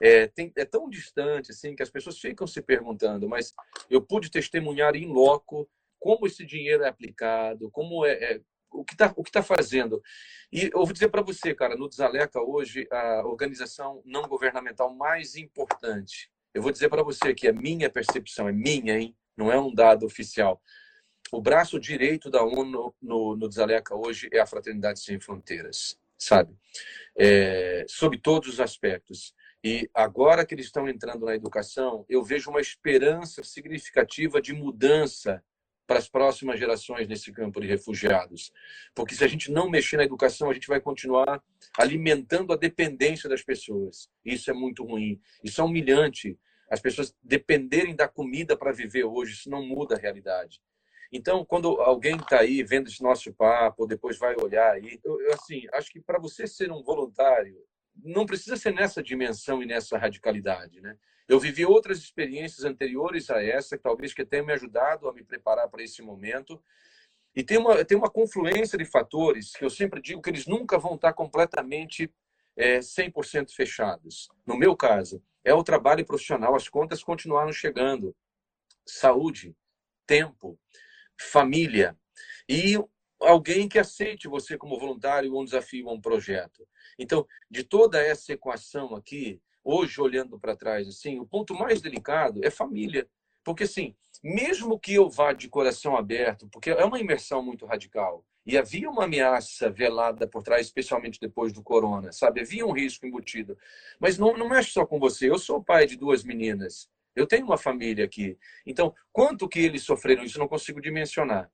[SPEAKER 2] É, tem, é tão distante assim que as pessoas ficam se perguntando, mas eu pude testemunhar em loco como esse dinheiro é aplicado, como é, é o que está tá fazendo. E eu vou dizer para você, cara, no Desaleca hoje a organização não governamental mais importante. Eu vou dizer para você que é minha percepção, é minha, hein? Não é um dado oficial o braço direito da ONU no, no Desaleca hoje é a Fraternidade Sem Fronteiras, sabe? É, sob todos os aspectos. E agora que eles estão entrando na educação, eu vejo uma esperança significativa de mudança para as próximas gerações nesse campo de refugiados. Porque se a gente não mexer na educação, a gente vai continuar alimentando a dependência das pessoas. Isso é muito ruim. Isso é humilhante. As pessoas dependerem da comida para viver hoje, isso não muda a realidade. Então, quando alguém está aí vendo esse nosso papo, depois vai olhar aí, eu, eu assim, acho que para você ser um voluntário, não precisa ser nessa dimensão e nessa radicalidade, né? Eu vivi outras experiências anteriores a essa, que talvez que tenham me ajudado a me preparar para esse momento. E tem uma, tem uma confluência de fatores que eu sempre digo que eles nunca vão estar completamente é, 100% fechados. No meu caso, é o trabalho profissional, as contas continuaram chegando. Saúde, tempo, família e alguém que aceite você como voluntário um desafio um projeto. Então, de toda essa equação aqui, hoje olhando para trás assim, o ponto mais delicado é família, porque assim, mesmo que eu vá de coração aberto, porque é uma imersão muito radical, e havia uma ameaça velada por trás, especialmente depois do corona, sabe? Havia um risco embutido. Mas não, não mexe só com você. Eu sou pai de duas meninas. Eu tenho uma família aqui. Então, quanto que eles sofreram, isso eu não consigo dimensionar.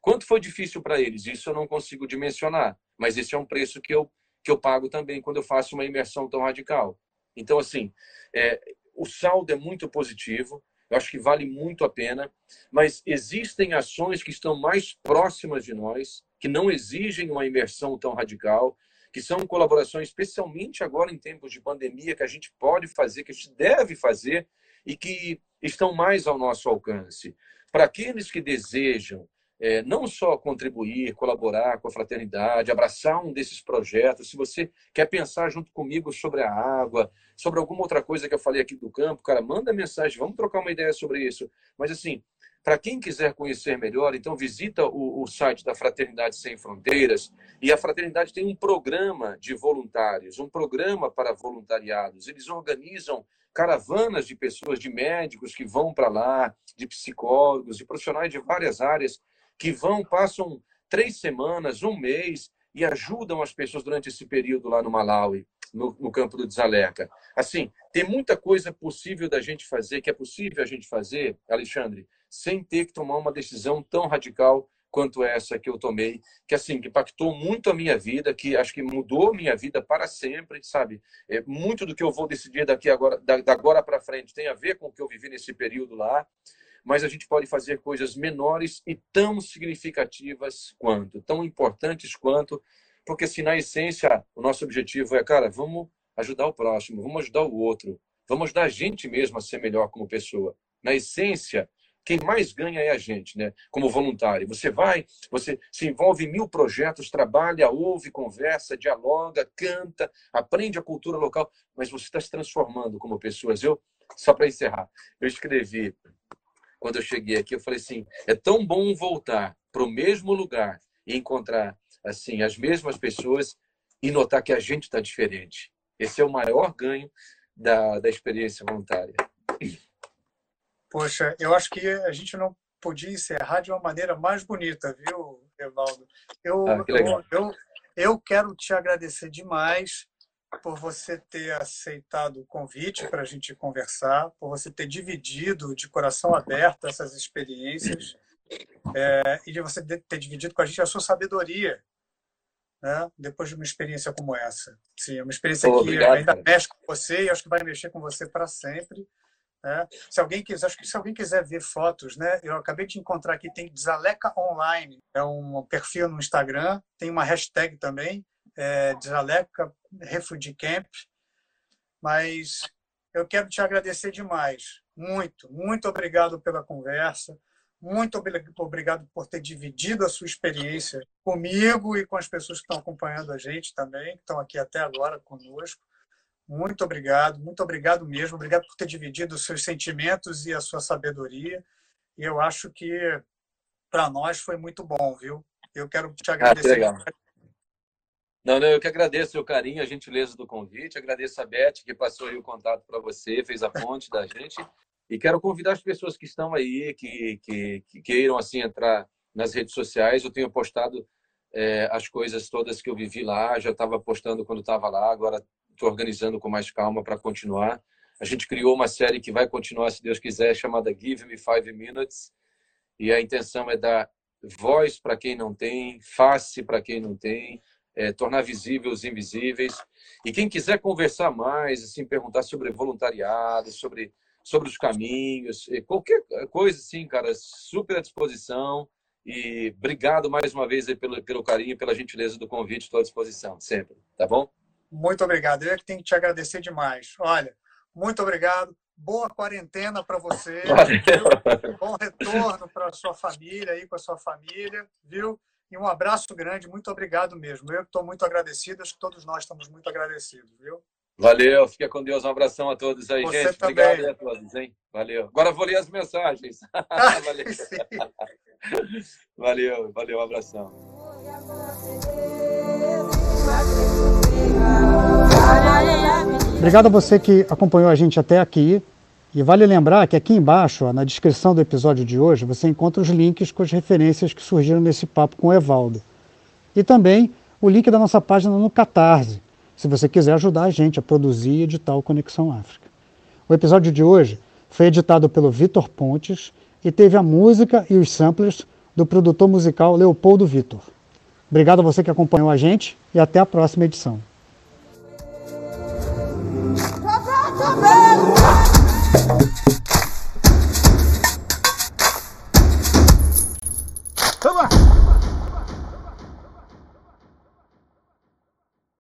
[SPEAKER 2] Quanto foi difícil para eles, isso eu não consigo dimensionar. Mas esse é um preço que eu, que eu pago também quando eu faço uma imersão tão radical. Então, assim, é, o saldo é muito positivo, eu acho que vale muito a pena, mas existem ações que estão mais próximas de nós, que não exigem uma imersão tão radical, que são colaborações, especialmente agora em tempos de pandemia, que a gente pode fazer, que a gente deve fazer, e que estão mais ao nosso alcance. Para aqueles que desejam é, não só contribuir, colaborar com a fraternidade, abraçar um desses projetos, se você quer pensar junto comigo sobre a água, sobre alguma outra coisa que eu falei aqui do campo, cara, manda mensagem, vamos trocar uma ideia sobre isso. Mas assim, para quem quiser conhecer melhor, então visita o, o, site da Fraternidade Sem Fronteiras e a Fraternidade tem um programa de voluntários, um programa para voluntariados. Eles organizam caravanas de pessoas, de médicos que vão para lá, de psicólogos, de profissionais de várias áreas que vão, passam três semanas, um mês e ajudam as pessoas durante esse período lá no Malawi, no, no campo do Desaleca. Assim, tem muita coisa possível da gente fazer, que é possível a gente fazer, Alexandre, sem ter que tomar uma decisão tão radical quanto essa que eu tomei, que assim, que impactou muito a minha vida, que acho que mudou minha vida para sempre, sabe? É, muito do que eu vou decidir daqui agora, da, da agora para frente tem a ver com o que eu vivi nesse período lá, mas a gente pode fazer coisas menores e tão significativas quanto, tão importantes quanto, porque se na essência o nosso objetivo é, cara, vamos ajudar o próximo, vamos ajudar o outro, vamos ajudar a gente mesmo a ser melhor como pessoa. Na essência, quem mais ganha é a gente, né? Como voluntário. Você vai, você se envolve em mil projetos, trabalha, ouve, conversa, dialoga, canta, aprende a cultura local, mas você está se transformando como pessoas. Eu, só para encerrar, eu escrevi quando eu cheguei aqui, eu falei assim: é tão bom voltar para o mesmo lugar e encontrar assim as mesmas pessoas e notar que a gente está diferente. Esse é o maior ganho da, da experiência voluntária.
[SPEAKER 1] Poxa, eu acho que a gente não podia encerrar de uma maneira mais bonita, viu, Evaldo? Eu, ah, eu, eu, eu quero te agradecer demais por você ter aceitado o convite para a gente conversar, por você ter dividido de coração aberto essas experiências é, e de você ter dividido com a gente a sua sabedoria, né? depois de uma experiência como essa. Sim, é uma experiência Pô, que ainda cara. mexe com você e acho que vai mexer com você para sempre. Né? Se alguém quiser, acho que se alguém quiser ver fotos, né? Eu acabei de encontrar aqui tem Zaleca Online, é um perfil no Instagram, tem uma hashtag também, é, Zaleca Refugee Camp. Mas eu quero te agradecer demais, muito, muito obrigado pela conversa. Muito obrigado por ter dividido a sua experiência comigo e com as pessoas que estão acompanhando a gente também, que estão aqui até agora conosco. Muito obrigado, muito obrigado mesmo. Obrigado por ter dividido os seus sentimentos e a sua sabedoria. E eu acho que para nós foi muito bom, viu? Eu quero te agradecer. Ah,
[SPEAKER 2] não, não, eu que agradeço o carinho, a gentileza do convite. Agradeço a Beth, que passou o contato para você, fez a ponte da gente. E quero convidar as pessoas que estão aí, que, que, que queiram assim entrar nas redes sociais. Eu tenho postado é, as coisas todas que eu vivi lá. Já estava postando quando estava lá. Agora estou organizando com mais calma para continuar. A gente criou uma série que vai continuar, se Deus quiser, chamada Give Me Five Minutes. E a intenção é dar voz para quem não tem, face para quem não tem, é, tornar visíveis os invisíveis. E quem quiser conversar mais, assim, perguntar sobre voluntariado, sobre sobre os caminhos, qualquer coisa assim, cara, super à disposição. E obrigado mais uma vez pelo, pelo carinho, pela gentileza do convite, estou à disposição, sempre, tá bom?
[SPEAKER 1] Muito obrigado. Eu é que tenho que te agradecer demais. Olha, muito obrigado. Boa quarentena para você. Bom retorno para sua família aí, com a sua família, viu? E um abraço grande. Muito obrigado mesmo. Eu estou muito agradecido. Acho que todos nós estamos muito agradecidos, viu?
[SPEAKER 2] Valeu, fica com Deus. Um abração a todos aí, Você gente. Também. Obrigado a todos, hein? Valeu. Agora vou ler as mensagens. (laughs) valeu. (laughs) valeu, valeu, um abração.
[SPEAKER 3] Obrigado a você que acompanhou a gente até aqui. E vale lembrar que aqui embaixo, ó, na descrição do episódio de hoje, você encontra os links com as referências que surgiram nesse papo com o Evaldo. E também o link da nossa página no Catarse, se você quiser ajudar a gente a produzir e editar o Conexão África. O episódio de hoje foi editado pelo Vitor Pontes e teve a música e os samplers do produtor musical Leopoldo Vitor. Obrigado a você que acompanhou a gente e até a próxima edição.